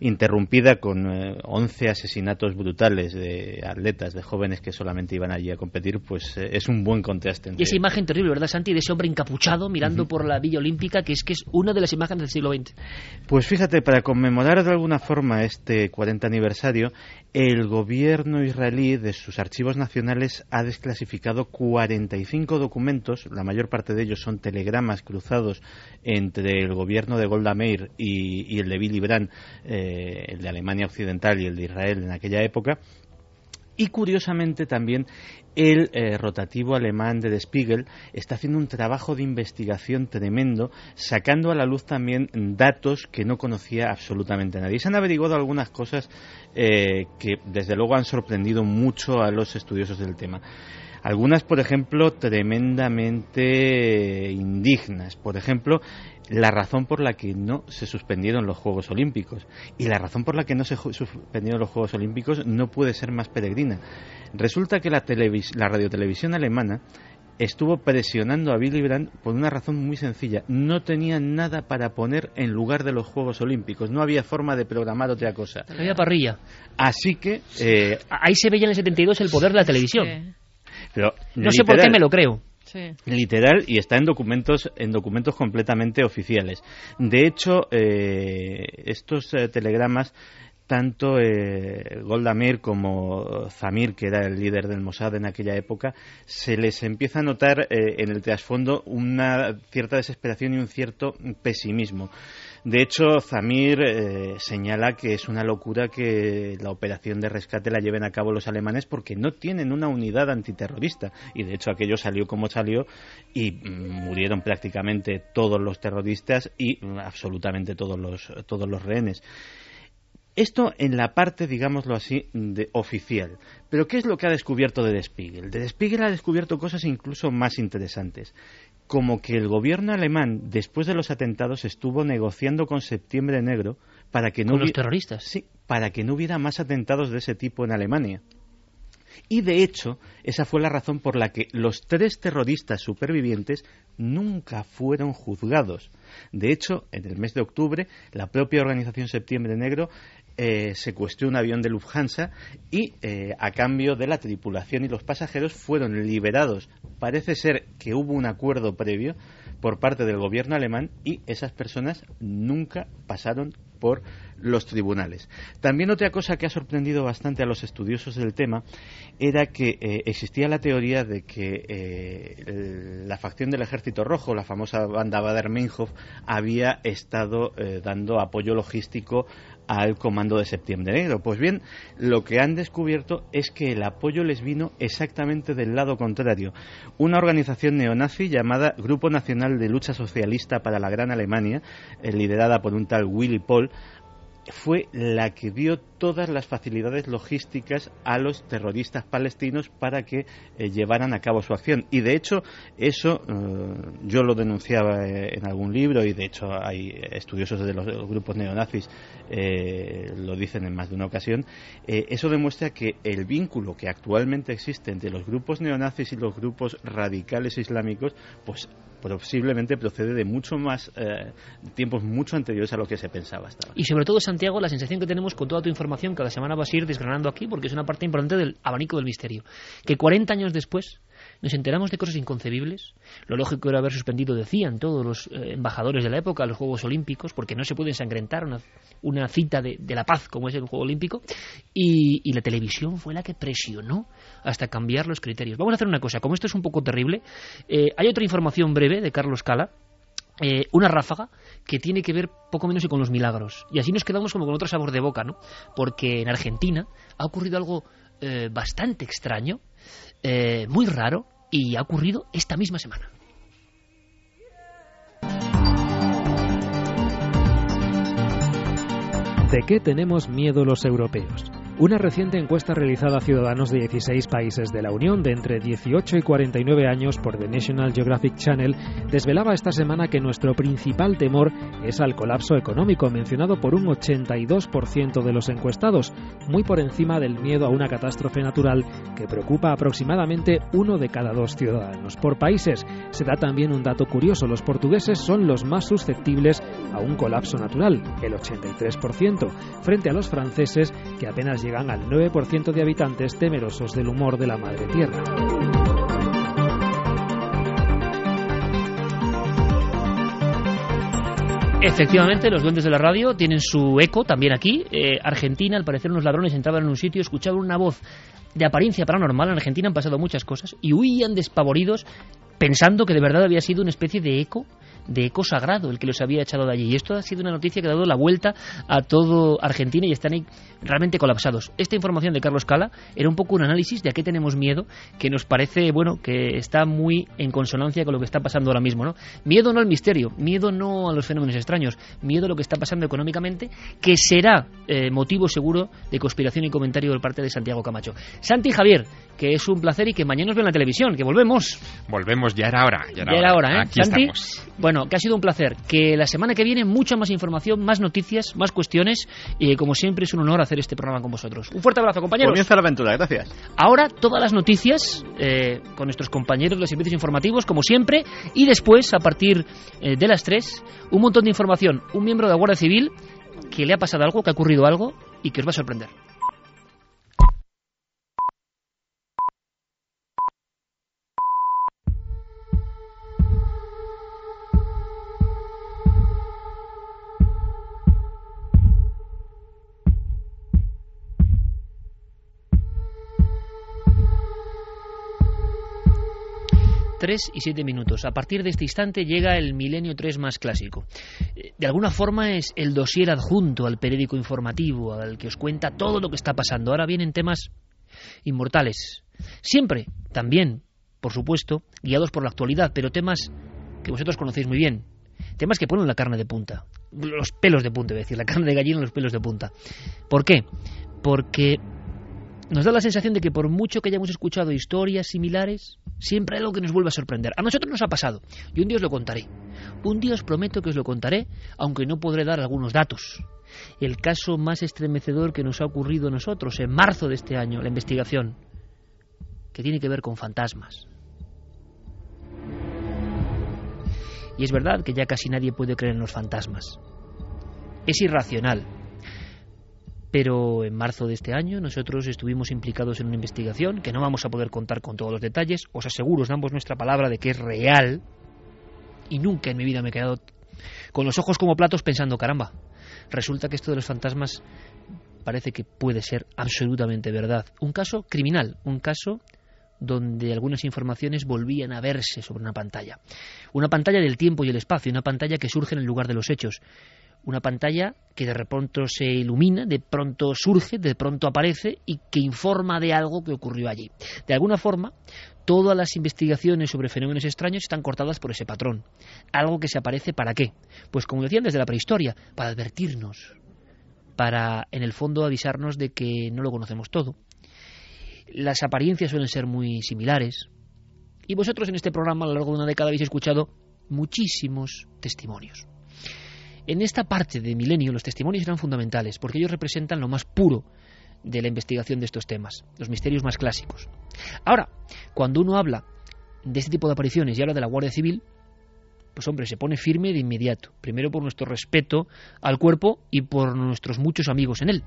Speaker 4: interrumpida con 11 eh, asesinatos brutales de atletas, de jóvenes que solamente iban allí a competir, pues eh, es un buen contraste.
Speaker 1: Y esa imagen terrible, ¿verdad, Santi? De ese hombre encapuchado mirando por la Villa Olímpica, que es que es una de las imágenes del siglo XX.
Speaker 4: Pues fíjate, para conmemorar de alguna forma este 40 aniversario, el gobierno israelí de sus archivos nacionales ha desclasificado 45 documentos, la mayor parte de ellos son telegramas cruzados entre el gobierno de Golda Meir y, el de Billy Brandt, eh, el de Alemania Occidental y el de Israel en aquella época, y curiosamente también el eh, rotativo alemán de Spiegel está haciendo un trabajo de investigación tremendo, sacando a la luz también datos que no conocía absolutamente nadie. Se han averiguado algunas cosas eh, que desde luego han sorprendido mucho a los estudiosos del tema. Algunas, por ejemplo, tremendamente indignas. Por ejemplo, la razón por la que no se suspendieron los Juegos Olímpicos. Y la razón por la que no se suspendieron los Juegos Olímpicos no puede ser más peregrina. Resulta que la, la radiotelevisión alemana estuvo presionando a Billy Brandt por una razón muy sencilla. No tenía nada para poner en lugar de los Juegos Olímpicos. No había forma de programar otra cosa.
Speaker 1: No había parrilla.
Speaker 4: Así que... Eh,
Speaker 1: Ahí se veía en el 72 el poder de la televisión
Speaker 4: no
Speaker 1: sé por qué me lo creo.
Speaker 4: Literal y está en documentos en documentos completamente oficiales. De hecho, eh, estos eh, telegramas tanto eh, Golda Meir como Zamir, que era el líder del Mossad en aquella época, se les empieza a notar en el trasfondo una cierta desesperación y un cierto pesimismo. De hecho, Zamir eh, señala que es una locura que la operación de rescate la lleven a cabo los alemanes porque no tienen una unidad antiterrorista. Y de hecho aquello salió como salió y mm, murieron prácticamente todos los terroristas y mm, absolutamente todos los, todos los rehenes. Esto en la parte, digámoslo así, de oficial. Pero ¿qué es lo que ha descubierto De Spiegel? De Spiegel ha descubierto cosas incluso más interesantes como que el gobierno alemán, después de los atentados, estuvo negociando con Septiembre Negro para que no
Speaker 1: ¿Con los terroristas?
Speaker 4: Sí, para que no hubiera más atentados de ese tipo en Alemania. Y de hecho, esa fue la razón por la que los tres terroristas supervivientes nunca fueron juzgados. De hecho, en el mes de octubre, la propia organización Septiembre Negro eh, secuestró un avión de Lufthansa y eh, a cambio de la tripulación y los pasajeros fueron liberados. Parece ser que hubo un acuerdo previo por parte del gobierno alemán y esas personas nunca pasaron por los tribunales. También otra cosa que ha sorprendido bastante a los estudiosos del tema era que eh, existía la teoría de que eh, la facción del Ejército Rojo, la famosa banda Bader-Meinhof, había estado dando apoyo logístico al Comando de Septiembre Negro. Pues bien, lo que han descubierto es que el apoyo les vino exactamente del lado contrario. Una organización neonazi llamada Grupo Nacional de Lucha Socialista para la Gran Alemania, liderada por un tal Willy Paul, fue la que dio todas las facilidades logísticas a los terroristas palestinos para que eh, llevaran a cabo su acción. Y de hecho, eso eh, yo lo denunciaba eh, en algún libro y de hecho hay estudiosos de los, grupos neonazis lo dicen en más de una ocasión. eso demuestra que el vínculo que actualmente existe entre los grupos neonazis y los grupos radicales islámicos, pues posiblemente procede de mucho más tiempos mucho anteriores a lo que se pensaba hasta ahora.
Speaker 1: Y sobre todo, Santiago, la sensación que tenemos con toda tu información que cada semana vas a ir desgranando aquí porque es una parte importante del abanico del misterio. Que 40 años después nos enteramos de cosas inconcebibles. Lo lógico era haber suspendido, decían todos los eh, embajadores de la época, los Juegos Olímpicos, porque no se puede ensangrentar una, cita de, la paz como es el Juego Olímpico. Y, la televisión fue la que presionó hasta cambiar los criterios. Vamos a hacer una cosa, como esto es un poco terrible, eh, hay otra información breve de Carlos Cala eh, una ráfaga que tiene que ver poco menos y con los milagros. Y así nos quedamos como con otro sabor de boca, ¿no? Porque en Argentina ha ocurrido algo eh, bastante extraño, eh, muy raro, y ha ocurrido esta misma semana.
Speaker 8: ¿De qué tenemos miedo los europeos? Una reciente encuesta realizada a ciudadanos de 16 países de la Unión de entre 18 y 49 años por The National Geographic Channel desvelaba esta semana que nuestro principal temor es al colapso económico, mencionado por un 82% de los encuestados, muy por encima del miedo a una catástrofe natural que preocupa aproximadamente uno de cada dos ciudadanos. Por países se da también un dato curioso, los portugueses son los más susceptibles a un colapso natural, el 83%, frente a los franceses que apenas llegan al 9% de habitantes temerosos del humor de la madre tierra.
Speaker 1: Efectivamente, los duendes de la radio tienen su eco también aquí. Eh, Argentina, al parecer, unos ladrones entraban en un sitio, escuchaban una voz de apariencia paranormal. En Argentina han pasado muchas cosas y huían despavoridos pensando que de verdad había sido una especie de eco de eco sagrado el que los había echado de allí. Y esto ha sido una noticia que ha dado la vuelta a todo Argentina y están ahí realmente colapsados. Esta información de Carlos Cala era un poco un análisis de a qué tenemos miedo, que nos parece, bueno, que está muy en consonancia con lo que está pasando ahora mismo, ¿no? Miedo no al misterio, miedo no a los fenómenos extraños, miedo a lo que está pasando económicamente, que será eh, motivo seguro de conspiración y comentario por parte de Santiago Camacho. Santi Javier, que es un placer y que mañana nos ve en la televisión, que volvemos.
Speaker 3: Volvemos, ya era hora. Ya
Speaker 1: era,
Speaker 3: hora.
Speaker 1: ¿eh?
Speaker 3: Aquí
Speaker 1: Santi,
Speaker 3: estamos.
Speaker 1: bueno, que ha sido un placer. Que la semana que viene mucha más información, más noticias, más cuestiones y como siempre es un honor hacer este programa con vosotros. Un fuerte abrazo, compañeros.
Speaker 4: Comienza la aventura, gracias.
Speaker 1: Ahora todas las noticias eh, con nuestros compañeros de los servicios informativos, como siempre, y después, a partir eh, de las 3, un montón de información. Un miembro de la Guardia Civil que le ha pasado algo, que ha ocurrido algo y que os va a sorprender. Tres y siete minutos. A partir de este instante llega el Milenio 3 más clásico. Eh, De alguna forma es el dossier adjunto al periódico informativo, al que os cuenta todo lo que está pasando. Ahora vienen temas inmortales. Siempre, también, por supuesto, guiados por la actualidad, pero temas que vosotros conocéis muy bien. Temas que ponen la carne de punta. Los pelos de punta, es decir, la carne de gallina y los pelos de punta. ¿Por qué? Porque nos da la sensación de que por mucho que hayamos escuchado historias similares, siempre hay algo que nos vuelve a sorprender. A nosotros nos ha pasado, y un día os lo contaré. Un día os prometo que os lo contaré, aunque no podré dar algunos datos. El caso más estremecedor que nos ha ocurrido a nosotros en marzo de este año, la investigación, que tiene que ver con fantasmas. Y es verdad que ya casi nadie puede creer en los fantasmas. Es irracional, pero en marzo de este año nosotros estuvimos implicados en una investigación que no vamos a poder contar con todos los detalles. Os aseguro, os damos nuestra palabra de que es real. Y nunca en mi vida me he quedado con los ojos como platos pensando, caramba, resulta que esto de los fantasmas parece que puede ser absolutamente verdad. Un caso criminal, un caso donde algunas informaciones volvían a verse sobre una pantalla. Una pantalla del tiempo y el espacio, una pantalla que surge en el lugar de los hechos una pantalla que de pronto se ilumina, de pronto surge, de pronto aparece y que informa de algo que ocurrió allí. De alguna forma, todas las investigaciones sobre fenómenos extraños están cortadas por ese patrón. Algo que se aparece para qué? Pues como decían desde la prehistoria, para advertirnos, para en el fondo avisarnos de que no lo conocemos todo. Las apariencias suelen ser muy similares. Y vosotros en este programa a lo largo de una década habéis escuchado muchísimos testimonios. En esta parte de Milenio los testimonios eran fundamentales porque ellos representan lo más puro de la investigación de estos temas, los misterios más clásicos. Ahora, cuando uno habla de este tipo de apariciones y habla de la Guardia Civil, pues hombre, se pone firme de inmediato. Primero por nuestro respeto al cuerpo y por nuestros muchos amigos en él.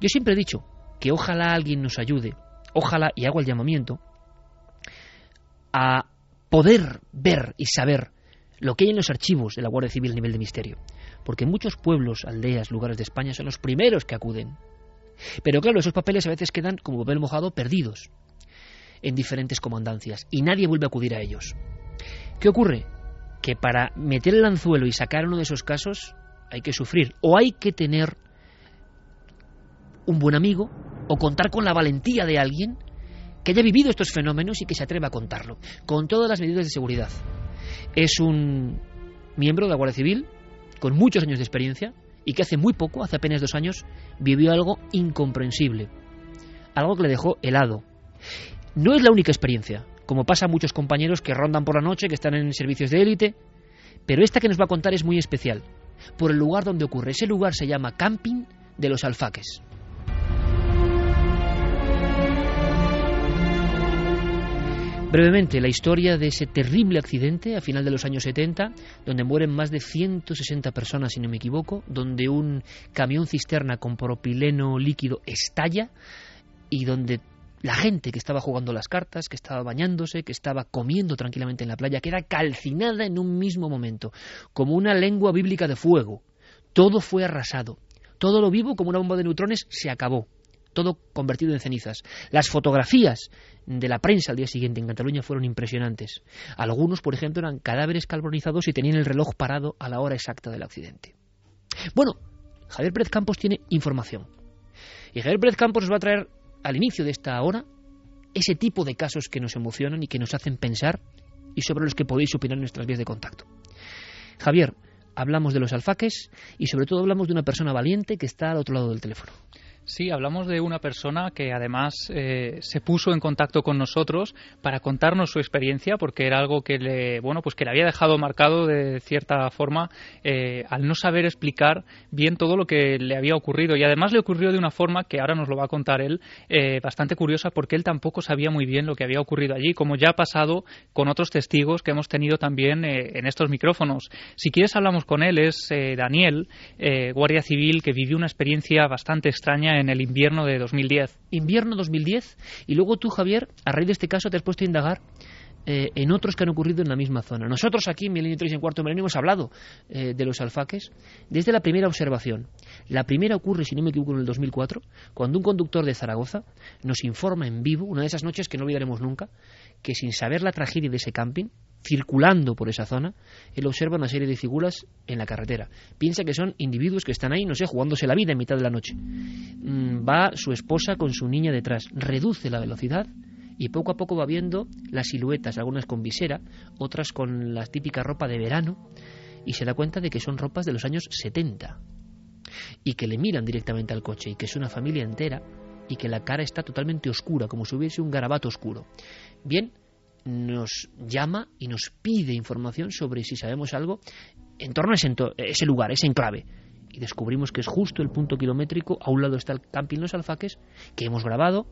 Speaker 1: Yo siempre he dicho que ojalá alguien nos ayude, ojalá, y hago el llamamiento, a poder ver y saber lo que hay en los archivos de la Guardia Civil a nivel de misterio. Porque muchos pueblos, aldeas, lugares de España son los primeros que acuden. Pero claro, esos papeles a veces quedan como papel mojado perdidos en diferentes comandancias y nadie vuelve a acudir a ellos. ¿Qué ocurre? que para meter el anzuelo y sacar uno de esos casos hay que sufrir o hay que tener un buen amigo o contar con la valentía de alguien que haya vivido estos fenómenos y que se atreva a contarlo, con todas las medidas de seguridad. Es un miembro de la Guardia Civil con muchos años de experiencia y que hace muy poco, hace apenas dos años, vivió algo incomprensible, algo que le dejó helado. No es la única experiencia, como pasa a muchos compañeros que rondan por la noche, que están en servicios de élite, pero esta que nos va a contar es muy especial, por el lugar donde ocurre. Ese lugar se llama Camping de los Alfaques. Brevemente, la historia de ese terrible accidente a final de los años 70, donde mueren más de 160 personas, si no me equivoco, donde un camión cisterna con propileno líquido estalla y donde la gente que estaba jugando las cartas, que estaba bañándose, que estaba comiendo tranquilamente en la playa, queda calcinada en un mismo momento, como una lengua bíblica de fuego. Todo fue arrasado. Todo lo vivo, como una bomba de neutrones, se acabó todo convertido en cenizas. Las fotografías de la prensa al día siguiente en Cataluña fueron impresionantes. Algunos, por ejemplo, eran cadáveres carbonizados y tenían el reloj parado a la hora exacta del accidente. Bueno, Javier Pérez Campos tiene información. Y Javier Pérez Campos nos va a traer al inicio de esta hora ese tipo de casos que nos emocionan y que nos hacen pensar y sobre los que podéis opinar en nuestras vías de contacto. Javier, hablamos de los alfaques y sobre todo hablamos de una persona valiente que está al otro lado del teléfono.
Speaker 5: Sí, hablamos de una persona que además eh, se puso en contacto con nosotros para contarnos su experiencia, porque era algo que le, bueno, pues que le había dejado marcado de cierta forma eh, al no saber explicar bien todo lo que le había ocurrido. Y además le ocurrió de una forma que ahora nos lo va a contar él, eh, bastante curiosa, porque él tampoco sabía muy bien lo que había ocurrido allí, como ya ha pasado con otros testigos que hemos tenido también en estos micrófonos. Si quieres hablamos con él, es Daniel, guardia civil, que vivió una experiencia bastante extraña en el invierno de 2010.
Speaker 1: Invierno 2010. Y luego tú, Javier, a raíz de este caso te has puesto a indagar eh, en otros que han ocurrido en la misma zona. Nosotros aquí en Milenio 3 y en Cuarto Milenio hemos hablado eh, de los alfaques desde la primera observación. La primera ocurre, si no me equivoco, en el 2004, cuando un conductor de Zaragoza nos informa en vivo, una de esas noches que no olvidaremos nunca, que sin saber la tragedia de ese camping, circulando por esa zona, él observa una serie de figuras en la carretera. Piensa que son individuos que están ahí, no sé, jugándose la vida en mitad de la noche. Mm, va su esposa con su niña detrás, reduce la velocidad y poco a poco va viendo las siluetas, algunas con visera, otras con la típica ropa de verano, y se da cuenta de que son ropas de los años 70 y que le miran directamente al coche y que es una familia entera y que la cara está totalmente oscura, como si hubiese un garabato oscuro. Bien, nos llama y nos pide información sobre si sabemos algo en torno a ese, lugar, ese enclave. Y descubrimos que es justo el punto kilométrico, a un lado está el camping Los Alfaques, que hemos grabado,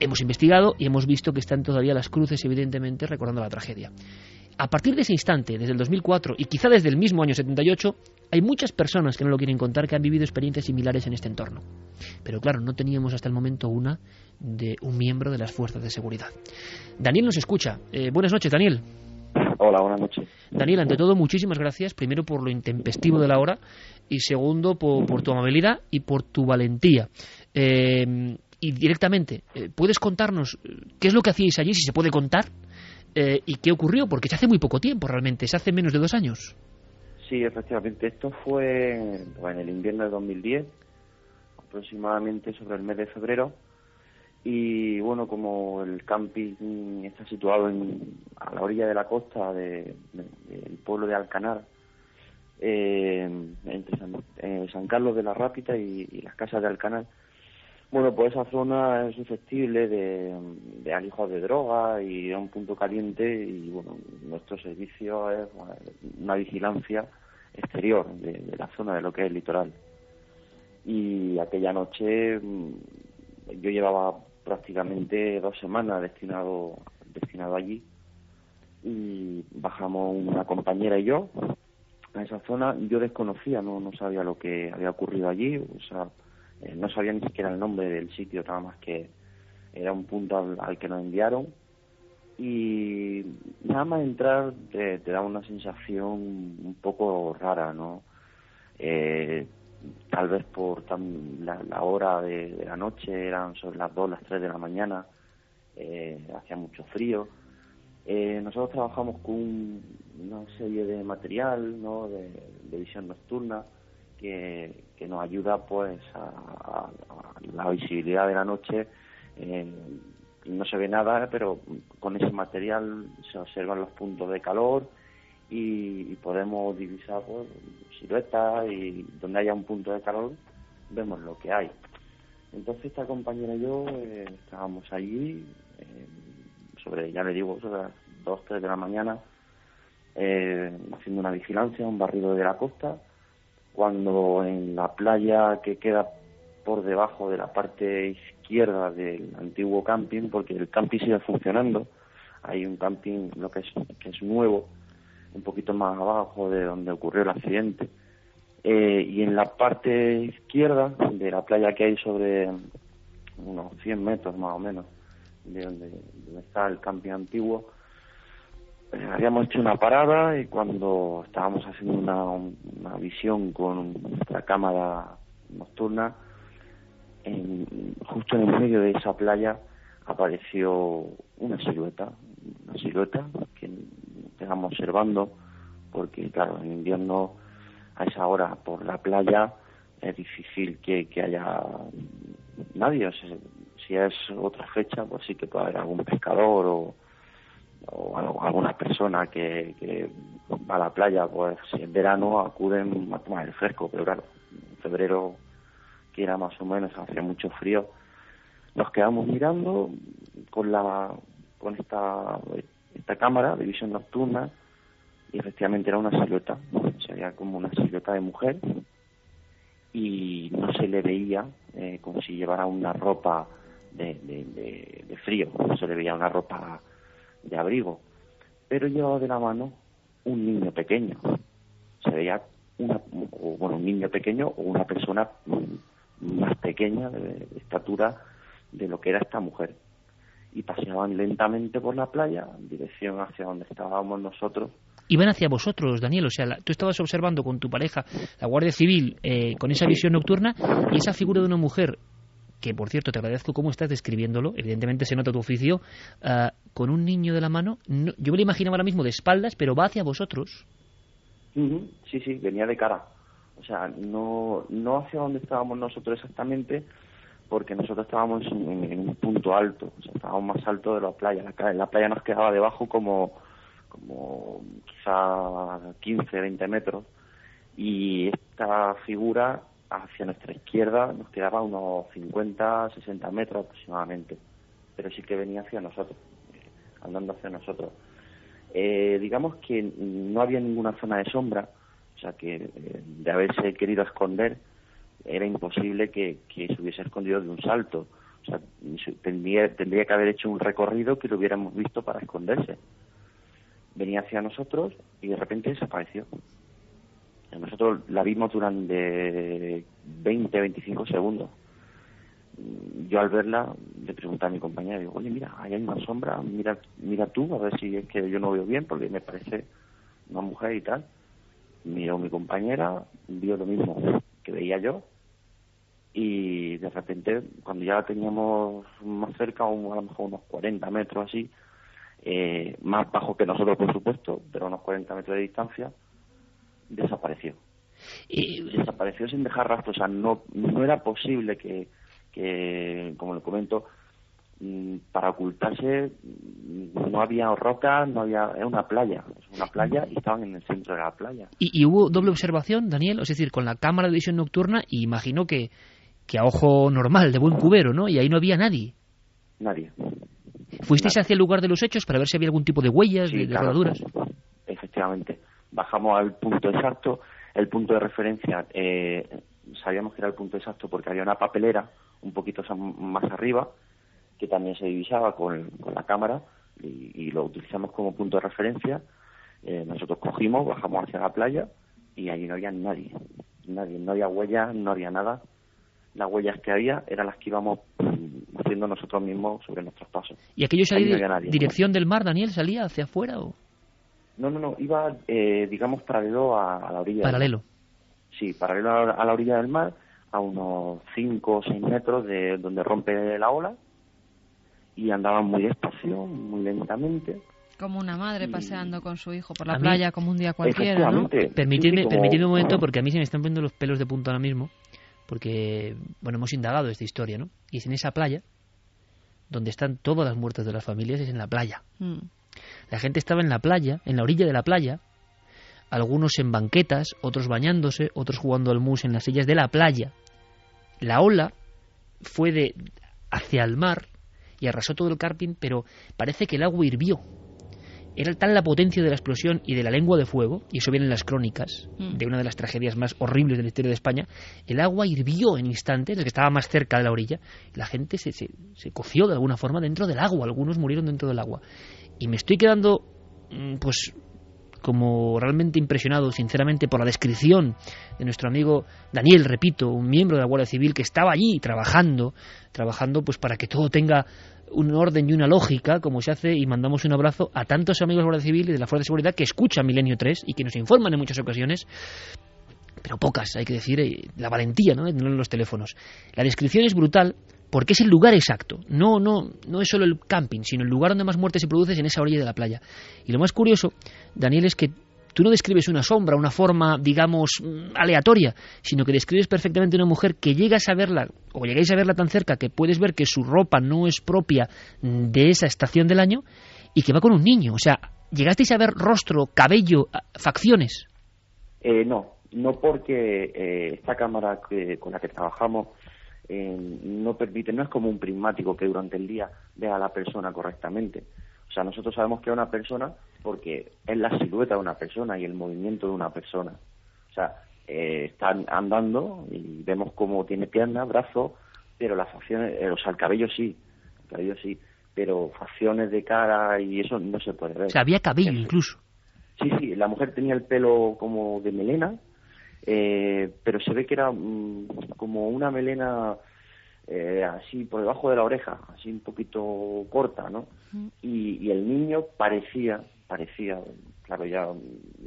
Speaker 1: hemos investigado y hemos visto que están todavía las cruces, evidentemente, recordando la tragedia. A partir de ese instante, desde el 2004 y quizá desde el mismo año 78, hay muchas personas que no lo quieren contar que han vivido experiencias similares en este entorno. Pero claro, no teníamos hasta el momento una de un miembro de las fuerzas de seguridad. Daniel nos escucha. Eh, buenas noches, Daniel.
Speaker 11: Hola, buenas noches.
Speaker 1: Daniel, ante todo, muchísimas gracias, primero por lo intempestivo de la hora y segundo por, tu amabilidad y por tu valentía. Eh, y directamente, eh, ¿puedes contarnos qué es lo que hacíais allí, si se puede contar? ¿Y qué ocurrió? Porque se hace muy poco tiempo realmente, se hace menos de dos años.
Speaker 11: Sí, efectivamente, esto fue en el invierno de 2010, aproximadamente sobre el mes de febrero y bueno, como el camping está situado en, a la orilla de la costa del pueblo de Alcanar, eh, entre eh, San, Carlos de la Rápita y, las casas de Alcanar, bueno, pues esa zona es susceptible de, de de droga y es un punto caliente y bueno, nuestro servicio es una vigilancia exterior de, de la zona de lo que es el litoral. Y aquella noche mm, yo llevaba prácticamente dos semanas destinado destinado allí y bajamos una compañera y yo a esa zona yo desconocía no no sabía lo que había ocurrido allí o sea eh, no sabía ni siquiera el nombre del sitio nada más que era un punto al, que nos enviaron. Y nada más entrar te, da una sensación un poco rara no eh, tal vez por la, hora de, la noche, eran sobre las 2, las 3 de la mañana, eh, hacía mucho frío. Eh, nosotros trabajamos con un- una serie de material, ¿no? De, de visión nocturna que, nos ayuda, pues, a la visibilidad de la noche. Eh, no se ve nada, pero con ese material se observan los puntos de calor y, y podemos divisar pues, siluetas y donde haya un punto de calor vemos lo que hay. Entonces esta compañera y yo eh, estábamos allí, eh, sobre, ya le digo, sobre las 2, 3 de la mañana, eh, haciendo una vigilancia, un barrido de la costa, cuando en la playa que queda por debajo de la parte izquierda del antiguo camping, porque el camping sigue funcionando, hay un camping lo que es, que es nuevo, un poquito más abajo de donde ocurrió el accidente, eh, y en la parte izquierda de la playa que hay sobre unos 100 metros más o menos de donde, donde está el camping antiguo, habíamos hecho una parada y cuando estábamos haciendo una, una visión con nuestra cámara nocturna, en- justo en el medio de esa playa apareció una silueta, una silueta que estábamos observando, porque claro, en invierno a esa hora por la playa es difícil que, que haya nadie. O sea, si es otra fecha, pues sí que puede haber algún pescador o, o algo- alguna persona que, que a la playa, pues en verano acuden a tomar el fresco, pero claro, en febrero, que era más o menos, hacía mucho frío, nos quedamos mirando con la con esta esta cámara de visión nocturna y efectivamente era una silueta, se veía como una silueta de mujer y no se le veía eh, como si llevara una ropa de- de frío, no se le veía una ropa de abrigo, pero llevaba de la mano un niño pequeño, se veía una, o, bueno, un niño pequeño o una persona más pequeña de, de estatura de lo que era esta mujer. Y paseaban lentamente por la playa en dirección hacia donde estábamos nosotros.
Speaker 1: Iban hacia vosotros, Daniel. O sea, la- tú estabas observando con tu pareja, la Guardia Civil, eh, con esa visión nocturna y esa figura de una mujer, que por cierto te agradezco cómo estás describiéndolo, evidentemente se nota tu oficio, ah, con un niño de la mano. No- yo me lo imaginaba ahora mismo de espaldas, pero va hacia vosotros.
Speaker 11: Sí, sí, venía de cara. O sea, no, no hacia donde estábamos nosotros exactamente, porque nosotros estábamos en, un punto alto, o sea, estábamos más alto de la playa. La, la playa nos quedaba debajo como, como quizá 15, 20 metros, y esta figura hacia nuestra izquierda nos quedaba unos 50, 60 metros aproximadamente, pero sí que venía hacia nosotros, eh, andando hacia nosotros. Eh, digamos que no había ninguna zona de sombra, o sea que eh, de haberse querido esconder era imposible que, que se hubiese escondido de un salto. O sea, se- tendría, tendría que haber hecho un recorrido que lo hubiéramos visto para esconderse. Venía hacia nosotros y de repente desapareció. Nosotros la vimos durante 20, 25 segundos. Yo al verla le pregunté a mi compañera, digo, oye, mira, ahí hay una sombra, mira, mira tú, a ver si es que yo no veo bien, porque me parece una mujer y tal. Miró mi compañera, vio lo mismo que veía yo, y de repente, cuando ya la teníamos más cerca, a lo mejor unos 40 metros así, eh, más bajo que nosotros, por supuesto, pero unos 40 metros de distancia, desapareció. Desapareció sin dejar rastro, o sea, no, no era posible que, que como le comento, mm, para ocultarse mm, no había rocas, no había, era una playa, es una playa y estaban en el centro de la playa.
Speaker 1: Y, y hubo doble observación, Daniel, es decir, con la cámara de visión nocturna, y imagino que, que a ojo normal, de buen cubero, ¿no? Y ahí no había nadie.
Speaker 11: Nadie.
Speaker 1: ¿Fuisteis hacia el lugar de los hechos para ver si había algún tipo de huellas, de, de
Speaker 11: claro.
Speaker 1: rodaduras?
Speaker 11: Efectivamente. Bajamos al punto exacto. El punto de referencia, eh, sabíamos que era el punto exacto porque había una papelera un poquito más arriba que también se divisaba con, con la cámara y, y lo utilizamos como punto de referencia. Eh, nosotros cogimos, bajamos hacia la playa y allí no había nadie. Nadie, no había huellas, no había nada. Las huellas que había eran las que íbamos haciendo nosotros mismos sobre nuestros pasos.
Speaker 1: ¿Y aquello salía
Speaker 11: no
Speaker 1: de dirección del mar, Daniel? ¿Salía hacia afuera o...?
Speaker 11: No, no, no, iba, eh, digamos, paralelo a, a la orilla. del
Speaker 1: Paralelo.
Speaker 11: Sí, paralelo a, a la orilla del mar, a unos 5 o 6 metros de donde rompe la ola, y andaban muy despacio, muy lentamente,
Speaker 2: Como una madre paseando con su hijo por la
Speaker 1: A mí-
Speaker 2: playa como un día cualquiera, ¿no?
Speaker 1: Permitidme,
Speaker 11: Sí, como-
Speaker 1: permitidme un momento, porque a mí se me están poniendo los pelos de punta ahora mismo, porque, bueno, hemos indagado esta historia, ¿no? Y es en esa playa donde están todas las muertes de las familias, es en la playa.
Speaker 2: Mm.
Speaker 1: La gente estaba en la playa, en la orilla de la playa, algunos en banquetas, otros bañándose, otros jugando al mus en las sillas de la playa. La ola fue de hacia el mar y arrasó todo el carping, pero parece que el agua hirvió. Era tal la potencia de la explosión y de la lengua de fuego, y eso viene en las crónicas
Speaker 2: Mm.
Speaker 1: de una de las tragedias más horribles de la historia de España, el agua hirvió en instantes, el que estaba más cerca de la orilla, y la gente se, se, se coció de alguna forma dentro del agua, algunos murieron dentro del agua. Y me estoy quedando, mm, pues, como realmente impresionado, sinceramente, por la descripción de nuestro amigo Daniel, repito, un miembro de la Guardia Civil que estaba allí trabajando, trabajando pues para que todo tenga un orden y una lógica, como se hace, y mandamos un abrazo a tantos amigos de la Guardia Civil y de la Fuerza de Seguridad que escuchan Milenio 3 y que nos informan en muchas ocasiones, pero pocas, hay que decir, eh, la valentía ¿no? de tener los teléfonos. La descripción es brutal porque es el lugar exacto. No, no, no es solo el camping, sino el lugar donde más muerte se produce en esa orilla de la playa. Y lo más curioso, Daniel, es que tú no describes una sombra, una forma, digamos, mm, aleatoria, sino que describes perfectamente una mujer que llegas a verla, o llegáis a verla tan cerca que puedes ver que su ropa no es propia de esa estación del año y que va con un niño. O sea, llegasteis a ver rostro, cabello, facciones.
Speaker 11: Eh, no, no porque eh, esta cámara que- con la que trabajamos eh, no permite, no es como un prismático que durante el día vea a la persona correctamente. O sea, nosotros sabemos que es una persona porque es la silueta de una persona y el movimiento de una persona. O sea, eh, está andando y vemos cómo tiene piernas, brazos, pero las facciones, eh, o sea, el cabello sí, el cabello sí, pero facciones de cara y eso no se puede ver.
Speaker 1: O sea, había cabello incluso.
Speaker 11: Sí, sí, la mujer tenía el pelo como de melena, eh, pero se ve que era mm, como una melena eh, así por debajo de la oreja, así un poquito corta, ¿no? Y, y el niño parecía, parecía, claro, ya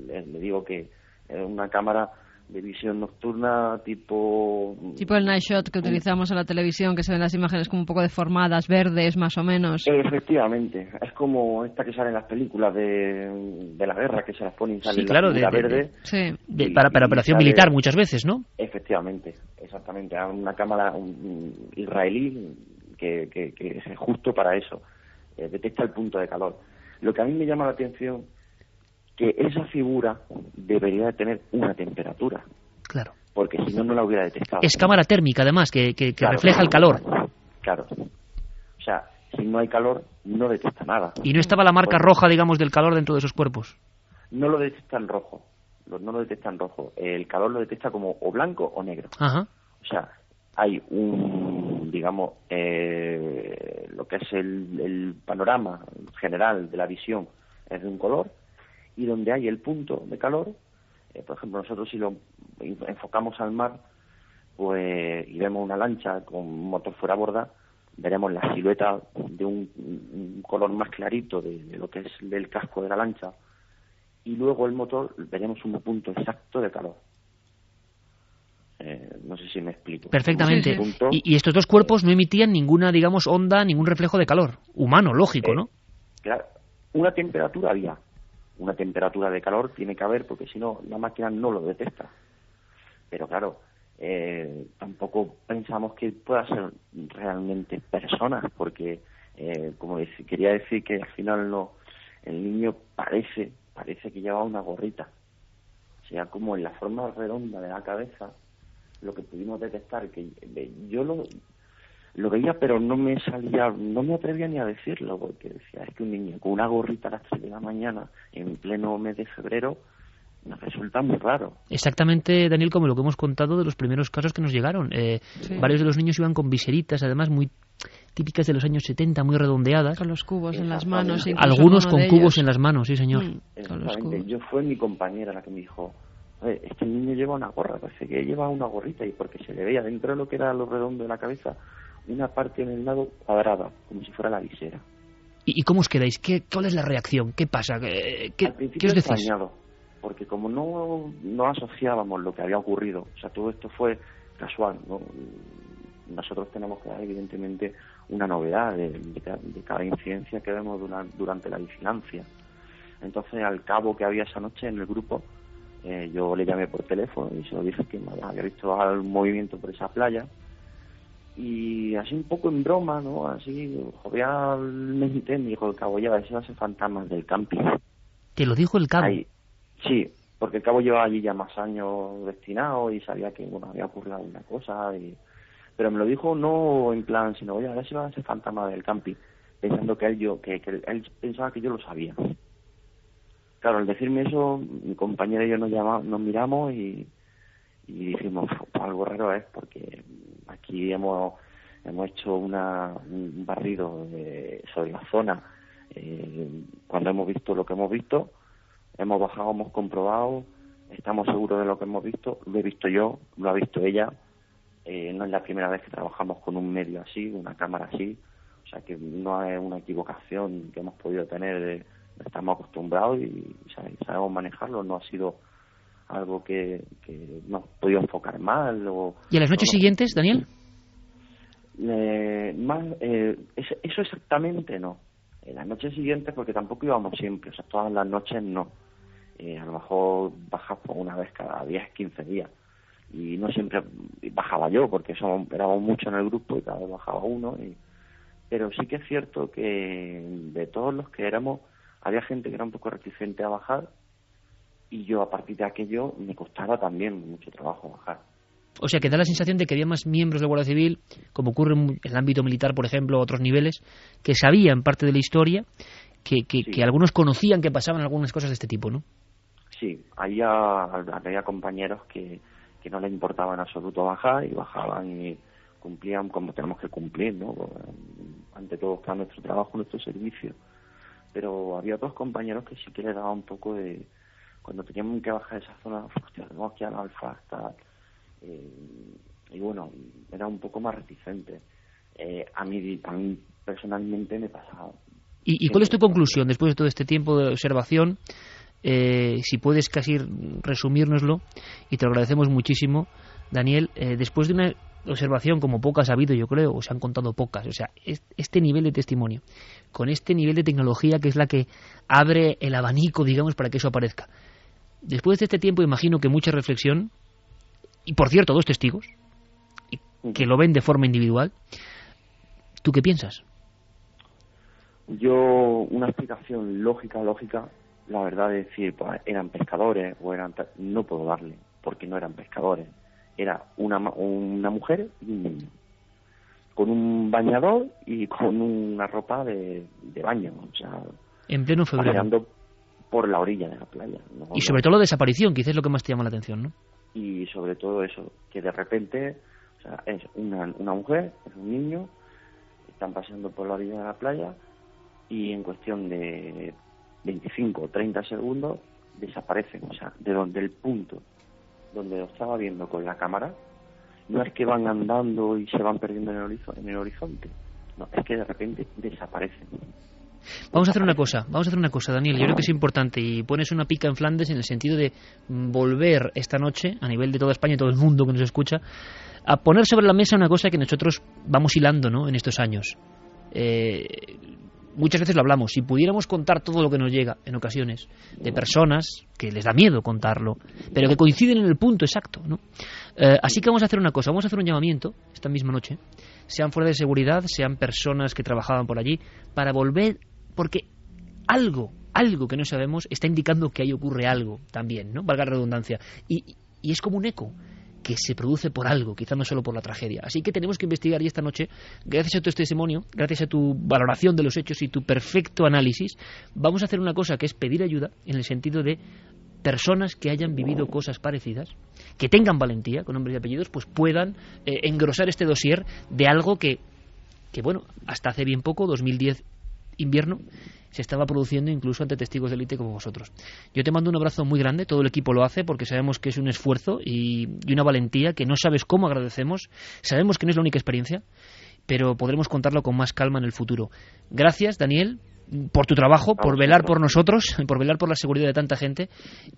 Speaker 11: le, le digo que era una cámara de visión nocturna tipo...
Speaker 2: Tipo el night shot que utilizamos en la televisión, que se ven las imágenes como un poco deformadas, verdes más o menos.
Speaker 11: Efectivamente, es como esta que sale en las películas de, de la guerra, que se las ponen sale
Speaker 1: Sí,
Speaker 11: la
Speaker 1: claro, de- de-
Speaker 11: verde.
Speaker 1: de-
Speaker 2: Sí.
Speaker 1: De-
Speaker 11: Y-
Speaker 1: para, para operación
Speaker 11: sale-
Speaker 1: militar muchas veces, ¿no?
Speaker 11: Efectivamente, exactamente. Era una cámara un- un israelí que, que, que es justo para eso. Eh, detecta el punto de calor. Lo que a mí me llama la atención que esa figura debería de tener una temperatura,
Speaker 1: Claro.
Speaker 11: porque si no, no la hubiera detectado.
Speaker 1: Es cámara térmica, además, que, que- que
Speaker 11: Claro.
Speaker 1: refleja el calor.
Speaker 11: Claro. O sea, si no hay calor, no detecta nada.
Speaker 1: Y no estaba la marca roja, digamos, del calor dentro de esos cuerpos.
Speaker 11: No lo detecta en rojo. No lo detecta en rojo. El calor lo detecta como o blanco o negro.
Speaker 1: Ajá.
Speaker 11: O sea, hay un, digamos, eh, lo que es el, el panorama general de la visión es de un color y donde hay el punto de calor, eh, por ejemplo, nosotros si lo enfocamos al mar pues y vemos una lancha con motor fuera a borda, veremos la silueta de un, un color más clarito de, de lo que es del casco de la lancha y luego el motor veremos un punto exacto de calor. Eh, no sé si me explico.
Speaker 1: Perfectamente.
Speaker 11: Un punto-
Speaker 1: Y, y estos dos cuerpos no emitían ninguna, digamos, onda, ningún reflejo de calor. Humano, lógico,
Speaker 11: Eh,
Speaker 1: ¿no?
Speaker 11: Claro, una temperatura había. Una temperatura de calor tiene que haber porque si no la máquina no lo detecta. Pero claro, eh, tampoco pensamos que pueda ser realmente personas porque, eh, como quería decir que al final no, el niño parece, parece que lleva una gorrita. O sea, como en la forma redonda de la cabeza, lo que pudimos detectar, que eh, yo lo, lo veía, pero no me salía, no me atrevía ni a decirlo, porque decía, es que un niño con una gorrita a las 3 de la mañana, en pleno mes de febrero, me resulta muy raro.
Speaker 1: Exactamente, Daniel, como lo que hemos contado de los primeros casos que nos llegaron. Eh,
Speaker 2: Sí.
Speaker 1: Varios de los niños iban con viseritas, además muy típicas de los años 70, muy redondeadas.
Speaker 2: Con los cubos en las manos.
Speaker 1: Algunos
Speaker 2: uno
Speaker 1: con cubos
Speaker 2: ellos.
Speaker 1: en las manos, sí, señor.
Speaker 2: Mm.
Speaker 11: Yo fue mi compañera la que me dijo, "Oye, este niño lleva una gorra, parece que lleva una gorrita, y porque se le veía dentro de lo que era lo redondo de la cabeza, una parte en el lado cuadrada, como si fuera la visera.
Speaker 1: ¿Y, cómo os quedáis? ¿Qué, ¿Cuál es la reacción? ¿Qué pasa? ¿Qué,
Speaker 11: Al principio
Speaker 1: qué os decís?
Speaker 11: extrañado, porque como no, no asociábamos lo que había ocurrido, o sea, todo esto fue casual, ¿no? Nosotros tenemos que dar, evidentemente, una novedad de, cada incidencia que vemos durante, la vigilancia. Entonces, al cabo que había esa noche en el grupo, eh, yo le llamé por teléfono y se lo dije que había visto algún movimiento por esa playa y así un poco en broma, ¿no? Así, jovialmente me dijo el cabo, ya, ese va a ser fantasmas del camping.
Speaker 1: ¿Te lo dijo el cabo?
Speaker 11: sí, porque el cabo lleva allí ya más años destinado y sabía que, bueno, había ocurrido alguna cosa y... Pero me lo dijo no en plan, sino, oye, a ver si va a ser fantasma del camping, pensando que él, yo, que, él pensaba que yo lo sabía. Claro, al decirme eso, mi compañero y yo nos, llamamos, nos miramos y, y dijimos, algo raro es, porque aquí hemos, hemos hecho una, un barrido sobre la zona. Eh, cuando hemos visto lo que hemos visto, hemos bajado, hemos comprobado, estamos seguros de lo que hemos visto, lo he visto yo, lo ha visto ella, eh, no es la primera vez que trabajamos con un medio así, una cámara así, o sea que no es una equivocación que hemos podido tener, estamos acostumbrados y sabemos manejarlo, no ha sido algo que, que no podido enfocar mal. O,
Speaker 1: ¿Y a las noches siguientes, Daniel?
Speaker 11: Eh, más, eh, eso exactamente no. En las noches siguientes, porque tampoco íbamos siempre, o sea, todas las noches no. Eh, a lo mejor bajas por una vez cada 10, 15 días. Y no siempre bajaba yo, porque somos, éramos muchos en el grupo y cada vez bajaba uno. Y, pero sí que es cierto que de todos los que éramos, había gente que era un poco reticente a bajar y yo a partir de aquello me costaba también mucho trabajo bajar.
Speaker 1: O sea, que da la sensación de que había más miembros de la Guardia Civil, como ocurre en el ámbito militar, por ejemplo, a otros niveles, que sabían parte de la historia, que, que, algunos conocían que pasaban algunas cosas de este tipo, ¿no?
Speaker 11: Sí, había, había compañeros que, que no les importaba en absoluto bajar y bajaban y cumplían como tenemos que cumplir, ¿no? Ante todo está nuestro trabajo, nuestro servicio. Pero había otros compañeros que sí que le daba un poco de... Cuando teníamos que bajar esa zona, hostia, tenemos que ir al alfa, tal eh, y bueno, era un poco más reticente. Eh, a, mí, a mí personalmente me pasaba.
Speaker 1: ¿Y, cuál es tu conclusión después de todo este tiempo de observación? Eh, si puedes casi resumírnoslo, y te lo agradecemos muchísimo, Daniel, después de una observación como pocas ha habido, yo creo, o se han contado pocas, o sea, este nivel de testimonio, con este nivel de tecnología que es la que abre el abanico, digamos, para que eso aparezca. Después de este tiempo, imagino que mucha reflexión, y por cierto, dos testigos, que lo ven de forma individual. ¿Tú qué piensas?
Speaker 11: Yo, una explicación lógica, lógica, la verdad es decir, pues, eran pescadores o eran... No puedo darle, porque no eran pescadores. Era una, una mujer y un niño. Con un bañador y con una ropa de, baño. O sea,
Speaker 1: en pleno febrero.
Speaker 11: Por la orilla de la playa.
Speaker 1: y sobre todo la desaparición, quizás es lo que más te llama la atención, ¿no?
Speaker 11: y sobre todo eso, que de repente o sea, es una, una mujer, es un niño, están paseando por la orilla de la playa y en cuestión de 25 o 30 segundos desaparecen, o sea, de donde el punto donde lo estaba viendo con la cámara, no es que van andando y se van perdiendo en el, en el horizonte, no, es que de repente desaparecen.
Speaker 1: Vamos a hacer una cosa, vamos a hacer una cosa, Daniel. Yo creo que es importante y pones una pica en Flandes en el sentido de volver esta noche, a nivel de toda España y todo el mundo que nos escucha, a poner sobre la mesa una cosa que nosotros vamos hilando ¿no? en estos años. Eh, muchas veces lo hablamos, si pudiéramos contar todo lo que nos llega en ocasiones de personas que les da miedo contarlo, pero que coinciden en el punto exacto. ¿no? Eh, así que vamos a hacer una cosa, vamos a hacer un llamamiento esta misma noche, sean fuera de seguridad, sean personas que trabajaban por allí, para volver porque algo, algo que no sabemos está indicando que ahí ocurre algo también, ¿no? Valga la redundancia. Y, y es como un eco que se produce por algo, quizá no solo por la tragedia. Así que tenemos que investigar y esta noche, gracias a tu testimonio, gracias a tu valoración de los hechos y tu perfecto análisis, vamos a hacer una cosa que es pedir ayuda en el sentido de personas que hayan vivido cosas parecidas, que tengan valentía, con nombres y apellidos, pues puedan eh, engrosar este dossier de algo que, que, bueno, hasta hace bien poco, 2010 invierno se estaba produciendo incluso ante testigos de élite como vosotros. Yo te mando un abrazo muy grande, todo el equipo lo hace porque sabemos que es un esfuerzo y, una valentía que no sabes cómo agradecemos, sabemos que no es la única experiencia, pero podremos contarlo con más calma en el futuro. Gracias, Daniel, por tu trabajo, por velar por nosotros, por velar por la seguridad de tanta gente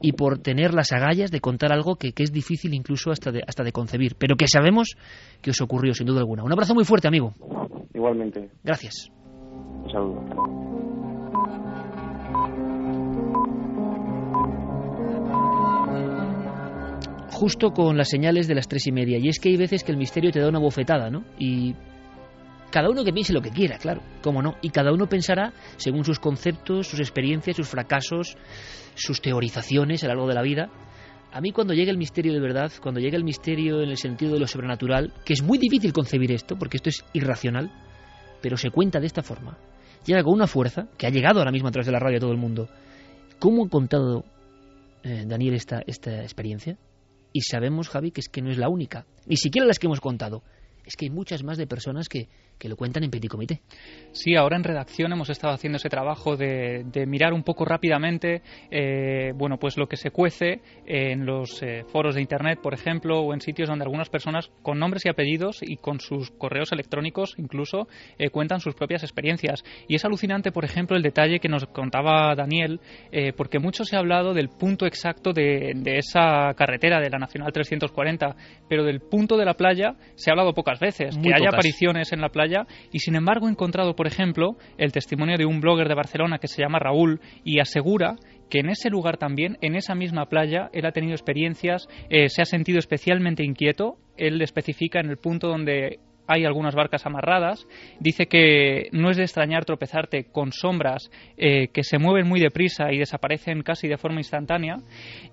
Speaker 1: y por tener las agallas de contar algo que, que es difícil incluso hasta de, hasta de concebir, pero que sabemos que os ocurrió sin duda alguna. Un abrazo muy fuerte, amigo.
Speaker 11: Igualmente.
Speaker 1: Gracias. Justo con las señales de las tres y media. Y es que hay veces que el misterio te da una bofetada, ¿no? Y cada uno que piense lo que quiera, claro, cómo no. Y cada uno pensará según sus conceptos, sus experiencias, sus fracasos, sus teorizaciones a lo largo de la vida. A mí cuando llega el misterio de verdad, cuando llega el misterio en el sentido de lo sobrenatural, que es muy difícil concebir esto, porque esto es irracional, pero se cuenta de esta forma, llega con una fuerza que ha llegado ahora mismo a través de la radio a todo el mundo. ¿Cómo ha contado eh, Daniel esta, esta experiencia? Y sabemos, Javi, que es que no es la única, ni siquiera las que hemos contado. Es que hay muchas más de personas que, que lo cuentan en petit comité.
Speaker 5: Sí, ahora en redacción hemos estado haciendo ese trabajo de, de mirar un poco rápidamente, eh, bueno, pues lo que se cuece en los eh, foros de internet, por ejemplo, o en sitios donde algunas personas con nombres y apellidos y con sus correos electrónicos incluso eh, cuentan sus propias experiencias. Y es alucinante, por ejemplo, el detalle que nos contaba Daniel, eh, porque mucho se ha hablado del punto exacto de, de esa carretera de la Nacional 340, pero del punto de la playa se ha hablado pocas veces.
Speaker 1: Muy
Speaker 5: que haya apariciones en la playa y sin embargo he encontrado, por ejemplo, el testimonio de un blogger de Barcelona que se llama Raúl y asegura que en ese lugar también, en esa misma playa, él ha tenido experiencias, eh, se ha sentido especialmente inquieto. Él especifica en el punto donde hay algunas barcas amarradas. Dice que no es de extrañar tropezarte con sombras eh, que se mueven muy deprisa y desaparecen casi de forma instantánea.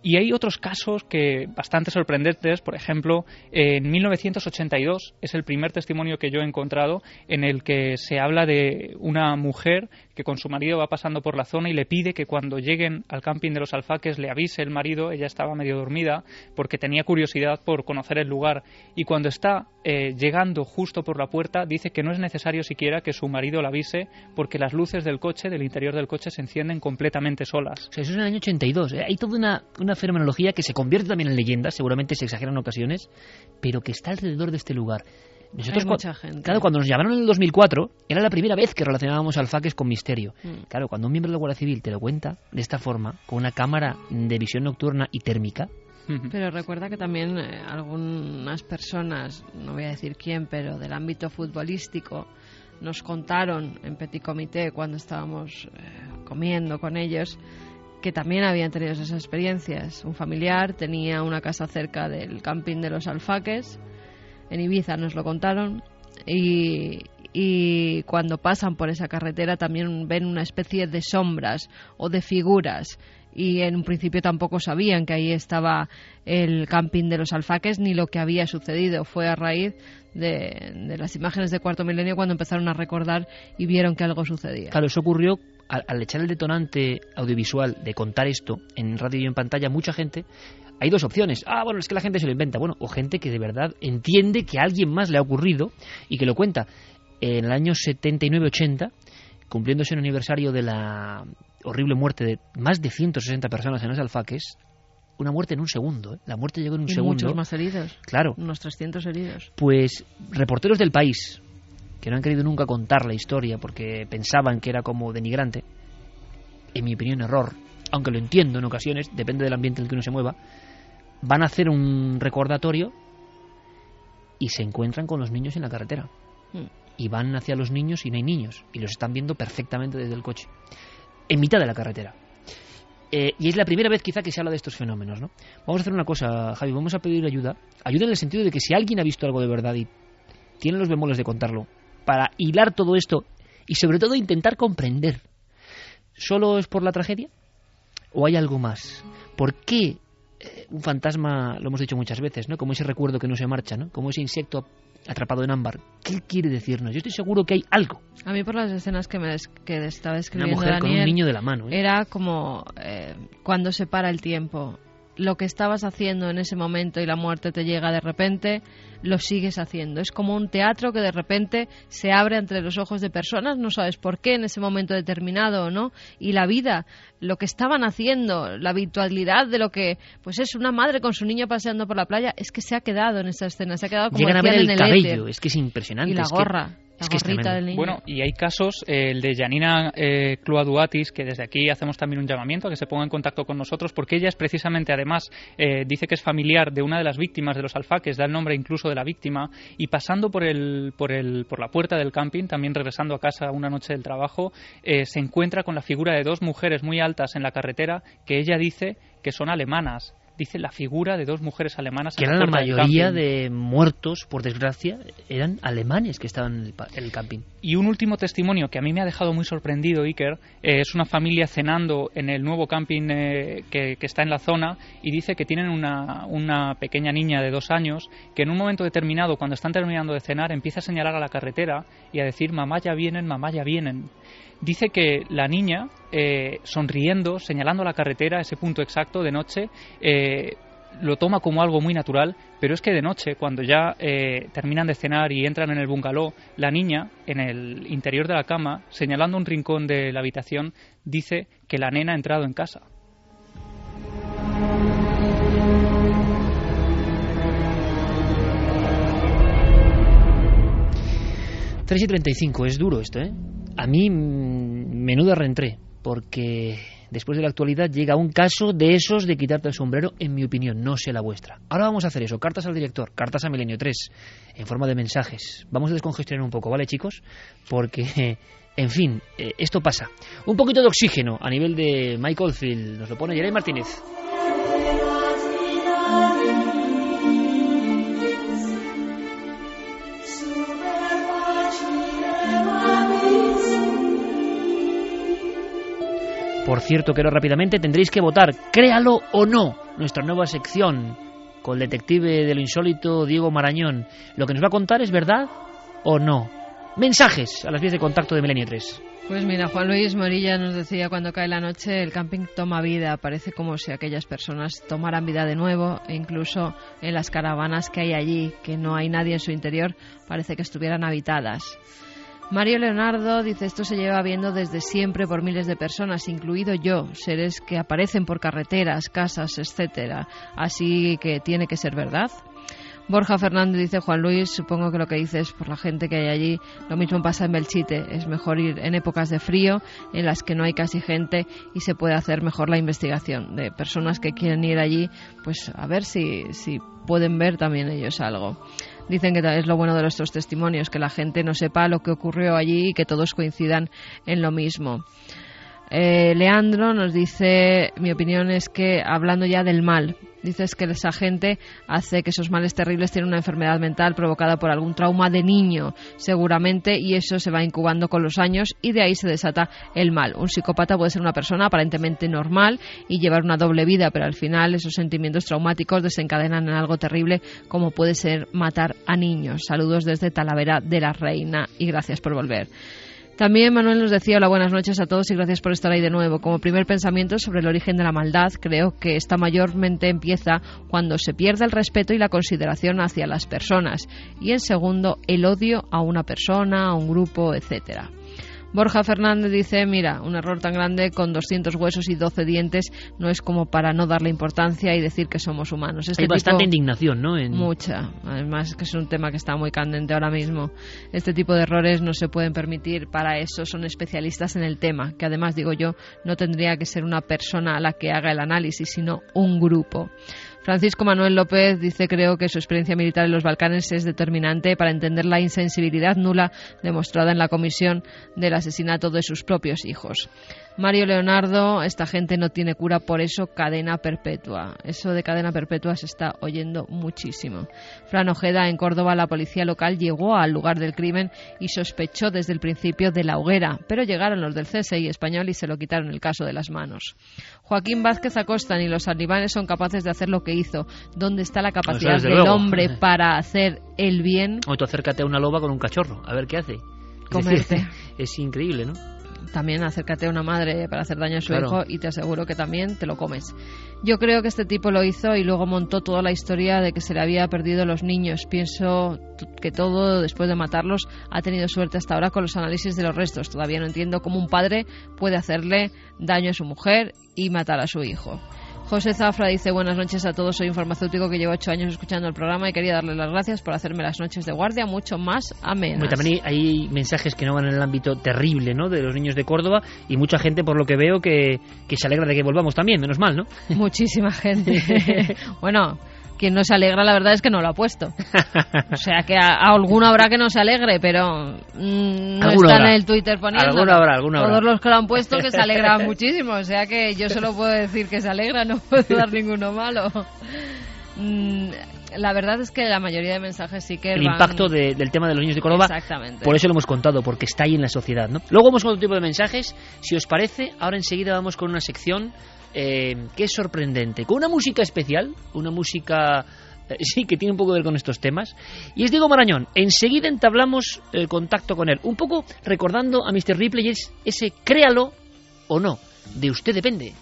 Speaker 5: Y hay otros casos que bastante sorprendentes. Por ejemplo, en 1982 es el primer testimonio que yo he encontrado en el que se habla de una mujer que con su marido va pasando por la zona y le pide que cuando lleguen al camping de los alfaques le avise el marido. Ella estaba medio dormida porque tenía curiosidad por conocer el lugar. Y cuando está eh, llegando justo por la puerta, dice que no es necesario siquiera que su marido la avise porque las luces del coche, del interior del coche, se encienden completamente solas.
Speaker 1: Eso es en el año 82. ¿eh? Hay toda una, una fenomenología que se convierte también en leyenda, seguramente se exagera en ocasiones, pero que está alrededor de este lugar. Nosotros,
Speaker 2: Hay mucha gente.
Speaker 1: Claro, cuando nos llamaron en el 2004, era la primera vez que relacionábamos alfaques con misterio.
Speaker 2: Mm.
Speaker 1: Claro, cuando un miembro de la Guardia Civil te lo cuenta de esta forma, con una cámara de visión nocturna y térmica,
Speaker 2: Pero recuerda que también eh, algunas personas, no voy a decir quién, pero del ámbito futbolístico, nos contaron en Petit Comité cuando estábamos eh, comiendo con ellos que también habían tenido esas experiencias. Un familiar tenía una casa cerca del camping de los alfaques, en Ibiza nos lo contaron, y, cuando pasan por esa carretera también ven una especie de sombras o de figuras y en un principio tampoco sabían que ahí estaba el camping de los alfaques ni lo que había sucedido. Fue a raíz de, de las imágenes de Cuarto Milenio cuando empezaron a recordar y vieron que algo sucedía.
Speaker 1: Claro, eso ocurrió al, al echar el detonante audiovisual de contar esto en radio y en pantalla, mucha gente. Hay dos opciones. Ah, bueno, es que la gente se lo inventa. Bueno, o gente que de verdad entiende que a alguien más le ha ocurrido y que lo cuenta. En el año 79-80, cumpliéndose el aniversario de la horrible muerte de más de 160 personas en los alfaques, una muerte en un segundo. ¿eh? La muerte llegó en un
Speaker 2: y
Speaker 1: segundo.
Speaker 2: muchos más heridos.
Speaker 1: Claro.
Speaker 2: Unos 300 heridos.
Speaker 1: Pues reporteros del país, que no han querido nunca contar la historia porque pensaban que era como denigrante, en mi opinión error, aunque lo entiendo en ocasiones, depende del ambiente en el que uno se mueva, van a hacer un recordatorio y se encuentran con los niños en la carretera.
Speaker 2: Mm.
Speaker 1: Y van hacia los niños y no hay niños, y los están viendo perfectamente desde el coche, en mitad de la carretera. Eh, y es la primera vez quizá que se habla de estos fenómenos, ¿no? Vamos a hacer una cosa, Javi, vamos a pedir ayuda. Ayuda en el sentido de que si alguien ha visto algo de verdad y tiene los bemoles de contarlo, para hilar todo esto y sobre todo intentar comprender, ¿solo es por la tragedia? ¿O hay algo más? ¿Por qué eh, un fantasma, lo hemos dicho muchas veces, ¿no? Como ese recuerdo que no se marcha, ¿no? Como ese insecto atrapado en ámbar. ¿Qué quiere decirnos? Yo estoy seguro que hay algo.
Speaker 2: A mí por las escenas que me des- que estaba
Speaker 1: Una
Speaker 2: escribiendo
Speaker 1: mujer con un
Speaker 2: Daniel,
Speaker 1: niño de la mano. ¿eh?
Speaker 2: era como eh, cuando se para el tiempo. Lo que estabas haciendo en ese momento y la muerte te llega de repente, lo sigues haciendo. Es como un teatro que de repente se abre entre los ojos de personas, no sabes por qué en ese momento determinado o no. Y la vida, lo que estaban haciendo, la habitualidad de lo que, pues es una madre con su niño paseando por la playa, es que se ha quedado en esa escena, se ha quedado como
Speaker 1: Llegan a ver el cabello,
Speaker 2: éter.
Speaker 1: es que es impresionante.
Speaker 2: Y la
Speaker 1: es que
Speaker 2: gorrita del niño.
Speaker 5: Bueno, y hay casos, eh, el de Janina eh, Cluaduatis, que desde aquí hacemos también un llamamiento a que se ponga en contacto con nosotros, porque ella es precisamente, además, eh, dice que es familiar de una de las víctimas de los alfaques, da el nombre incluso de la víctima, y pasando por, el, por, el, por la puerta del camping, también regresando a casa una noche del trabajo, eh, se encuentra con la figura de dos mujeres muy altas en la carretera que ella dice que son alemanas dice la figura de dos mujeres alemanas.
Speaker 1: Que eran la mayoría de muertos, por desgracia, eran alemanes que estaban en el, camping.
Speaker 5: Y un último testimonio que a mí me ha dejado muy sorprendido, Iker, eh, es una familia cenando en el nuevo camping eh, que, está en la zona y dice que tienen una, una pequeña niña de dos años que en un momento determinado, cuando están terminando de cenar, empieza a señalar a la carretera y a decir mamá ya vienen, mamá ya vienen dice que la niña, eh, sonriendo, señalando la carretera, ese punto exacto de noche, eh, lo toma como algo muy natural, pero es que de noche, cuando ya eh, terminan de cenar y entran en el bungalow, la niña, en el interior de la cama, señalando un rincón de la habitación, dice que la nena ha entrado en casa.
Speaker 1: Tres y 35, es duro esto, ¿eh? A mí, mm, menuda reentré, porque después de la actualidad llega un caso de esos de quitarte el sombrero, en mi opinión, no sé la vuestra. Ahora vamos a hacer eso, cartas al director, cartas a Milenio 3, en forma de mensajes. Vamos a descongestionar un poco, ¿vale, chicos? Porque, en fin, eh, esto pasa. Un poquito de oxígeno a nivel de Michael Field, nos lo pone Jeremy Martínez. Por cierto, quiero rápidamente, tendréis que votar, créalo o no, nuestra nueva sección con el detective de lo insólito Diego Marañón. Lo que nos va a contar es verdad o no. Mensajes a las vías de contacto de Milenio 3.
Speaker 2: Pues mira, Juan Luis Morilla nos decía cuando cae la noche el camping toma vida, parece como si aquellas personas tomaran vida de nuevo e incluso en las caravanas que hay allí, que no hay nadie en su interior, parece que estuvieran habitadas. Mario Leonardo dice esto se lleva viendo desde siempre por miles de personas, incluido yo, seres que aparecen por carreteras, casas, etcétera. Así que tiene que ser verdad. Borja Fernández dice Juan Luis, supongo que lo que dices por la gente que hay allí, lo mismo pasa en Belchite, es mejor ir en épocas de frío en las que no hay casi gente y se puede hacer mejor la investigación de personas que quieren ir allí, pues a ver si, si pueden ver también ellos algo. Dicen que es lo bueno de nuestros testimonios, que la gente no sepa lo que ocurrió allí y que todos coincidan en lo mismo. Eh, Leandro nos dice, mi opinión es que hablando ya del mal, dices que esa gente hace que esos males terribles tienen una enfermedad mental provocada por algún trauma de niño, seguramente, y eso se va incubando con los años y de ahí se desata el mal. Un psicópata puede ser una persona aparentemente normal y llevar una doble vida, pero al final esos sentimientos traumáticos desencadenan en algo terrible como puede ser matar a niños. Saludos desde Talavera de la Reina y gracias por volver. También Manuel nos decía hola, buenas noches a todos y gracias por estar ahí de nuevo. Como primer pensamiento sobre el origen de la maldad, creo que esta mayormente empieza cuando se pierde el respeto y la consideración hacia las personas. Y en segundo, el odio a una persona, a un grupo, etcétera. Borja Fernández dice, mira, un error tan grande con 200 huesos y 12 dientes no es como para no darle importancia y decir que somos humanos.
Speaker 1: Este Hay bastante indignación, ¿no?
Speaker 2: Mucha. Además que es un tema que está muy candente ahora mismo. Este tipo de errores no se pueden permitir. Para eso son especialistas en el tema, que además, digo yo, no tendría que ser una persona a la que haga el análisis, sino un grupo. Francisco Manuel López dice creo que su experiencia militar en los Balcanes es determinante para entender la insensibilidad nula demostrada en la comisión del asesinato de sus propios hijos. Mario Leonardo, esta gente no tiene cura, por eso cadena perpetua. Eso de cadena perpetua se está oyendo muchísimo. Fran Ojeda, en Córdoba, la policía local llegó al lugar del crimen y sospechó desde el principio de la hoguera, pero llegaron los del CSI español y se lo quitaron el caso de las manos. Joaquín Vázquez Acosta, ni los talibanes son capaces de hacer lo que hizo. ¿Dónde está la capacidad del hombre para hacer el bien?
Speaker 1: O tú acércate a una loba con un cachorro, a ver qué hace.
Speaker 2: Comerte.
Speaker 1: es increíble, ¿no?
Speaker 2: También acércate a una madre para hacer daño a su hijo y te aseguro que también te lo comes. Yo creo que este tipo lo hizo y luego montó toda la historia de que se le había perdido los niños. Pienso que todo, después de matarlos, ha tenido suerte hasta ahora con los análisis de los restos. Todavía no entiendo cómo un padre puede hacerle daño a su mujer y matar a su hijo. José Zafra dice buenas noches a todos, soy un farmacéutico que llevo ocho años escuchando el programa y quería darle las gracias por hacerme las noches de guardia mucho más amenas.
Speaker 1: Bueno, también hay, hay mensajes que no van en el ámbito terrible ¿no? de los niños de Córdoba y mucha gente, por lo que veo, que, que se alegra de que volvamos también, menos mal, ¿no?
Speaker 2: Muchísima gente. bueno, quien no se alegra, la verdad es que no lo ha puesto. O sea que a, a alguno habrá que no se alegre, pero mm, no está
Speaker 1: habrá.
Speaker 2: en el Twitter poniendo.
Speaker 1: Alguno habrá, alguno
Speaker 2: Todos
Speaker 1: habrá.
Speaker 2: los que lo han puesto que se alegran muchísimo. O sea que yo solo puedo decir que se alegra, no puedo dar ninguno malo. Mm, La verdad es que la mayoría de mensajes sí que
Speaker 1: el
Speaker 2: van-
Speaker 1: impacto de- del tema de los niños de Córdoba.
Speaker 2: Exactamente.
Speaker 1: Por eso lo hemos contado, porque está ahí en la sociedad. ¿no? Luego vamos con otro tipo de mensajes. Si os parece, ahora enseguida vamos con una sección eh, que es sorprendente, con una música especial, una música. eh, Sí, que tiene un poco que ver con estos temas. Y es Diego Marañón. Enseguida entablamos el contacto con él. Un poco recordando a Mr. Ripley es ese créalo o no. De usted depende.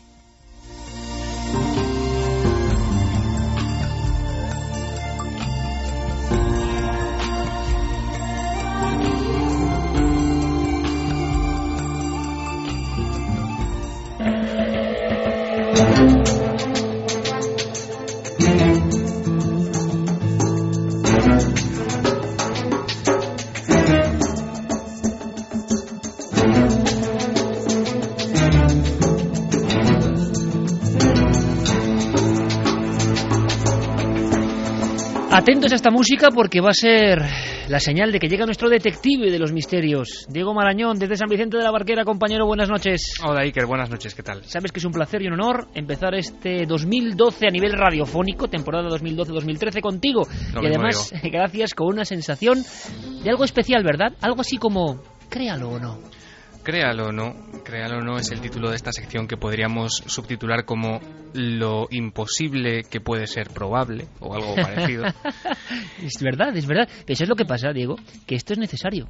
Speaker 1: Atentos a esta música porque va a ser la señal de que llega nuestro detective de los misterios, Diego Marañón, desde San Vicente de la Barquera. Compañero, buenas noches.
Speaker 12: Hola Iker, buenas noches, ¿qué tal?
Speaker 1: Sabes que es un placer y un honor empezar este 2012 a nivel radiofónico, temporada 2012-2013 contigo. Y además, gracias con una sensación de algo especial, ¿verdad? Algo así como, créalo o no.
Speaker 12: Créalo o no, créalo o no es el título de esta sección que podríamos subtitular como lo imposible que puede ser probable o algo parecido.
Speaker 1: es verdad, es verdad. Pero eso es lo que pasa, Diego, que esto es necesario.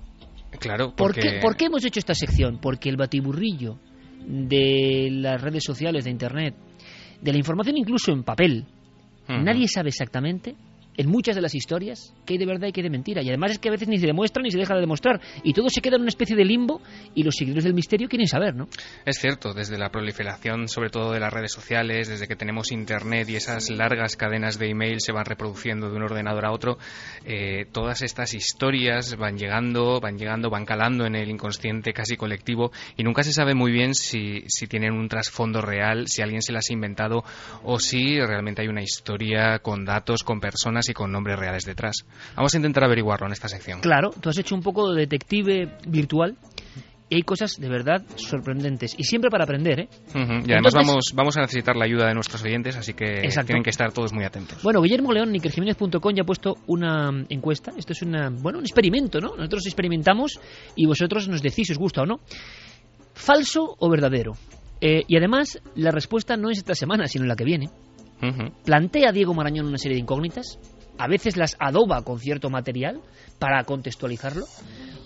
Speaker 12: Claro,
Speaker 1: ¿Por
Speaker 12: porque
Speaker 1: qué, ¿Por qué hemos hecho esta sección? Porque el batiburrillo de las redes sociales, de Internet, de la información incluso en papel, nadie sabe exactamente en muchas de las historias qué hay de verdad y qué hay de mentira. Y además es que a veces ni se demuestra ni se deja de demostrar. Y todo se queda en una especie de limbo y los seguidores del misterio quieren saber, ¿no?
Speaker 12: Es cierto, desde la proliferación sobre todo de las redes sociales, desde que tenemos internet y esas largas cadenas de email se van reproduciendo de un ordenador a otro, eh, todas estas historias van llegando, van llegando, van calando en el inconsciente casi colectivo y nunca se sabe muy bien si, si tienen un trasfondo real, si alguien se las ha inventado o si realmente hay una historia con datos, con personas y con nombres reales detrás. Vamos a intentar averiguarlo en esta sección.
Speaker 1: Claro, tú has hecho un poco de detective virtual y hay cosas de verdad sorprendentes. Y siempre para aprender, ¿eh?
Speaker 12: Y además vamos, vamos a necesitar la ayuda de nuestros oyentes, así que
Speaker 1: Exacto.
Speaker 12: tienen que estar todos muy atentos.
Speaker 1: Bueno, Guillermo León, nikerjiménez.com ya ha puesto una encuesta. Esto es una, bueno, un experimento, ¿no? Nosotros experimentamos y vosotros nos decís si os gusta o no. ¿Falso o verdadero? Eh, y además, la respuesta no es esta semana, sino la que viene.
Speaker 12: Ujú.
Speaker 1: Plantea Diego Marañón una serie de incógnitas, a veces las adoba con cierto material para contextualizarlo,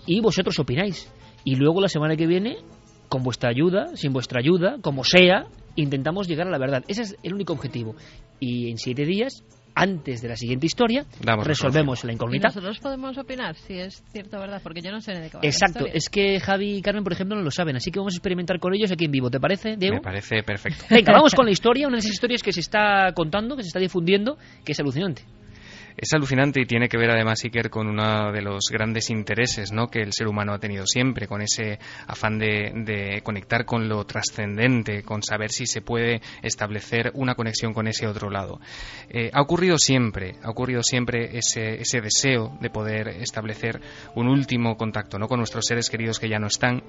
Speaker 1: y vosotros opináis. Y luego la semana que viene, con vuestra ayuda, sin vuestra ayuda, como sea, intentamos llegar a la verdad. Ese es el único objetivo. Y en siete días, antes de la siguiente historia,
Speaker 12: Damos
Speaker 1: resolvemos la
Speaker 2: Y
Speaker 1: incógnita.
Speaker 2: nosotros podemos opinar si es cierto o verdad, porque yo no sé de qué va
Speaker 1: Exacto, es que Javi y Carmen, por ejemplo, no lo saben, así que vamos a experimentar con ellos aquí en vivo. ¿Te parece, Diego?
Speaker 12: Me parece perfecto.
Speaker 1: Venga, vamos con la historia, una de esas historias que se está contando, que se está difundiendo, que es alucinante.
Speaker 12: Es alucinante y tiene que ver además, Iker, con uno de los grandes intereses ¿no? que el ser humano ha tenido siempre, con ese afán de, conectar con lo trascendente, con saber si se puede establecer una conexión con ese otro lado. Eh, ha ocurrido siempre, ha ocurrido siempre ese, ese deseo de poder establecer un último contacto ¿no? con nuestros seres queridos que ya no están,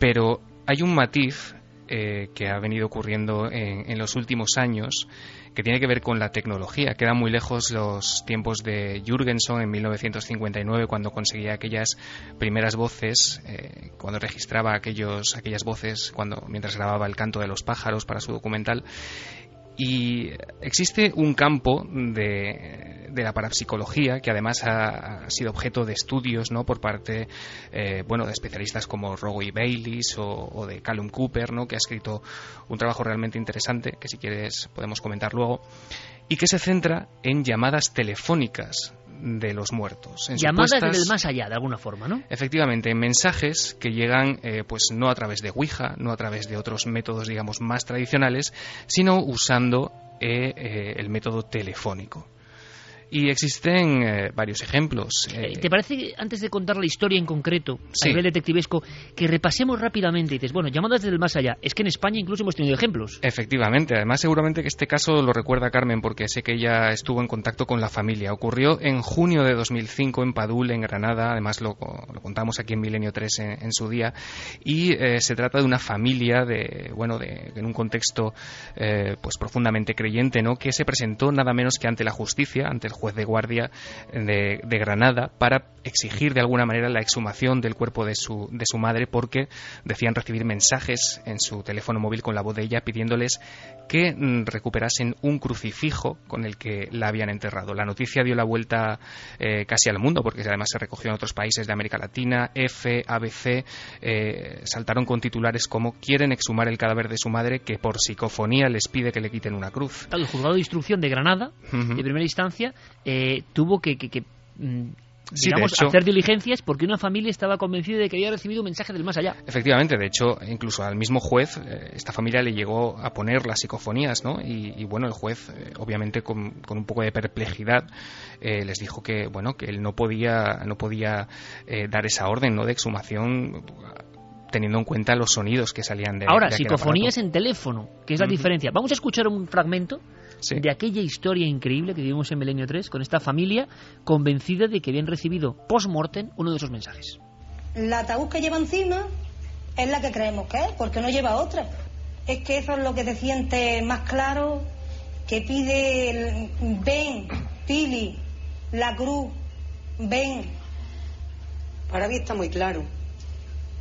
Speaker 12: pero hay un matiz eh, que ha venido ocurriendo en, en los últimos años que tiene que ver con la tecnología. Quedan muy lejos los tiempos de Jürgenson en 1959 cuando conseguía aquellas primeras voces, eh, cuando registraba aquellos, aquellas voces cuando mientras grababa el canto de los pájaros para su documental. Y existe un campo de, la parapsicología que además ha, sido objeto de estudios ¿no? por parte eh, bueno, de especialistas como Roy Bayliss o, o de Callum Cooper, ¿no? que ha escrito un trabajo realmente interesante que si quieres podemos comentar luego, y que se centra en llamadas telefónicas de los muertos. En
Speaker 1: Llamadas
Speaker 12: supuestas-
Speaker 1: del más allá, de alguna forma, ¿no?
Speaker 12: Efectivamente, mensajes que llegan eh, pues no a través de Ouija, no a través de otros métodos, digamos, más tradicionales, sino usando eh, eh, el método telefónico. Y existen eh, varios ejemplos. eh,
Speaker 1: ¿Te parece, antes de contar la historia en concreto,
Speaker 12: Sí.
Speaker 1: a nivel detectivesco, que repasemos rápidamente y dices, bueno, llamadas desde el más allá? Es que en España incluso hemos tenido ejemplos.
Speaker 12: Efectivamente, además seguramente que este caso lo recuerda Carmen porque sé que ella estuvo en contacto con la familia. Ocurrió en junio de 2005 en Padul, en Granada, además lo, lo contamos aquí en Milenio 3 en, en su día, y eh, se trata de una familia de, bueno, de, en un contexto eh, pues profundamente creyente, ¿no? que se presentó nada menos que ante la justicia, ante el juez de guardia de, de Granada, para exigir de alguna manera la exhumación del cuerpo de su, de su madre porque decían recibir mensajes en su teléfono móvil con la voz de ella pidiéndoles que mm, recuperasen un crucifijo con el que la habían enterrado. La noticia dio la vuelta eh, casi al mundo porque además se recogió en otros países de América Latina, F, ABC, eh, saltaron con titulares como quieren exhumar el cadáver de su madre que por psicofonía les pide que le quiten una cruz.
Speaker 1: El juzgado de instrucción de Granada, de primera instancia, eh, tuvo que, que- que, mm,
Speaker 12: Sí,
Speaker 1: digamos,
Speaker 12: hecho-
Speaker 1: hacer diligencias porque una familia estaba convencida de que había recibido un mensaje del más allá.
Speaker 12: Efectivamente, de hecho, incluso al mismo juez, eh, esta familia le llegó a poner las psicofonías, ¿no? Y, y, bueno, el juez, eh, obviamente con, con un poco de perplejidad, eh, les dijo que, bueno, que él no podía, no podía eh, dar esa orden, ¿no? De exhumación teniendo en cuenta los sonidos que salían de
Speaker 1: Ahora,
Speaker 12: de
Speaker 1: psicofonías
Speaker 12: aparato.
Speaker 1: en teléfono, que es la diferencia. Vamos a escuchar un fragmento
Speaker 12: Sí.
Speaker 1: de aquella historia increíble que vivimos en Milenio 3 con esta familia convencida de que habían recibido post-mortem uno de esos mensajes.
Speaker 13: La ataúd que lleva encima es la que creemos que es, porque no lleva otra. Es que eso es lo que se siente más claro, que pide el ven, Pili, la cruz, ven.
Speaker 14: Para mí está muy claro.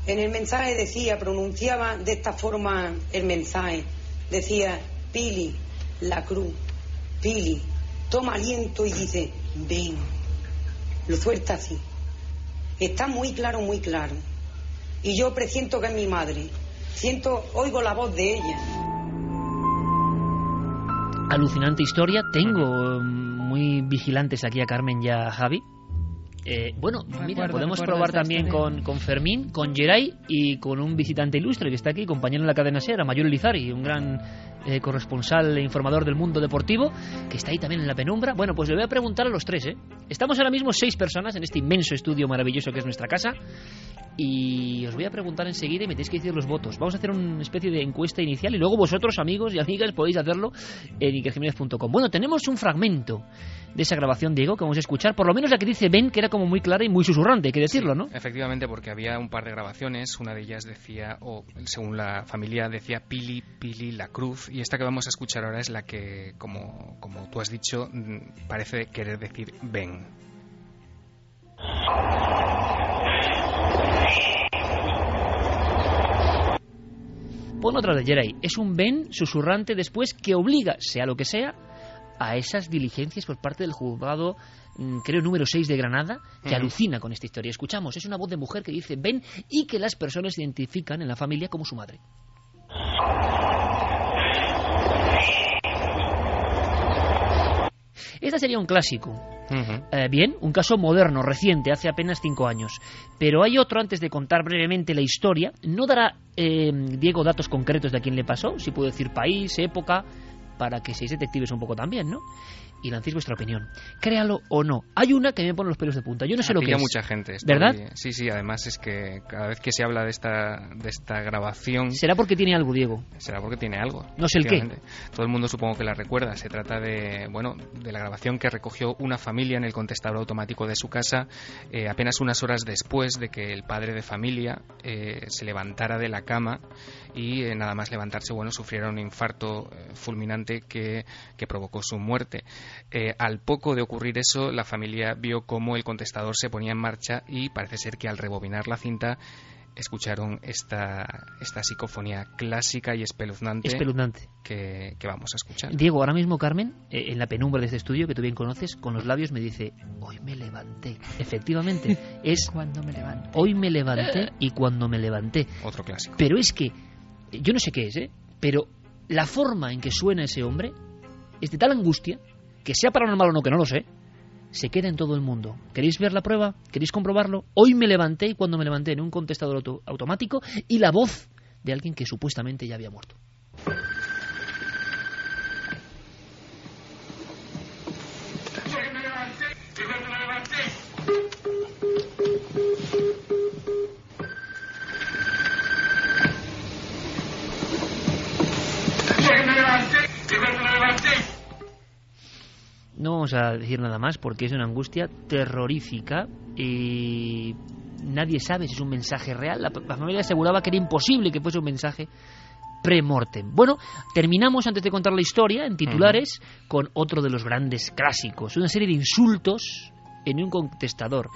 Speaker 14: En el mensaje decía, pronunciaba de esta forma el mensaje. Decía, Pili, la cruz, Pili, toma aliento y dice, ven. Lo suelta así. Está muy claro, muy claro. Y yo presiento que es mi madre. Siento, oigo la voz de ella.
Speaker 1: Alucinante historia. Tengo eh, muy vigilantes aquí a Carmen y a Javi. Eh, bueno, mira, podemos probar también con, con Fermín, con Geray y con un visitante ilustre que está aquí, compañero en la cadena SER, Mayor Elizari, un gran eh, corresponsal e informador del mundo deportivo, que está ahí también en la penumbra. Bueno, pues le voy a preguntar a los tres, ¿eh? Estamos ahora mismo seis personas en este inmenso estudio maravilloso que es nuestra casa. Y os voy a preguntar enseguida y me tenéis que decir los votos. Vamos a hacer una especie de encuesta inicial y luego vosotros, amigos y amigas, podéis hacerlo en ikerjiménez.com. Bueno, tenemos un fragmento de esa grabación, Diego, que vamos a escuchar. Por lo menos la que dice Ben, que era como muy clara y muy susurrante, hay que decirlo, ¿no?
Speaker 12: Efectivamente, porque había un par de grabaciones, una de ellas decía, o según la familia decía Pili, Pili, la cruz, y esta que vamos a escuchar ahora es la que, como, como tú has dicho, mm, parece querer decir ven.
Speaker 1: Pon otra de Jeray. Es un Ben susurrante después que obliga, sea lo que sea, a esas diligencias por parte del juzgado, mm, creo, número 6 de Granada, que alucina con esta historia. Escuchamos, es una voz de mujer que dice ven y que las personas identifican en la familia como su madre. Esta sería un clásico. Eh, bien, un caso moderno, reciente, hace apenas cinco años. Pero hay otro, antes de contar brevemente la historia, no dará eh, Diego datos concretos de a quién le pasó, si puedo decir país, época, para que seáis detectives un poco también, ¿no? Y lancéis vuestra opinión. Créalo o no. Hay una que me pone los pelos de punta. Yo no sé lo que es.
Speaker 12: mucha gente. estoy-
Speaker 1: ¿Verdad?
Speaker 12: Sí, sí, además es que cada vez que se habla de esta, de esta grabación...
Speaker 1: ¿Será porque tiene algo, Diego?
Speaker 12: Será porque tiene algo.
Speaker 1: No sé el qué.
Speaker 12: Todo el mundo supongo que la recuerda. Se trata de, bueno, de la grabación que recogió una familia en el contestador automático de su casa eh, apenas unas horas después de que el padre de familia eh, se levantara de la cama y eh, nada más levantarse, bueno, sufriera un infarto eh, fulminante que, que provocó su muerte. Eh, al poco de ocurrir eso, la familia vio cómo el contestador se ponía en marcha y parece ser que al rebobinar la cinta escucharon esta, esta psicofonía clásica y espeluznante,
Speaker 1: Espeluznante.
Speaker 12: Que, que vamos a escuchar.
Speaker 1: Diego, ahora mismo Carmen, eh, en la penumbra de este estudio que tú bien conoces, con los labios me dice, hoy me levanté. Efectivamente, es
Speaker 2: Cuando me levanto.
Speaker 1: hoy me levanté y cuando me levanté.
Speaker 12: Otro clásico.
Speaker 1: Pero es que, yo no sé qué es, ¿eh? Pero la forma en que suena ese hombre es de tal angustia, que sea paranormal o no, que no lo sé, se queda en todo el mundo. ¿Queréis ver la prueba? ¿Queréis comprobarlo? Hoy me levanté y cuando me levanté en un contestador auto- automático y la voz de alguien que supuestamente ya había muerto. No vamos a decir nada más porque es una angustia terrorífica y nadie sabe si es un mensaje real. La, la familia aseguraba que era imposible que fuese un mensaje pre-mortem. Bueno, terminamos antes de contar la historia en titulares con otro de los grandes clásicos, una serie de insultos en un contestador,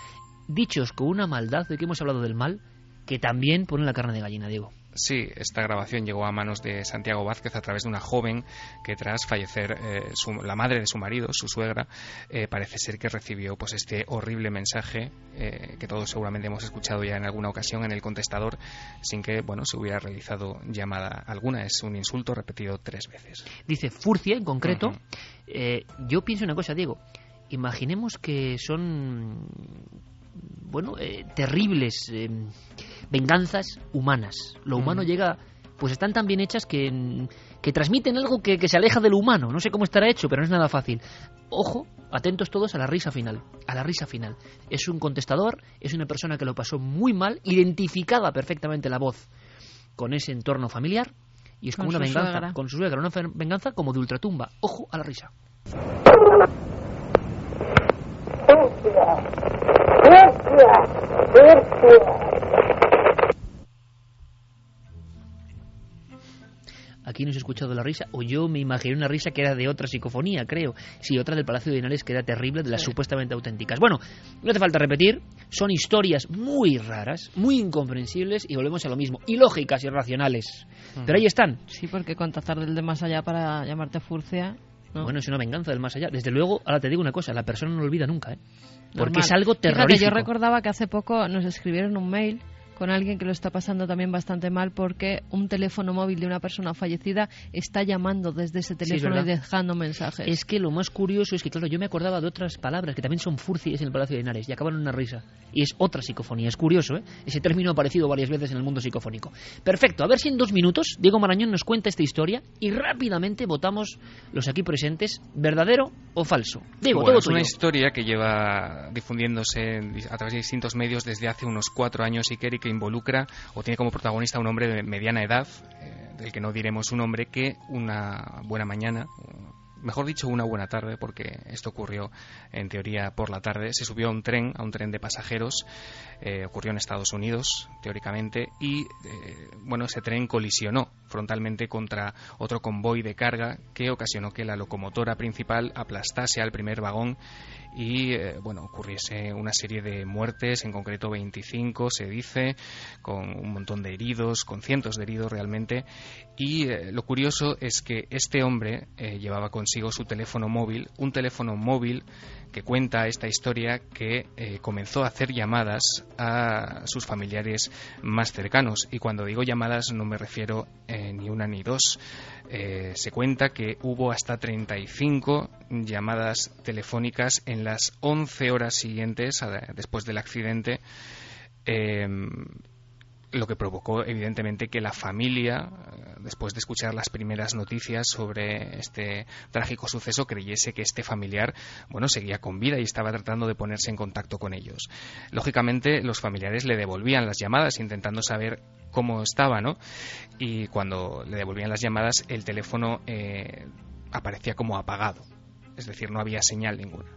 Speaker 1: dichos con una maldad de que hemos hablado del mal, que también ponen la carne de gallina, Diego.
Speaker 12: Sí, esta grabación llegó a manos de Santiago Vázquez a través de una joven que tras fallecer eh, su- la madre de su marido, su suegra, eh, parece ser que recibió pues este horrible mensaje eh, que todos seguramente hemos escuchado ya en alguna ocasión en el contestador sin que bueno se hubiera realizado llamada alguna. Es un insulto repetido tres veces.
Speaker 1: Dice Furcia en concreto. Eh, yo pienso una cosa, Diego. Imaginemos que son, bueno, eh, terribles eh, venganzas humanas. Lo humano
Speaker 15: Ujú.
Speaker 1: llega, pues están tan bien hechas que, mm, que transmiten algo que, que se aleja de lo humano. No sé cómo estará hecho, pero no es nada fácil. Ojo, atentos todos a la risa final. A la risa final. Es un contestador, es una persona que lo pasó muy mal, identificaba perfectamente la voz con ese entorno familiar. Y es como una venganza,
Speaker 2: suegra.
Speaker 1: con su suegra, una venganza como de ultratumba. Ojo a la risa. Aquí no se ha escuchado la risa, o yo me imaginé una risa que era de otra psicofonía, creo. Sí, otra del Palacio de Linares que era terrible, de las supuestamente auténticas. Bueno, no hace falta repetir, son historias muy raras, muy incomprensibles y volvemos a lo mismo, ilógicas y racionales. Pero ahí están.
Speaker 2: Sí, porque contactar del de más allá para llamarte Furcia. ¿No?
Speaker 1: Bueno, es una venganza del más allá. Desde luego, ahora te digo una cosa, la persona no olvida nunca, ¿eh? Porque
Speaker 2: Normal.
Speaker 1: es algo
Speaker 2: Fíjate,
Speaker 1: terrorífico.
Speaker 2: yo recordaba que hace poco nos escribieron un mail con alguien que lo está pasando también bastante mal porque un teléfono móvil de una persona fallecida está llamando desde ese
Speaker 1: es
Speaker 2: teléfono y
Speaker 1: verdad.
Speaker 2: dejando mensajes.
Speaker 1: Es que lo más curioso es que, claro, yo me acordaba de otras palabras que también son furcies en el Palacio de Linares y acaban en una risa. Y es otra psicofonía. Es curioso, ¿eh? Ese término ha aparecido varias veces en el mundo psicofónico. Perfecto. A ver si en dos minutos Diego Marañón nos cuenta esta historia y rápidamente votamos los aquí presentes, verdadero o falso. Diego,
Speaker 12: Bueno,
Speaker 1: todo
Speaker 12: es una
Speaker 1: tuyo.
Speaker 12: historia que lleva difundiéndose a través de distintos medios desde hace unos cuatro años, y que involucra o tiene como protagonista un hombre de mediana edad, eh, del que no diremos su nombre, que una buena mañana, mejor dicho, una buena tarde, porque esto ocurrió en teoría por la tarde, se subió a un tren, a un tren de pasajeros, eh, ocurrió en Estados Unidos, teóricamente, y eh, bueno, ese tren colisionó frontalmente contra otro convoy de carga que ocasionó que la locomotora principal aplastase al primer vagón y eh, bueno ocurriese una serie de muertes en concreto 25 se dice con un montón de heridos con cientos de heridos realmente. Y eh, lo curioso es que este hombre eh, llevaba consigo su teléfono móvil un teléfono móvil que cuenta esta historia que eh, comenzó a hacer llamadas a sus familiares más cercanos. Y cuando digo llamadas no me refiero eh, ni una ni dos. Eh, se cuenta que hubo hasta 35 llamadas telefónicas en las 11 horas siguientes después del accidente, lo que provocó evidentemente que la familia, eh, después de escuchar las primeras noticias sobre este trágico suceso, creyese que este familiar, bueno, seguía con vida y estaba tratando de ponerse en contacto con ellos. Lógicamente, los familiares le devolvían las llamadas intentando saber cómo estaba, ¿no? Y cuando le devolvían las llamadas, el teléfono eh, aparecía como apagado, es decir, no había señal ninguna.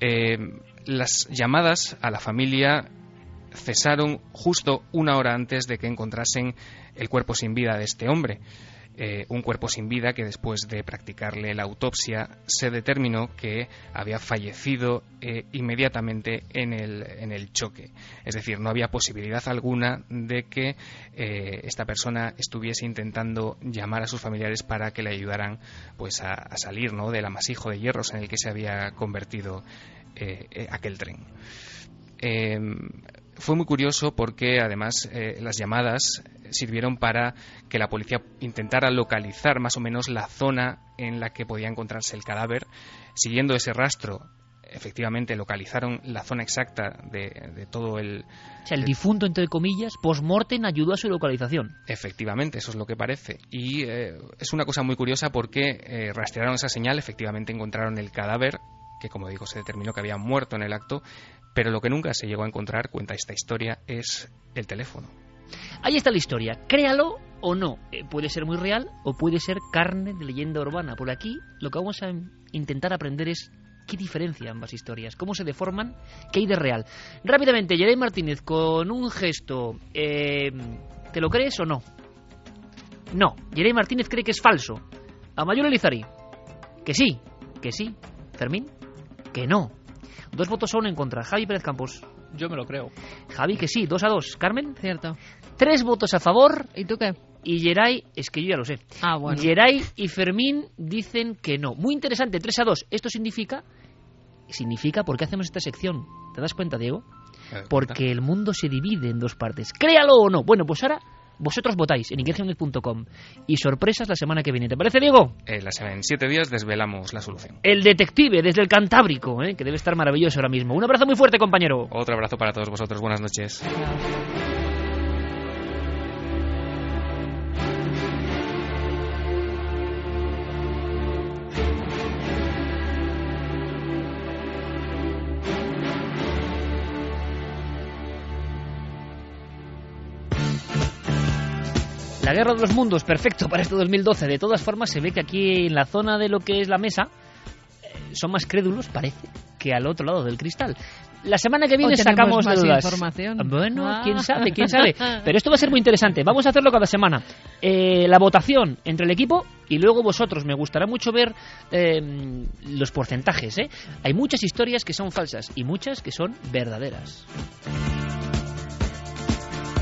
Speaker 12: Eh, las llamadas a la familia cesaron justo una hora antes de que encontrasen el cuerpo sin vida de este hombre. Eh, un cuerpo sin vida que después de practicarle la autopsia se determinó que había fallecido eh, inmediatamente en el, en el choque. Es decir, no había posibilidad alguna de que eh, esta persona estuviese intentando llamar a sus familiares para que le ayudaran pues, a, salir ¿no? del amasijo de hierros en el que se había convertido aquel tren. Fue muy curioso porque además eh, las llamadas sirvieron para que la policía intentara localizar más o menos la zona en la que podía encontrarse el cadáver. Siguiendo ese rastro, efectivamente localizaron la zona exacta de, de todo el...
Speaker 1: O sea, el difunto, entre comillas, post-mortem ayudó a su localización.
Speaker 12: Efectivamente, eso es lo que parece. Y eh, es una cosa muy curiosa porque eh, rastrearon esa señal, efectivamente encontraron el cadáver, que como digo se determinó que había muerto en el acto, pero lo que nunca se llegó a encontrar, cuenta esta historia, es el teléfono.
Speaker 1: Ahí está la historia. Créalo o no. Eh, puede ser muy real o puede ser carne de leyenda urbana. Por aquí lo que vamos a intentar aprender es qué diferencia ambas historias, cómo se deforman, qué hay de real. Rápidamente, Jeremy Martínez, con un gesto, eh, ¿te lo crees o no? No, Jeremy Martínez cree que es falso. Amayur Elizari, que sí, que sí. Fermín, que no. Dos votos a uno en contra. Javi Pérez Campos.
Speaker 5: Yo me lo creo.
Speaker 1: Javi, que sí, dos a dos. Carmen.
Speaker 2: Cierto.
Speaker 1: Tres votos a favor.
Speaker 2: ¿Y tú qué?
Speaker 1: Y Geray, es que yo ya lo sé.
Speaker 2: Ah, bueno.
Speaker 1: Geray y Fermín dicen que no. Muy interesante, tres a dos. Esto significa. Significa, ¿por qué hacemos esta sección? ¿Te das cuenta, Diego? Porque el mundo se divide en dos partes. Créalo o no. Bueno, pues ahora vosotros votáis en inquietudes.com y sorpresas la semana que viene. ¿Te parece, Diego?
Speaker 12: Eh, la semana- en siete días desvelamos la solución.
Speaker 1: El detective desde el Cantábrico, ¿eh? que debe estar maravilloso ahora mismo. Un abrazo muy fuerte, compañero.
Speaker 12: Otro abrazo para todos vosotros. Buenas noches.
Speaker 1: Guerra de los mundos, perfecto para este 2012. De todas formas, se ve que aquí en la zona de lo que es la mesa eh, son más crédulos, parece, que al otro lado del cristal. La semana que viene sacamos
Speaker 2: más
Speaker 1: dudas.
Speaker 2: información.
Speaker 1: Bueno,
Speaker 2: Ah.
Speaker 1: quién sabe, quién sabe. Pero esto va a ser muy interesante. Vamos a hacerlo cada semana. Eh, la votación entre el equipo y luego vosotros. Me gustará mucho ver eh, los porcentajes. ¿eh? Hay muchas historias que son falsas y muchas que son verdaderas.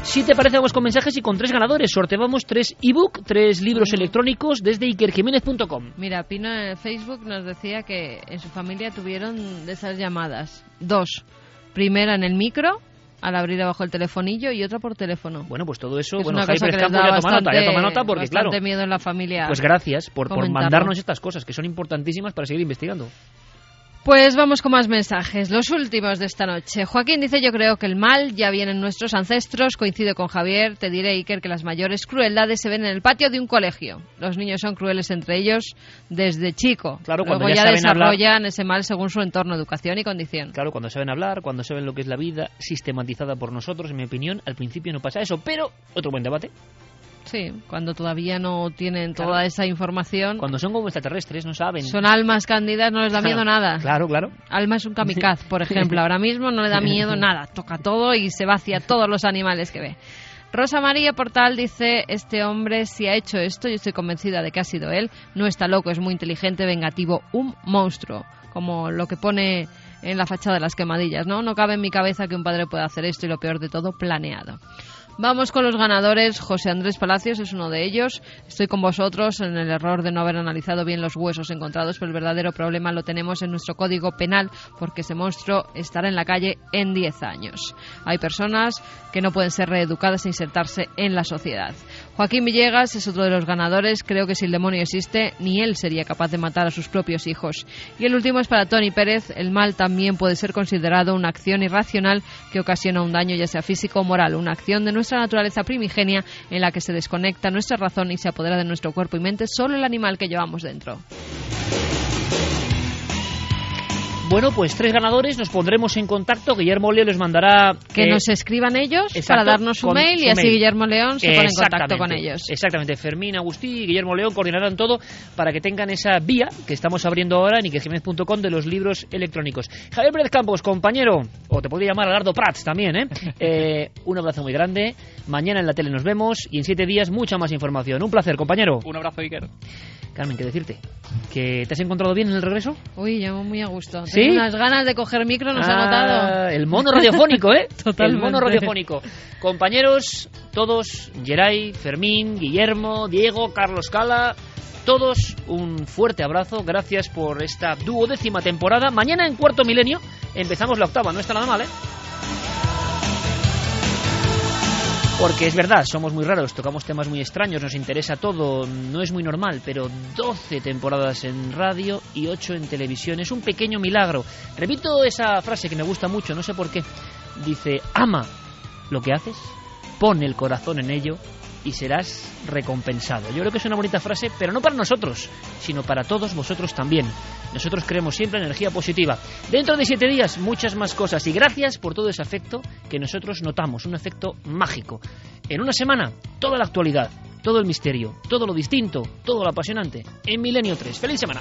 Speaker 1: Si te parece, vamos con mensajes y con tres ganadores. Sorteamos tres ebook, tres libros electrónicos desde ikerjiménez.com.
Speaker 2: Mira, Pino en Facebook nos decía que en su familia tuvieron de esas llamadas. Dos. Primera en el micro, al abrir abajo el telefonillo, y otra por teléfono.
Speaker 1: Bueno, pues todo eso,
Speaker 2: Es
Speaker 1: bueno,
Speaker 2: una cosa que da
Speaker 1: ya toma nota, ya toma nota porque, claro,
Speaker 2: miedo en la familia.
Speaker 1: pues gracias por, por mandarnos estas cosas que son importantísimas para seguir investigando.
Speaker 2: Pues vamos con más mensajes, los últimos de esta noche. Joaquín dice, yo creo que el mal ya viene en nuestros ancestros, coincido con Javier, te diré, Iker, que las mayores crueldades se ven en el patio de un colegio. Los niños son crueles entre ellos desde chico.
Speaker 1: Claro,
Speaker 2: Luego
Speaker 1: cuando ya
Speaker 2: ya,
Speaker 1: hablar-
Speaker 2: desarrollan ese mal según su entorno, educación y condición.
Speaker 1: Claro, cuando saben hablar, cuando saben lo que es la vida sistematizada por nosotros, en mi opinión, al principio no pasa eso, pero otro buen debate.
Speaker 2: Sí, cuando todavía no tienen
Speaker 1: Claro.
Speaker 2: toda esa información.
Speaker 1: Cuando son como extraterrestres, no saben.
Speaker 2: Son almas cándidas, no les da miedo nada.
Speaker 1: Claro, claro.
Speaker 2: Alma es un kamikaze, por ejemplo. Ahora mismo no le da miedo nada. Toca todo y se va hacia todos los animales que ve. Rosa María Portal dice, este hombre si ha hecho esto, yo estoy convencida de que ha sido él, no está loco, es muy inteligente, vengativo, un monstruo, como lo que pone en la fachada de las quemadillas, ¿no? No cabe en mi cabeza que un padre pueda hacer esto y lo peor de todo, planeado. Vamos con los ganadores. José Andrés Palacios es uno de ellos. Estoy con vosotros en el error de no haber analizado bien los huesos encontrados, pero el verdadero problema lo tenemos en nuestro código penal, porque ese monstruo estará en la calle en 10 años. Hay personas que no pueden ser reeducadas e insertarse en la sociedad. Joaquín Villegas es otro de los ganadores. Creo que si el demonio existe, ni él sería capaz de matar a sus propios hijos. Y el último es para Tony Pérez. El mal también puede ser considerado una acción irracional que ocasiona un daño, ya sea físico o moral, una acción de nuestra naturaleza primigenia en la que se desconecta nuestra razón y se apodera de nuestro cuerpo y mente solo el animal que llevamos dentro.
Speaker 1: Bueno, pues tres ganadores, nos pondremos en contacto. Guillermo Leo les mandará.
Speaker 2: Que
Speaker 1: eh,
Speaker 2: nos escriban ellos
Speaker 1: exacto,
Speaker 2: para darnos su mail
Speaker 1: su
Speaker 2: y así
Speaker 1: mail.
Speaker 2: Guillermo León se pone en contacto con ellos.
Speaker 1: Exactamente, Fermín, Agustí y Guillermo León coordinarán todo para que tengan esa vía que estamos abriendo ahora en ikerjiménez.com de los libros electrónicos. Javier Pérez Campos, compañero, o te podría llamar Alardo Prats también, ¿eh? Eh, Un abrazo muy grande. Mañana en la tele nos vemos y en siete días mucha más información. Un placer, compañero.
Speaker 5: Un abrazo, Iker.
Speaker 1: Carmen, ¿qué decirte? ¿Que te has encontrado bien en el regreso?
Speaker 2: Uy, yo muy a gusto.
Speaker 1: ¿Sí?
Speaker 2: Tengo unas ganas de coger micro, nos ha
Speaker 1: Ah,
Speaker 2: notado.
Speaker 1: El mono radiofónico, ¿eh?
Speaker 2: Totalmente.
Speaker 1: El mono radiofónico. Compañeros, todos, Geray, Fermín, Guillermo, Diego, Carlos Cala, todos un fuerte abrazo. Gracias por esta duodécima temporada. Mañana en cuarto milenio empezamos la octava. No está nada mal, ¿eh? Porque es verdad, somos muy raros, tocamos temas muy extraños, nos interesa todo, no es muy normal, pero 12 temporadas en radio y 8 en televisión es un pequeño milagro. Repito esa frase que me gusta mucho, no sé por qué. Dice, ama lo que haces, pon el corazón en ello y serás recompensado. Yo creo que es una bonita frase, pero no para nosotros, sino para todos vosotros también. Nosotros creemos siempre en energía positiva. Dentro de siete días, muchas más cosas. Y gracias por todo ese afecto que nosotros notamos, un efecto mágico. En una semana, toda la actualidad, todo el misterio, todo lo distinto, todo lo apasionante. En Milenio 3. ¡Feliz semana!